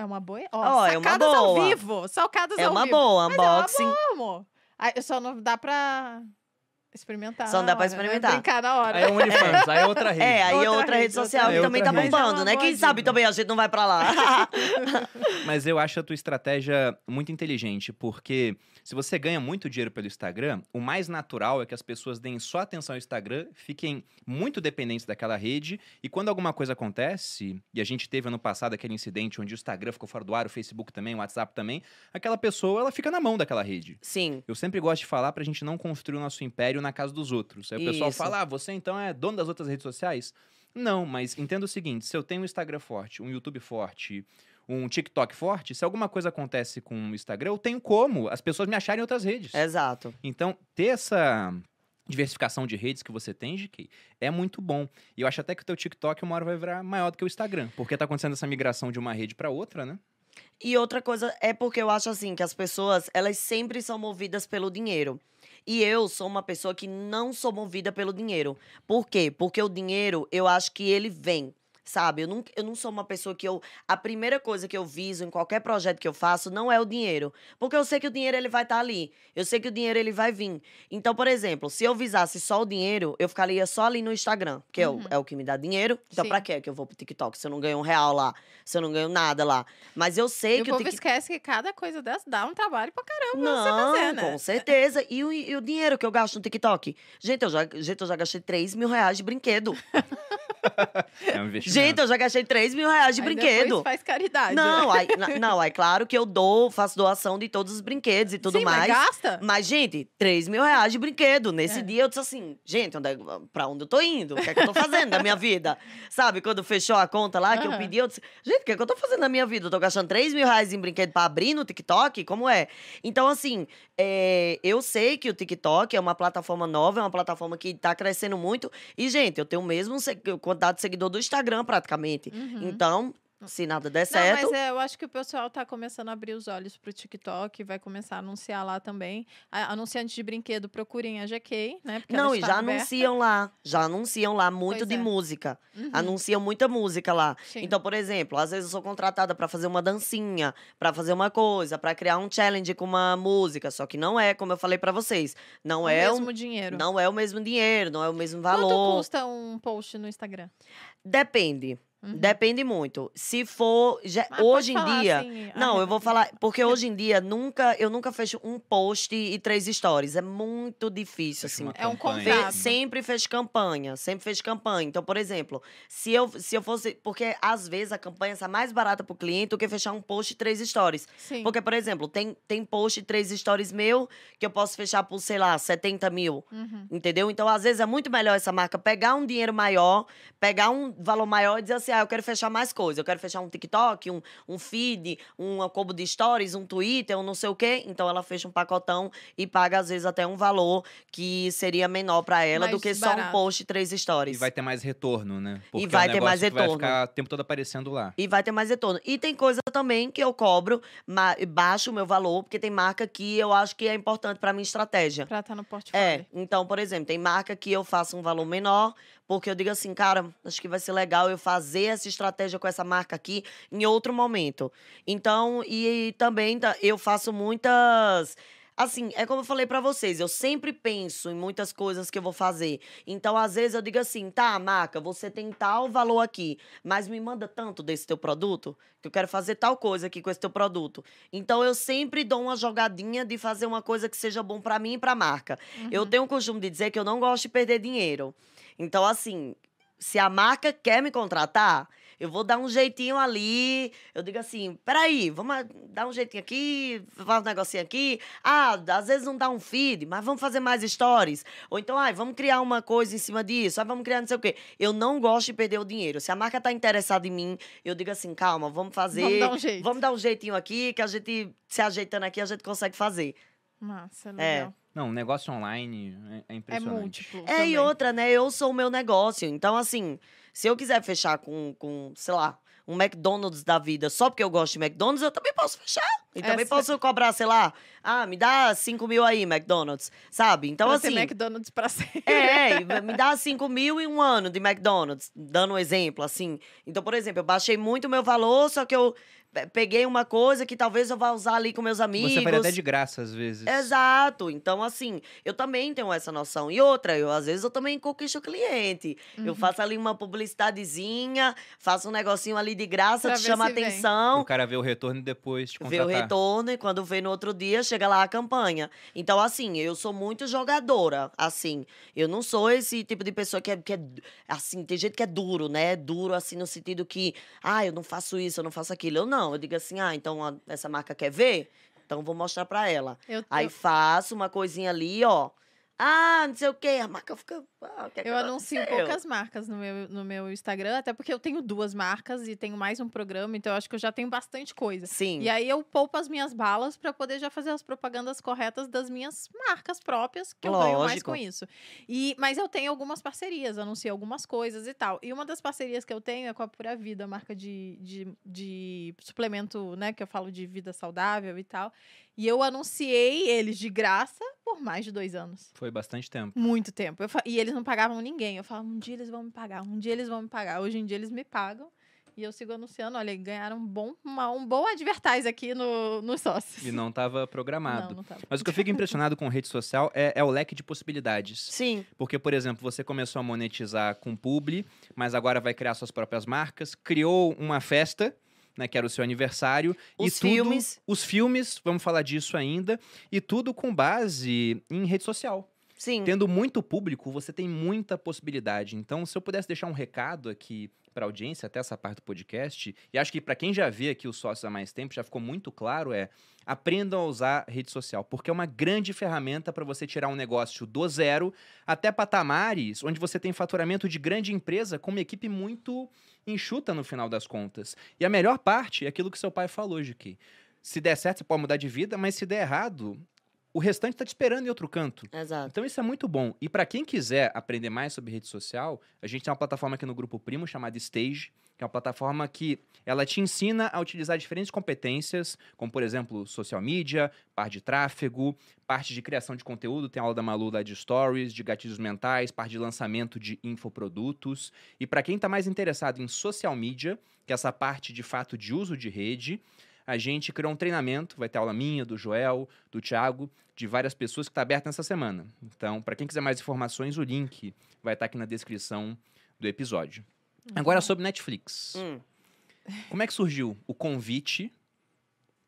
é uma boa. Ó, Ó, é uma sacadas ao boa. vivo. Sacadas É ao uma vivo. boa, Mas é uma unboxing. Como? Ah, só não dá pra experimentar. Só não dá pra né? experimentar. Brincar na hora. Aí é um OnlyFans, aí é outra rede. É, aí é Outra outra rede, rede social outra que também tá rede. bombando, Mas é né? Quem sabe também a gente não vai pra lá. Mas eu acho a tua estratégia muito inteligente, porque se você ganha muito dinheiro pelo Instagram, o mais natural é que as pessoas deem só atenção ao Instagram, fiquem muito dependentes daquela rede, e quando alguma coisa acontece, e a gente teve ano passado aquele incidente onde o Instagram ficou fora do ar, o Facebook também, o WhatsApp também, aquela pessoa, ela fica na mão daquela rede. Sim. Eu sempre gosto de falar pra gente não construir o nosso império na casa dos outros. Aí o pessoal Isso. fala, ah, você então é dono das outras redes sociais? Não, mas entenda o seguinte: se eu tenho um Instagram forte, um YouTube forte, um TikTok forte, se alguma coisa acontece com o Instagram, eu tenho como as pessoas me acharem em outras redes. Exato. Então, ter essa diversificação de redes que você tem, GK, é muito bom. E eu acho até que o teu TikTok uma hora vai virar maior do que o Instagram, porque tá acontecendo essa migração de uma rede pra outra, né? E outra coisa é porque eu acho assim que as pessoas, elas sempre são movidas pelo dinheiro. E eu sou uma pessoa que não sou movida pelo dinheiro. Por quê? Porque o dinheiro, eu acho que ele vem. Sabe? Eu não, eu não sou uma pessoa que eu. A primeira coisa que eu viso em qualquer projeto que eu faço não é o dinheiro. Porque eu sei que o dinheiro ele vai estar ali. Eu sei que o dinheiro ele vai vir. Então, por exemplo, se eu visasse só o dinheiro, eu ficaria só ali no Instagram. Que é, o, é o que me dá dinheiro. Então, Sim. pra quê que eu vou pro TikTok? Se eu não ganho um real lá, se eu não ganho nada lá. Mas eu sei E o que o povo TikTok. esquece que cada coisa dessa dá um trabalho pra caramba pra Não, você fazer, né? com certeza. E o, e o dinheiro que eu gasto no TikTok? Gente, eu já, gente, eu já gastei 3 mil reais de brinquedo. É um investimento. Gente, eu já gastei 3 mil reais de Aí brinquedo. depois faz caridade. Não, aí, não, é claro que eu dou, faço doação de todos os brinquedos e tudo Sim, mais. Mas gasta? Mas, gente, 3 mil reais de brinquedo. Nesse É. dia eu disse assim, gente, onde é, pra onde eu tô indo? O que é que eu tô fazendo da minha vida? Sabe, quando fechou a conta lá, que eu pedi, eu disse, gente, o que é que eu tô fazendo da minha vida? Eu tô gastando 3 mil reais em brinquedo pra abrir no TikTok? Como é? Então, assim, é, eu sei que o TikTok é uma plataforma nova, é uma plataforma que tá crescendo muito. E, gente, eu tenho o mesmo se- quantidade de seguidor do Instagram, praticamente. Uhum. Então, se nada der Não, certo... mas é, eu acho que o pessoal tá começando a abrir os olhos pro TikTok, vai começar a anunciar lá também. A- anunciantes de brinquedo, procurem a GK, né? Porque Não, e está já aberta. anunciam lá. Já anunciam lá muito Pois de é. música. Uhum, Anunciam muita música lá. sim. Então, por exemplo, às vezes eu sou contratada pra fazer uma dancinha, pra fazer uma coisa, pra criar um challenge com uma música, só que não é, como eu falei pra vocês, não o é mesmo o dinheiro. não é o mesmo dinheiro, não é o mesmo Quanto valor. custa um post no Instagram? Depende. Uhum. Depende muito. Se for já- hoje em dia, assim, não, eu vou falar, porque hoje em dia nunca, eu nunca fecho um post e três stories. É muito difícil, assim. É um assim. sempre fez campanha, sempre fez campanha. Então, por exemplo, se eu, se eu fosse. Porque às vezes a campanha sai mais barata pro cliente do que fechar um post e três stories. Sim. Porque, por exemplo, tem, tem post e três stories meu que eu posso fechar por, sei lá, 70 mil. Uhum. Entendeu? Então, às vezes, é muito melhor essa marca pegar um dinheiro maior, pegar um valor maior e dizer assim: ah, eu quero fechar mais coisa. Eu quero fechar um TikTok, um, um feed, um combo de stories, um Twitter, um não sei o quê. Então, ela fecha um pacotão e paga, às vezes, até um valor que seria menor pra ela do Mais que só um barato. post e três E stories. vai ter mais retorno, né? Porque vai é um ter mais retorno. Vai ficar o tempo todo aparecendo lá. E vai ter mais retorno. E tem coisa também que eu cobro, baixo o meu valor, porque tem marca que eu acho que é importante pra minha estratégia. Pra estar no portfólio. É, então, por exemplo, tem marca que eu faço um valor menor, porque eu digo assim, cara, acho que vai ser legal eu fazer essa estratégia com essa marca aqui em outro momento. Então, e, também tá- eu faço muitas. Assim, é como eu falei pra vocês, eu sempre penso em muitas coisas que eu vou fazer. Então, às vezes, eu digo assim, tá, marca, você tem tal valor aqui, mas me manda tanto desse teu produto, que eu quero fazer tal coisa aqui com esse teu produto. Então, eu sempre dou uma jogadinha de fazer uma coisa que seja bom pra mim e pra marca. Eu tenho o costume de dizer que eu não gosto de perder dinheiro. Então, assim, se a marca quer me contratar, eu vou dar um jeitinho ali. Eu digo assim: peraí, vamos dar um jeitinho aqui, faz um negocinho aqui. Ah, às vezes não dá um feed, mas vamos fazer mais stories. Ou então, ai, vamos criar uma coisa em cima disso, ai, vamos criar não sei o quê. Eu não gosto de perder o dinheiro. Se a marca tá interessada em mim, eu digo assim: calma, vamos fazer. Vamos dar um jeito. Vamos dar um jeitinho aqui, que a gente, se ajeitando aqui, a gente consegue fazer. Massa, É. Não, o negócio online é, é É, impressionante. múltiplo. É, também. e outra, né? Eu sou o meu negócio. Então, assim, se eu quiser fechar com, com sei lá, um McDonald's da vida só porque eu gosto de McDonald's, eu também posso fechar. E também Essa- posso cobrar, sei lá, ah, me dá 5 mil aí, McDonald's. Sabe? Então, pra assim. McDonald's pra sempre. É, me dá 5 mil em um ano de McDonald's, dando um exemplo, assim. Então, por exemplo, eu baixei muito o meu valor, só que eu peguei uma coisa que talvez eu vá usar ali com meus amigos. Você faria até de graça, às vezes. Exato. Então, assim, eu também tenho essa noção. E outra, eu às vezes eu também conquisto o cliente. Uhum. Eu faço ali uma publicidadezinha, faço um negocinho ali de graça, Pra te chama se vem. atenção. O cara vê o retorno e depois te Vê o contratar. retorno e quando vê no outro dia, chega lá a campanha. Então, assim, eu sou muito jogadora, assim. Eu não sou esse tipo de pessoa que é, que é assim, tem gente que é duro, né? Duro, assim, no sentido que, ah, eu não faço isso, eu não faço aquilo. Eu não, eu digo assim, ah, então a- essa marca quer ver? Então vou mostrar pra ela. Eu, Aí eu, faço uma coisinha ali, ó. Ah, não sei o quê. A marca fica. Ah, que é que eu anuncio aconteceu? poucas marcas no meu, no meu Instagram, até porque eu tenho duas marcas e tenho mais um programa, então eu acho que eu já tenho bastante coisa. Sim. E aí eu poupo as minhas balas pra poder já fazer as propagandas corretas das minhas marcas próprias, que eu ganho mais Lógico. com isso. E, mas eu tenho algumas parcerias, anuncio algumas coisas e tal. E uma das parcerias que eu tenho é com a Pura Vida, a marca de, de, de suplemento, né, que eu falo de vida saudável e tal. E eu anunciei eles de graça por mais de dois anos. Foi bastante tempo. Muito tempo. Eu e eles não pagavam ninguém. Eu falava, um dia eles vão me pagar, um dia eles vão me pagar. Hoje em dia eles me pagam. E eu sigo anunciando. Olha, ganharam um bom, uma- um bom advertise aqui no, nos sócios. E não estava programado. Não, não tava. Mas o que eu fico impressionado com rede social é, é o leque de possibilidades. Sim. Porque, por exemplo, você começou a monetizar com publi, mas agora vai criar suas próprias marcas, criou uma festa, né, que era o seu aniversário. e Os tudo, filmes. Os filmes, vamos falar disso ainda, e tudo com base em rede social. Sim. Tendo muito público, você tem muita possibilidade. Então, se eu pudesse deixar um recado aqui para a audiência, até essa parte do podcast, e acho que para quem já vê aqui os sócios há mais tempo, já ficou muito claro, é aprendam a usar rede social, porque é uma grande ferramenta para você tirar um negócio do zero até patamares onde você tem faturamento de grande empresa com uma equipe muito enxuta no final das contas. E a melhor parte é aquilo que seu pai falou, Jiqui. Se der certo, você pode mudar de vida, mas se der errado, o restante está te esperando em outro canto. Exato. Então isso é muito bom. E para quem quiser aprender mais sobre rede social, a gente tem uma plataforma aqui no Grupo Primo chamada Stage, que é uma plataforma que ela te ensina a utilizar diferentes competências, como por exemplo, social media, parte de tráfego, parte de criação de conteúdo, tem aula da Malu lá de stories, de gatilhos mentais, parte de lançamento de infoprodutos. E para quem está mais interessado em social media, que é essa parte de fato de uso de rede, a gente criou um treinamento, vai ter aula minha, do Joel, do Thiago, de várias pessoas que está aberto nessa semana. Então, para quem quiser mais informações, o link vai estar aqui na descrição do episódio. Agora sobre Netflix. Hum. Como é que surgiu o convite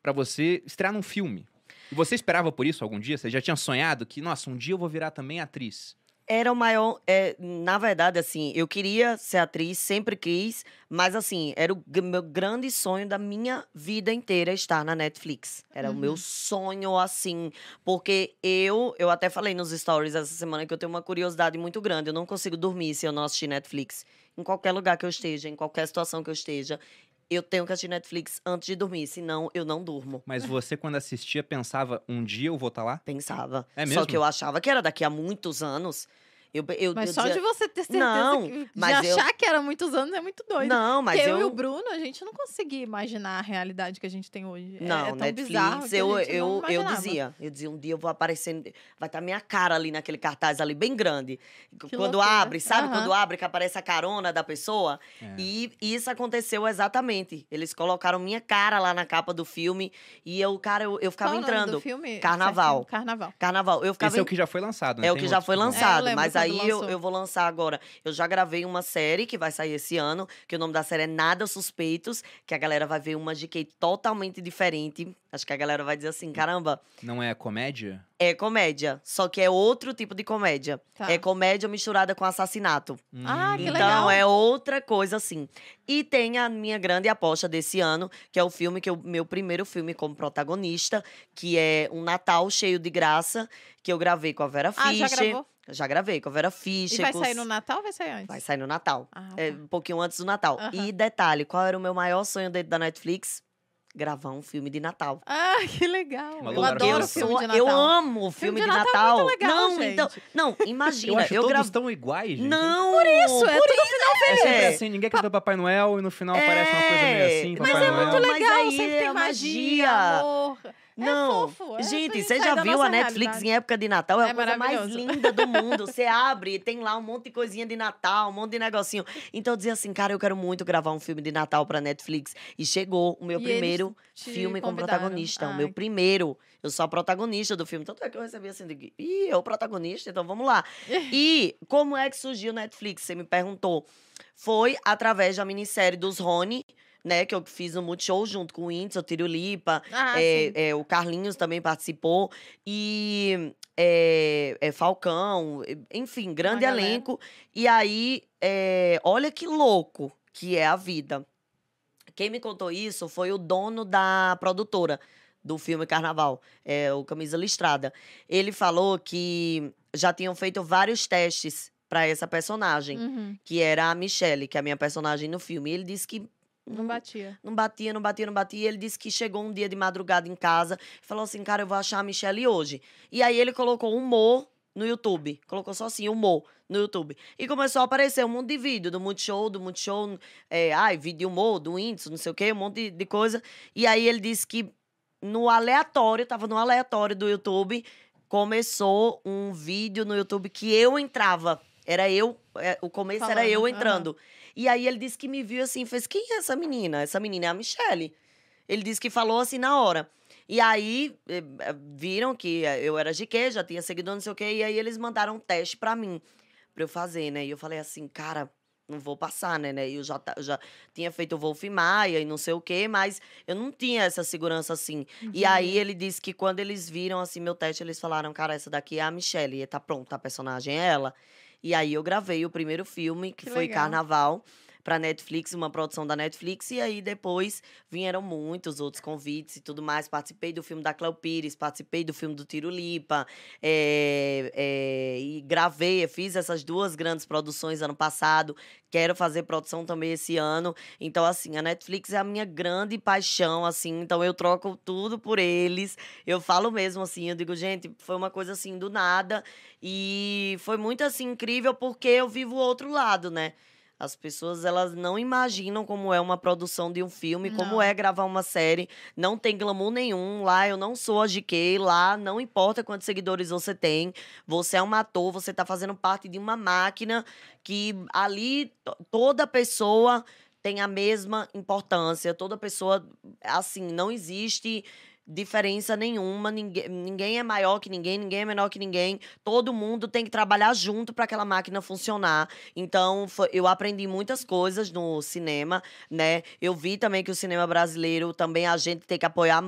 para você estrear num filme? E você esperava por isso algum dia? Você já tinha sonhado que, nossa, um dia eu vou virar também atriz? Era o maior. é, na verdade, assim, eu queria ser atriz, sempre quis, mas assim, era o meu grande sonho da minha vida inteira estar na Netflix. Era o Uhum. meu sonho, assim, porque eu, eu até falei nos stories essa semana que eu tenho uma curiosidade muito grande. Eu não consigo dormir se eu não assistir Netflix. Em qualquer lugar que eu esteja, em qualquer situação que eu esteja, eu tenho que assistir Netflix antes de dormir, senão eu não durmo. Mas você, quando assistia, pensava, um dia eu vou estar lá? Pensava. É Só mesmo? que eu achava que era daqui a muitos anos. Eu, eu, Mas eu só dizia- de você ter certeza Não, que, de mas eu- achar que era muitos anos é muito doido. Não, mas eu. eu e o Bruno, a gente não conseguia imaginar a realidade que a gente tem hoje. É- Não, é, tão Netflix, bizarro que a eu, gente não eu, eu dizia. Eu dizia, um dia eu vou aparecer, vai estar minha cara ali naquele cartaz ali, bem grande. Que quando loucura. abre, sabe? Aham. Quando abre, que aparece a carona da pessoa. É. E isso aconteceu exatamente. Eles colocaram minha cara lá na capa do filme. E eu, cara, eu, eu ficava Qual entrando. do filme? Carnaval. Carnaval. Carnaval. Eu ficava Esse é o que já foi lançado, né? É o que já foi. É, lançado, mas aí eu, eu vou lançar agora. Eu já gravei uma série que vai sair esse ano, que o nome da série é Nada Suspeitos, que a galera vai ver uma GK totalmente diferente. Acho que a galera vai dizer assim, caramba, Não é comédia? é comédia, só que é outro tipo de comédia. Tá. É comédia misturada com assassinato. Ah, que então legal. é outra coisa assim. E tem a minha grande aposta desse ano, que é o filme que eu, meu primeiro filme como protagonista, que é um Natal cheio de graça, que eu gravei com a Vera Ah, já Fischer. Já gravei com a Vera E Fischer. vai com sair no Natal ou vai sair antes? Vai sair no Natal. Ah, É, tá. um pouquinho antes do Natal. E detalhe, qual era o meu maior sonho dentro da Netflix? gravar um filme de Natal. Ah, que legal. Eu adoro eu, filme sou- de Natal. eu amo filme, de de Natal Natal. é muito legal, não, gente. então, não, imagina, Eu acho eu todos gravo tão iguais, gente. Não, por Isso, é tudo final É sempre É. assim, ninguém acredita no Papai Noel e no final aparece uma coisa meio assim, Mas Papai é Noel. muito Mas legal, aí sempre é tem magia, magia. amor. Não, é fofo. é gente, você já viu a Netflix realidade. em época de Natal? É a É coisa mais linda do mundo. Você abre e tem lá um monte de coisinha de Natal, um monte de negocinho. Então eu dizia assim, cara, eu quero muito gravar um filme de Natal pra Netflix. E chegou o meu E primeiro filme como protagonista. O meu primeiro. Eu sou a protagonista do filme. Tanto é que eu recebi assim, de, ih, é o protagonista, então vamos lá. e como é que surgiu o Netflix? Você me perguntou. Foi através da minissérie dos Rony, né? Que eu fiz no Multishow junto com o Whindersson, o Tiro Lipa. Ah, É, é, o Carlinhos também participou. E é, Falcão, enfim, grande galera. elenco. E aí, é, olha que louco que é a vida. Quem me contou isso foi o dono da produtora do filme Carnaval, é, o Camisa Listrada. Ele falou que já tinham feito vários testes para essa personagem, Uhum, que era a Michelle, que é a minha personagem no filme. E ele disse que Não batia. não batia, não batia, não batia. Ele disse que chegou um dia de madrugada em casa e falou assim: Cara, eu vou achar a Michelle hoje. E aí ele colocou humor no YouTube. Colocou só assim, humor no YouTube. E começou a aparecer um monte de vídeo do Multishow, do Multishow, é, ai, vídeo de humor, do Whindersson, não sei o quê, um monte de, de coisa. E aí ele disse que no aleatório, tava no aleatório do YouTube, começou um vídeo no YouTube que eu entrava. Era eu, é, o começo era Falando, eu aham. entrando. E aí ele disse que me viu assim, fez, quem é essa menina? Essa menina é a Michelle. Ele disse que falou assim na hora. E aí eh, eh, viram que eh, eu era GQ, já tinha seguidor, não sei o quê, e aí eles mandaram um teste pra mim, pra eu fazer, né? E eu falei assim, cara, não vou passar, né? né? E eu já, eu já tinha feito o Wolf Maia e não sei o quê, mas eu não tinha essa segurança assim. E aí ele disse que quando eles viram assim meu teste, eles falaram, cara, essa daqui é a Michelle, e tá pronta, a personagem é ela. E aí eu gravei o primeiro filme, que, Que foi legal. Carnaval, pra Netflix, uma produção da Netflix, e aí depois vieram muitos outros convites e tudo mais. Participei do filme da Cléo Pires, participei do filme do Tiro Lipa, é, é, e gravei, fiz essas duas grandes produções ano passado. Quero fazer produção também esse ano. Então, assim, a Netflix é a minha grande paixão, assim. Então, eu troco tudo por eles. Eu falo mesmo, assim, eu digo, gente, foi uma coisa assim do nada. E foi muito, assim, incrível porque eu vivo o outro lado, né? As pessoas, elas não imaginam como é uma produção de um filme, como Não. é gravar uma série. Não tem glamour nenhum. Lá eu não sou a GK. Lá não importa quantos seguidores você tem. Você é um ator, você tá fazendo parte de uma máquina que ali to- toda pessoa tem a mesma importância. Toda pessoa, assim, não existe diferença nenhuma. Ninguém, ninguém é maior que ninguém, ninguém é menor que ninguém. Todo mundo tem que trabalhar junto para aquela máquina funcionar. Então, foi- eu aprendi muitas coisas no cinema, né? Eu vi também que o cinema brasileiro também a gente tem que apoiar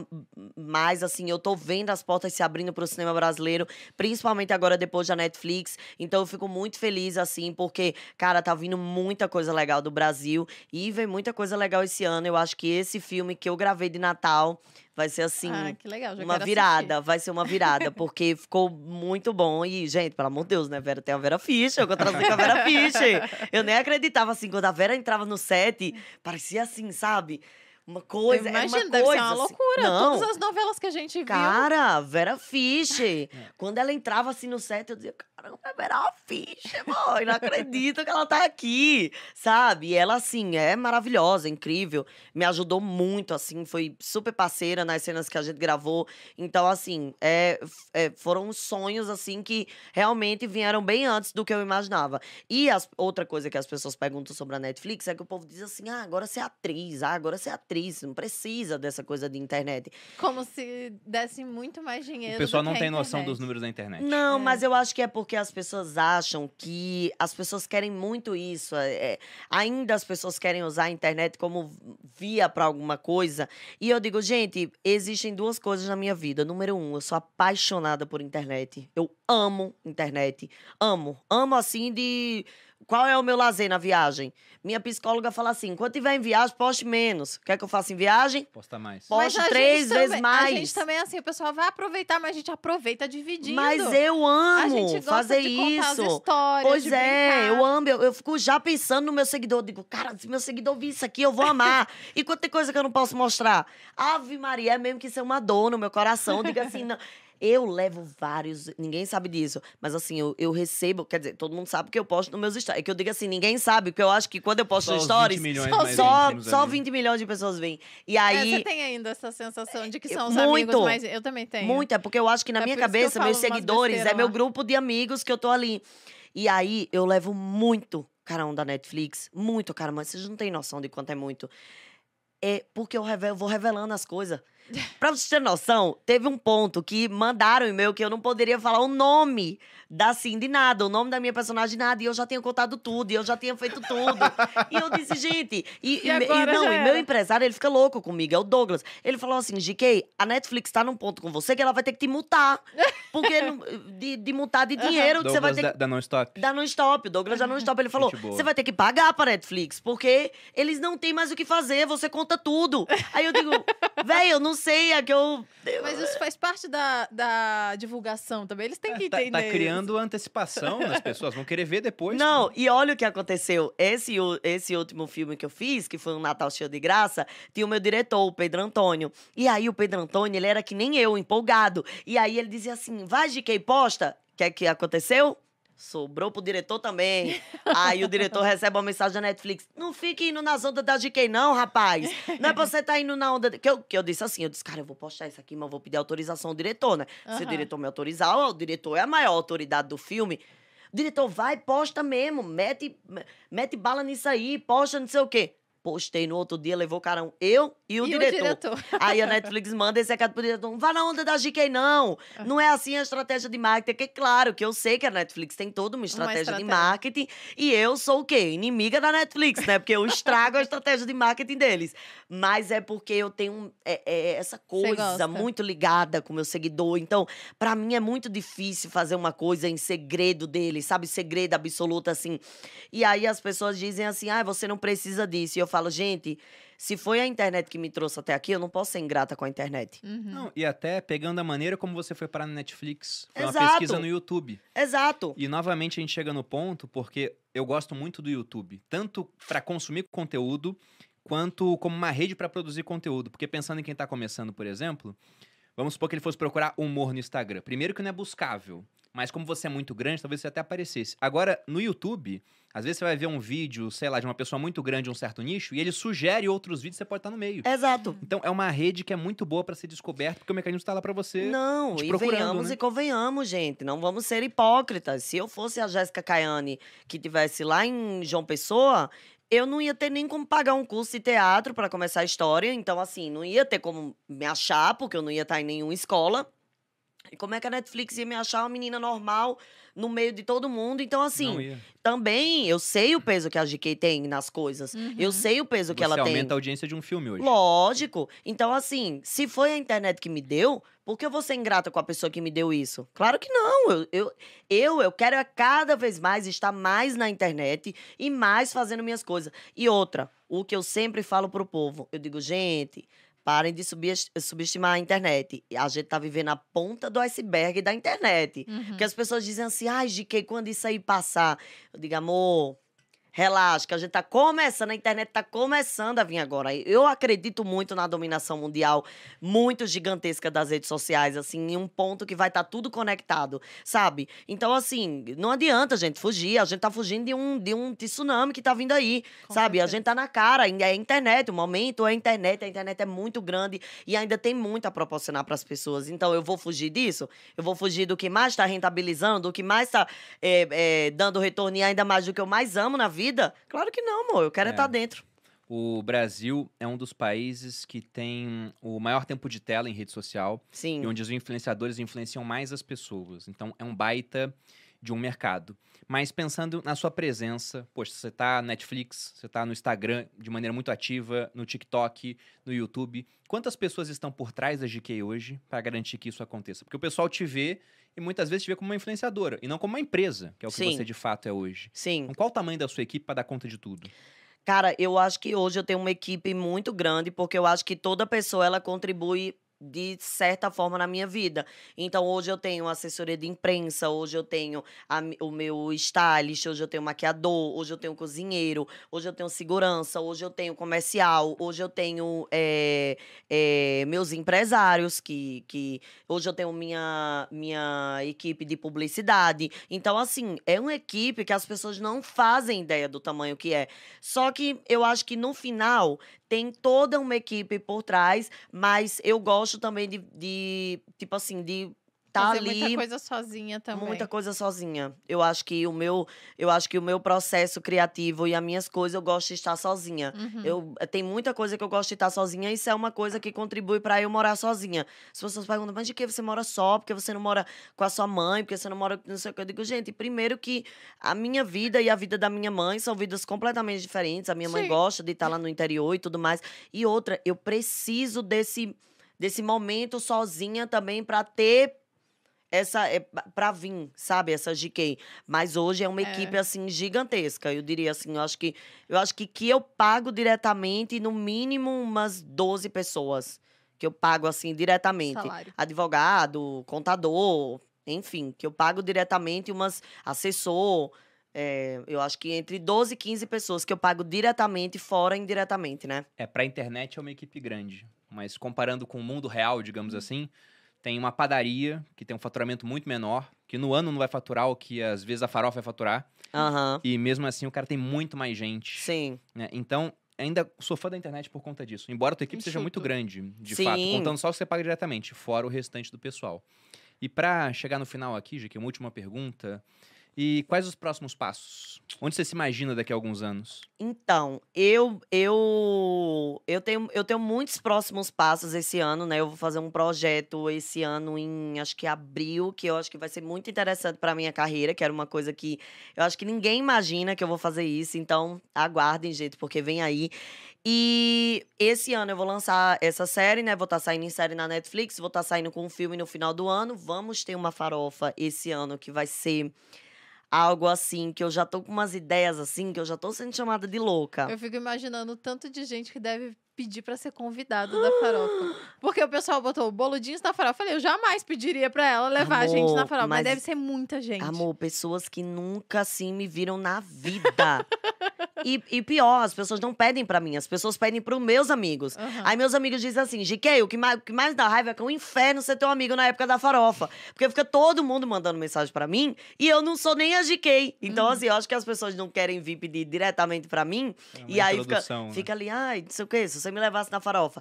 mais, assim. Eu tô vendo as portas se abrindo para o cinema brasileiro, principalmente agora depois da Netflix. Então, eu fico muito feliz, assim, porque, cara, tá vindo muita coisa legal do Brasil e vem muita coisa legal esse ano. Eu acho que esse filme que eu gravei de Natal vai ser, assim, ah, que legal. Já uma virada, vai ser uma virada, porque ficou muito bom. E, gente, pelo amor de Deus, né, Vera? Tem a Vera Fischer, eu contratei com a Vera Fischer. Eu nem acreditava, assim, quando a Vera entrava no set, parecia assim, sabe? Uma coisa, era Imagina, uma deve coisa. ser uma assim. loucura. Não, Todas as novelas que a gente viu. Cara, Vera Fischer. Quando ela entrava assim no set, eu dizia, caramba, é Vera Fischer, mãe, não acredito que ela tá aqui, sabe? E ela, assim, é maravilhosa, incrível. Me ajudou muito, assim, foi super parceira nas cenas que a gente gravou. Então, assim, é, é, foram sonhos, assim, que realmente vieram bem antes do que eu imaginava. E as- outra coisa que as pessoas perguntam sobre a Netflix é que o povo diz assim, ah, agora você é atriz, ah, agora você é atriz, não precisa dessa coisa de internet. Como se desse muito mais dinheiro. O pessoal do não tem noção internet. dos números da internet. Não, É. mas eu acho que é porque as pessoas acham que as pessoas querem muito isso. é, é, ainda as pessoas querem usar a internet como via para alguma coisa. E eu digo, gente, existem duas coisas na minha vida. Número um, eu sou apaixonada por internet. Eu amo internet. Amo. Amo assim de qual é o meu lazer na viagem? Minha psicóloga fala assim: quando tiver em viagem, poste menos. Quer que eu faça em viagem? Posta mais. Mas Poste três vezes também- mais. A gente também é assim, o pessoal vai aproveitar, mas a gente aproveita dividindo. Mas eu a amo gente gosta fazer isso. as histórias, Pois de é, brincar. eu amo. Eu, eu fico já pensando no meu seguidor. Eu digo, cara, se meu seguidor vir isso aqui, eu vou amar. e quando tem coisa que eu não posso mostrar? Ave Maria, é mesmo que isso é uma dor no meu coração. Diga assim, não. Eu levo vários, ninguém sabe disso, mas assim, eu, eu recebo, quer dizer, todo mundo sabe que eu posto nos meus stories. É que eu digo assim, ninguém sabe, porque eu acho que quando eu posto Só stories, 20 milhões só- só, só ali. 20 milhões de pessoas vêm. E É, aí, você tem ainda essa sensação de que são os Muito. amigos, mas eu também tenho. Muito, é porque eu acho que na É minha cabeça, meus seguidores é meu grupo de amigos que eu tô ali. E aí eu levo muito carão da Netflix, muito carão, mas vocês não têm noção de quanto é muito. É porque eu, reve- eu vou revelando as coisas. Pra vocês terem noção, teve um ponto que mandaram um e-mail que eu não poderia falar o nome da Cindy nada, o nome da minha personagem nada, e eu já tinha contado tudo, e eu já tinha feito tudo. e eu disse, gente, e, E e e não, e meu empresário, ele fica louco comigo, é o Douglas. Ele falou assim, GK, a Netflix tá num ponto com você que ela vai ter que te multar. Porque de, de multar de dinheiro você vai ter da, que da Non Stop. da non-stop. O Douglas da non-stop. Ele falou: você vai ter que pagar pra Netflix, porque eles não têm mais o que fazer, você conta tudo. Aí eu digo, velho, eu não sei, é que eu. Mas isso faz parte da, da divulgação também. Eles têm que Tá, entender. tá criando antecipação nas pessoas, vão querer ver depois. Não, pô. e olha o que aconteceu. Esse, esse último filme que eu fiz, que foi um Natal Cheio de Graça, tinha o meu diretor, o Pedro Antônio. E aí o Pedro Antônio, ele era que nem eu, empolgado. E aí ele dizia assim, vai, GK, posta. O que é que aconteceu? Sobrou pro diretor também. Aí o diretor recebe uma mensagem da Netflix. Não fique indo nas ondas da GK, não, rapaz. Não é pra você estar indo na onda. de-" Que, eu, que eu disse assim: eu disse, cara, eu vou postar isso aqui, mas eu vou pedir autorização ao diretor, né? Se o diretor me autorizar, ó, o diretor é a maior autoridade do filme. O diretor vai, posta mesmo, mete, mete bala nisso aí, posta não sei o quê. Postei no outro dia, levou carão eu e o E diretor. o diretor. Aí a Netflix manda esse recado pro diretor: não vá na onda da GK, não. Ah. Não é assim a estratégia de marketing. Que claro que eu sei que a Netflix tem toda uma estratégia, de estratégia. marketing. E eu sou o quê? Inimiga da Netflix, né? Porque eu estrago a estratégia de marketing deles. Mas é porque eu tenho é- é essa coisa muito ligada com o meu seguidor. Então, pra mim é muito difícil fazer uma coisa em segredo dele, sabe? Segredo absoluto, assim. E aí as pessoas dizem assim: ah, você não precisa disso. E eu falo, gente, se foi a internet que me trouxe até aqui, eu não posso ser ingrata com a internet. Uhum. Não, e até pegando a maneira como você foi parar na Netflix. Foi uma Exato. pesquisa no YouTube. Exato. E novamente a gente chega no ponto, porque eu gosto muito do YouTube, tanto para consumir conteúdo, quanto como uma rede para produzir conteúdo. Porque pensando em quem tá começando, por exemplo, vamos supor que ele fosse procurar humor no Instagram. Primeiro que não é buscável, mas como você é muito grande, talvez você até aparecesse. Agora, no YouTube, às vezes você vai ver um vídeo, sei lá, de uma pessoa muito grande de um certo nicho, e ele sugere outros vídeos, você pode estar no meio. Exato. Então é uma rede que é muito boa para ser descoberta, porque o mecanismo está lá para você. Não, e procurando, venhamos né? e convenhamos, gente. Não vamos ser hipócritas. Se eu fosse a Jéssica Caiane que tivesse lá em João Pessoa, eu não ia ter nem como pagar um curso de teatro para começar a história. Então, assim, não ia ter como me achar, porque eu não ia estar em nenhuma escola. E como é que a Netflix ia me achar uma menina normal no meio de todo mundo? Então, assim, também eu sei o peso que a GK tem nas coisas. Eu Uhum. sei o peso que você ela tem. aumenta a audiência de um filme hoje. Lógico. Então, assim, se foi a internet que me deu, por que eu vou ser ingrata com a pessoa que me deu isso? Claro que não. Eu, eu, eu, eu quero é cada vez mais estar mais na internet e mais fazendo minhas coisas. E outra, o que eu sempre falo pro povo, eu digo, gente. Parem de subes- subestimar a internet. A gente tá vivendo a ponta do iceberg da internet. Uhum. Porque as pessoas dizem assim, ai, GK, quando isso aí passar? Eu digo, amor, relaxa, que a gente tá começando, a internet tá começando a vir agora. Eu acredito muito na dominação mundial, muito gigantesca das redes sociais, assim, em um ponto que vai estar tudo conectado, sabe? Então, assim, não adianta a gente fugir, a gente tá fugindo de um, de um tsunami que tá vindo aí, Com sabe? A certeza. gente tá na cara, é a internet, o momento é a internet, a internet é muito grande e ainda tem muito a proporcionar para as pessoas. Então, eu vou fugir disso? Eu vou fugir do que mais está rentabilizando, do que mais está dando retorno e ainda mais do que eu mais amo na vida? Claro que não, amor. Eu quero É. estar dentro. O Brasil é um dos países que tem o maior tempo de tela em rede social Sim. e onde os influenciadores influenciam mais as pessoas. Então é um baita de um mercado. Mas pensando na sua presença, poxa, você tá na Netflix, você tá no Instagram de maneira muito ativa, no TikTok, no YouTube. Quantas pessoas estão por trás da GK hoje para garantir que isso aconteça? Porque o pessoal te vê e muitas vezes te vê como uma influenciadora e não como uma empresa, que é o que Sim. você de fato é hoje. Sim. Então, qual o tamanho da sua equipe para dar conta de tudo? Cara, eu acho que hoje eu tenho uma equipe muito grande, porque eu acho que toda pessoa ela contribui de certa forma na minha vida. Então, hoje eu tenho assessoria de imprensa, hoje eu tenho a o meu stylist, hoje eu tenho maquiador, hoje eu tenho cozinheiro, hoje eu tenho segurança, hoje eu tenho comercial, hoje eu tenho eh, eh, meus empresários, que, que hoje eu tenho minha, minha equipe de publicidade. Então, assim, é uma equipe que as pessoas não fazem ideia do tamanho que é. Só que eu acho que no final tem toda uma equipe por trás, mas eu gosto também de, de tipo assim, de tá Fazer ali muita coisa sozinha também. muita coisa sozinha. Eu acho que o meu, eu acho que o meu processo criativo e as minhas coisas eu gosto de estar sozinha. Uhum. Eu tem muita coisa que eu gosto de estar sozinha, e isso é uma coisa que contribui para eu morar sozinha. As pessoas perguntam, mas de que você mora só? Porque você não mora com a sua mãe? Porque você não mora não sei o que. Eu digo, gente, primeiro que a minha vida e a vida da minha mãe são vidas completamente diferentes. A minha mãe Sim. gosta de estar lá no interior e tudo mais. E outra, eu preciso desse desse momento sozinha também para ter essa é para vir, sabe, essa GK. Mas hoje é uma É. equipe assim gigantesca. Eu diria assim, eu acho que eu acho que que eu pago diretamente no mínimo umas 12 pessoas que eu pago assim diretamente. Salário. Advogado, contador, enfim, que eu pago diretamente umas assessor, é, eu acho que entre 12 e 15 pessoas que eu pago diretamente, fora indiretamente, né? É, pra internet é uma equipe grande, mas comparando com o mundo real, digamos assim, tem uma padaria que tem um faturamento muito menor, que no ano não vai faturar o que às vezes a farofa vai faturar, Aham. e mesmo assim o cara tem muito mais gente. Sim. né? Então, ainda sou fã da internet por conta disso. Embora a tua equipe seja Enxuto. muito grande, de Sim. fato, contando só o que você paga diretamente, fora o restante do pessoal. E pra chegar no final aqui, já que uma última pergunta, e quais os próximos passos? Onde você se imagina daqui a alguns anos? Então, eu eu eu tenho eu tenho muitos próximos passos esse ano, né? Eu vou fazer um projeto esse ano em acho que abril, que eu acho que vai ser muito interessante para minha carreira, que era uma coisa que eu acho que ninguém imagina que eu vou fazer isso, então aguardem, gente, porque vem aí. E esse ano eu vou lançar essa série, né? Vou estar saindo em série na Netflix, vou estar saindo com um filme no final do ano. Vamos ter uma farofa esse ano que vai ser algo assim, que eu já tô com umas ideias assim, que eu já tô sendo chamada de louca. Eu fico imaginando o tanto de gente que deve pedir pra ser convidado da farofa. Porque o pessoal botou boludinhos na farofa. Eu falei, eu jamais pediria pra ela levar a gente na Amor, farofa. Mas, mas- deve ser muita gente. Amor, pessoas que nunca assim me viram na vida. e, e pior, as pessoas não pedem pra mim, as pessoas pedem pros meus amigos. Aham. Aí meus amigos dizem assim, GK, o que, mais, o que mais dá raiva é que é um inferno ser teu amigo na época da farofa. Porque fica todo mundo mandando mensagem pra mim e eu não sou nem a GK. Então, Uhum. assim, eu acho que as pessoas não querem vir pedir diretamente pra mim. É E aí fica, né? fica ali, ai, não sei o quê, se você me levasse na farofa.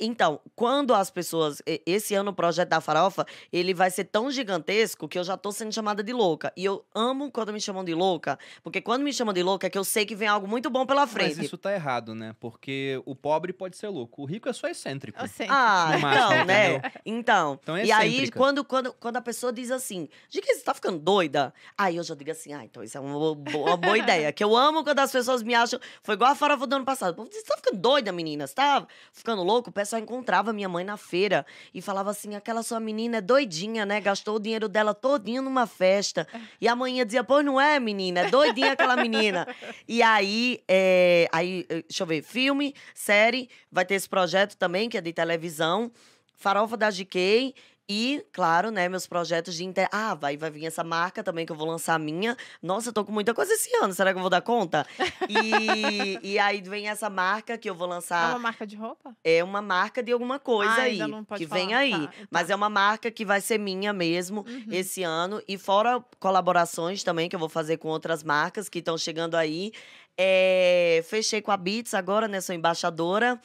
Então, quando as pessoas. Esse ano o projeto da farofa, ele vai ser tão gigantesco que eu já tô sendo chamada de louca. E eu amo quando me chamam de louca, porque quando me chamam de louca é que eu sei que vem algo muito bom pela frente. Mas isso tá errado, né? Porque o pobre pode ser louco, o rico é só excêntrico. Sei. Ah, No máximo, então, né? entendeu? Então. Então é e aí, quando, quando, quando a pessoa diz assim, de que você tá ficando doida? Aí eu já digo assim, ah, então isso é uma, bo- uma boa ideia. Que eu amo quando as pessoas me acham. Foi igual a farofa do ano passado. Você tá ficando doida, menina? Você tá ficando louco? Pessoal encontrava minha mãe na feira e falava assim: aquela sua menina é doidinha, né? Gastou o dinheiro dela todinho numa festa. E a mãe dizia, pois não é, menina, é doidinha aquela menina. E aí, é, aí, eh, deixa eu ver, filme, série, vai ter esse projeto também, que é de televisão, Farofa da GK. E, claro, né, meus projetos de inter... Ah, vai, vai vir essa marca também que eu vou lançar a minha. Nossa, eu tô com muita coisa esse ano, será que eu vou dar conta? E, e aí vem essa marca que eu vou É lançar. uma marca de roupa? É uma marca de alguma coisa Ah, aí. ainda não pode que vem falar. aí. Tá, Mas tá. é uma marca que vai ser minha mesmo Uhum. esse ano. E fora colaborações também que eu vou fazer com outras marcas que estão chegando aí. É, fechei com a Beats agora, né? Sou embaixadora.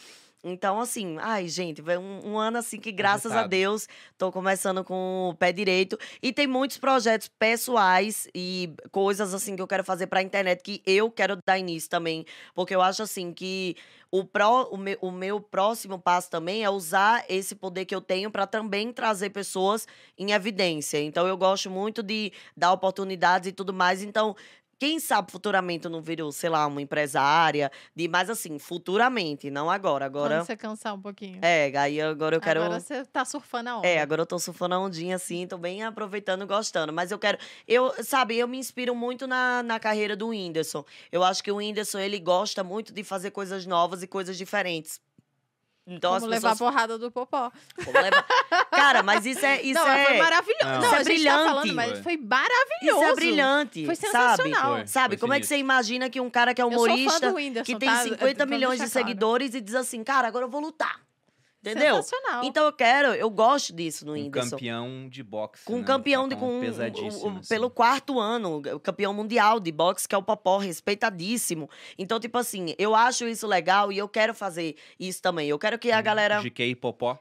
Então, assim, ai, gente, foi um, um ano assim que, graças a. Deus, tô começando com o pé direito. E tem muitos projetos pessoais e coisas assim que eu quero fazer pra internet que eu quero dar início também. Porque eu acho assim que o, pró, o, meu, o meu próximo passo também é usar esse poder que eu tenho pra também trazer pessoas em evidência. Então, eu gosto muito de dar oportunidades e tudo mais. Então, quem sabe futuramente eu não viro, sei lá, uma empresária, de, mas assim, futuramente, não agora. Agora. Quando você cansar um pouquinho. É, aí agora eu quero. Agora você tá surfando a onda. É, agora eu tô surfando a ondinha assim, tô bem aproveitando e gostando. Mas eu quero. Eu, sabe, eu me inspiro muito na, na carreira do Whindersson. Eu acho que o Whindersson, ele gosta muito de fazer coisas novas e coisas diferentes. Então Como as levar a porrada do popó. Como levar- Cara, mas isso é. Isso não, é... foi maravilhoso. Não. Não, Isso é a gente tá falando, brilhante. mas Foi. foi maravilhoso. Isso é brilhante. Foi sabe? sensacional. Foi. Sabe, como é que você imagina que um cara que é Eu sou fã humorista, que tem tá? 50 Vamos milhões de claro. seguidores e diz assim, cara, agora eu vou lutar. Entendeu? Sensacional. Então eu quero, eu gosto disso no Um Whindersson. campeão de boxe. Com um né? campeão de Papão com pesadíssimo, o- o- assim. pelo quarto ano, o campeão mundial de boxe, que é o Popó, respeitadíssimo. Então, tipo assim, eu acho isso legal e eu quero fazer isso também. Eu quero que a galera. GK e Popó.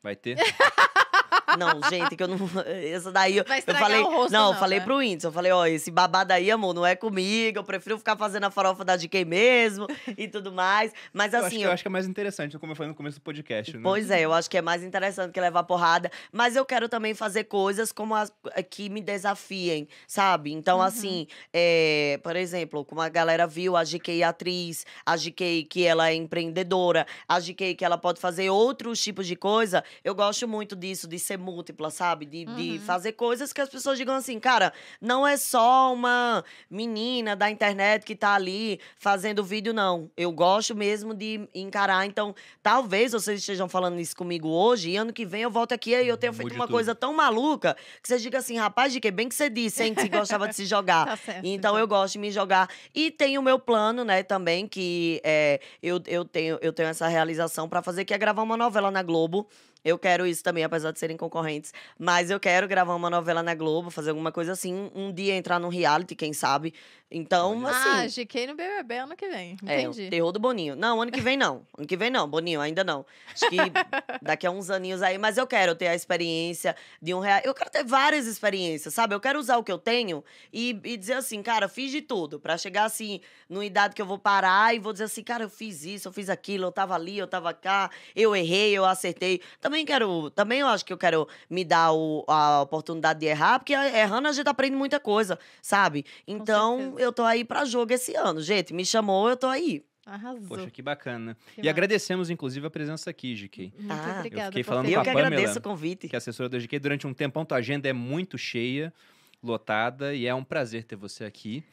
Vai ter? Não, gente, que eu não. Essa daí eu, Vai eu falei. o rosto, não, eu não, falei né? pro Whindersson. Eu falei, ó, esse babado aí, amor, não é comigo. Eu prefiro ficar fazendo a farofa da GK mesmo e tudo mais. Mas eu, acho assim, que, eu acho que é mais interessante, como eu falei no começo do podcast, né? Pois é, eu acho que é mais interessante que levar porrada. Mas eu quero também fazer coisas como as que me desafiem, sabe? Então, Uhum. assim, é, por exemplo, como a galera viu, a GK atriz, a GK que ela é empreendedora, a GK que ela pode fazer outros tipos de coisa. Eu gosto muito disso, de ser múltipla, sabe? De, de Uhum. fazer coisas que as pessoas digam assim, cara, não é só uma menina da internet que tá ali fazendo vídeo, não. Eu gosto mesmo de encarar. Então, talvez vocês estejam falando isso comigo hoje, e ano que vem eu volto aqui e eu tenho feito Mude uma tudo. coisa tão maluca que você diga assim, rapaz, de que bem que você disse, hein, que você gostava de se jogar. Tá certo. Então eu gosto de me jogar. E tem o meu plano, né, também, que é, eu, eu, tenho, eu tenho essa realização pra fazer, que é gravar uma novela na Globo. Eu quero isso também, apesar de serem concorrentes. Mas eu quero gravar uma novela na Globo, fazer alguma coisa assim. Um dia entrar num reality, quem sabe. Então, Ah, assim. GK no BBB ano que vem. É, Entendi. o terror do Boninho. Não, ano que vem não. Ano que vem não, Boninho, ainda não. Acho que daqui a uns aninhos aí. Mas eu quero ter a experiência de um real. Eu quero ter várias experiências, sabe? Eu quero usar o que eu tenho e, e dizer assim, cara, fiz de tudo. Pra chegar assim, numa idade que eu vou parar e vou dizer assim, cara, eu fiz isso, eu fiz aquilo, eu tava ali, eu tava cá, eu errei, eu acertei. Também quero. Também eu acho que eu quero me dar o- a oportunidade de errar, porque errando a gente aprende muita coisa, sabe? Então, eu tô aí pra jogo esse ano. Gente, me chamou, eu tô aí. Arrasou. Poxa, que bacana. Que e massa. agradecemos, inclusive, a presença aqui, GK. Muito Ah, eu obrigada. fiquei por falando ter com Eu a que. Pamela, agradeço o convite. Que é assessora da GK durante um tempão, tua agenda é muito cheia, lotada, e é um prazer ter você aqui.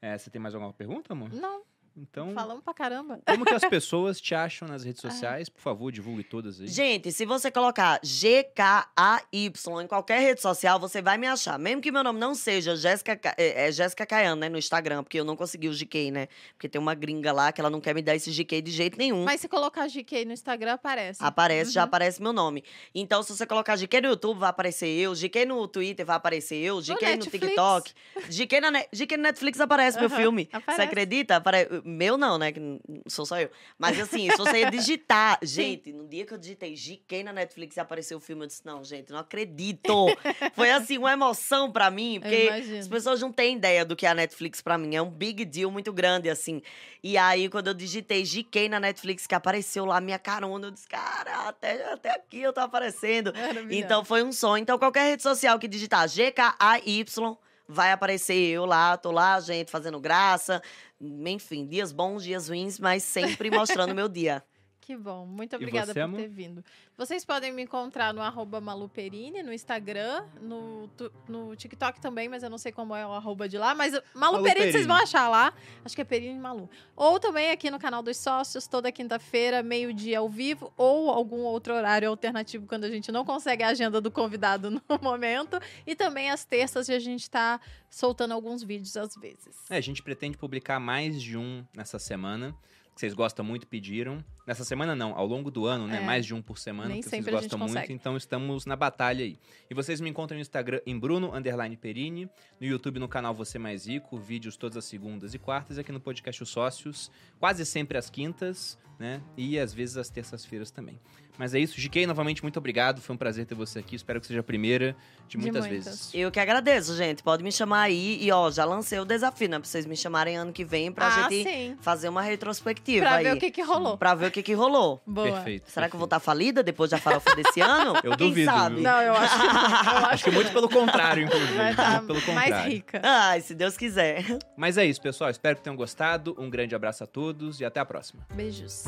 É, você tem mais alguma pergunta, amor? Não, Então, falamos pra caramba. como que as pessoas te acham nas redes sociais? Por favor, divulgue todas aí. Gente, se você colocar GKAY em qualquer rede social, você vai me achar. Mesmo que meu nome não seja Jéssica, Ca- é, é Jéssica Caiano, né, no Instagram, porque eu não consegui o GK, né? Porque tem uma gringa lá que ela não quer me dar esse GK de jeito nenhum. Mas se colocar GK no Instagram, aparece. Aparece, já Uhum. aparece meu nome. Então, se você colocar GK no YouTube, vai aparecer eu. GK no Twitter, vai aparecer eu. GK no, Netflix. TikTok. GK, na Ne- GK no Netflix aparece meu Aham, filme. Você aparece. acredita? Apare... Meu não, né? Que sou só eu. Mas assim, se você digitar... Gente, no dia que eu digitei GK na Netflix e apareceu o filme, eu disse, não, gente, não acredito. Foi assim, uma emoção pra mim. Porque as pessoas não têm ideia do que é a Netflix pra mim. É um big deal muito grande, assim. E aí, quando eu digitei GK na Netflix, que apareceu lá minha carona, eu disse, cara, até, até aqui eu tô aparecendo. Então foi um sonho. Então, qualquer rede social que digitar GKAY, vai aparecer eu lá, tô lá, gente, fazendo graça. Enfim, dias bons, dias ruins, mas sempre mostrando meu dia. Que bom, muito obrigada você, por amor? ter vindo. Vocês podem me encontrar no arroba Maluperini, no Instagram, no, no TikTok também, mas eu não sei como é o arroba de lá. Mas Malu Perini vocês vão achar lá. Acho que é Perini Malu. Ou também aqui no canal dos sócios, toda quinta-feira, meio-dia ao vivo, ou algum outro horário alternativo quando a gente não consegue a agenda do convidado no momento. E também às terças a gente tá soltando alguns vídeos às vezes. É, a gente pretende publicar mais de um nessa semana. Que vocês gostam muito, pediram. Nessa semana não, ao longo do ano, né? É. Mais de um por semana, Nem que vocês gostam muito, consegue. então estamos na batalha aí. E vocês me encontram no Instagram em Bruno underline Perini, no YouTube no canal Você Mais Rico, vídeos todas as segundas e quartas, aqui no podcast Os Sócios, quase sempre às quintas, né? E às vezes às terças-feiras também. Mas é isso, GK, novamente, muito obrigado. Foi um prazer ter você aqui. Espero que seja a primeira de De muitas muitas. vezes. Eu que agradeço, gente. Pode me chamar aí. E, ó, já lancei o desafio, né? Pra vocês me chamarem ano que vem pra ah, gente sim. fazer uma retrospectiva Pra aí. ver o que que rolou. Pra ver o que que rolou. Boa. Perfeito. Será que eu vou perfeito. estar falida depois da farofa desse ano? Eu Quem duvido, sabe? viu? Não, eu acho que, eu acho Acho que muito pelo contrário, inclusive. vai estar Muito pelo contrário. mais rica. Ai, se Deus quiser. Mas é isso, pessoal. Espero que tenham gostado. Um grande abraço a todos e até a próxima. Beijos.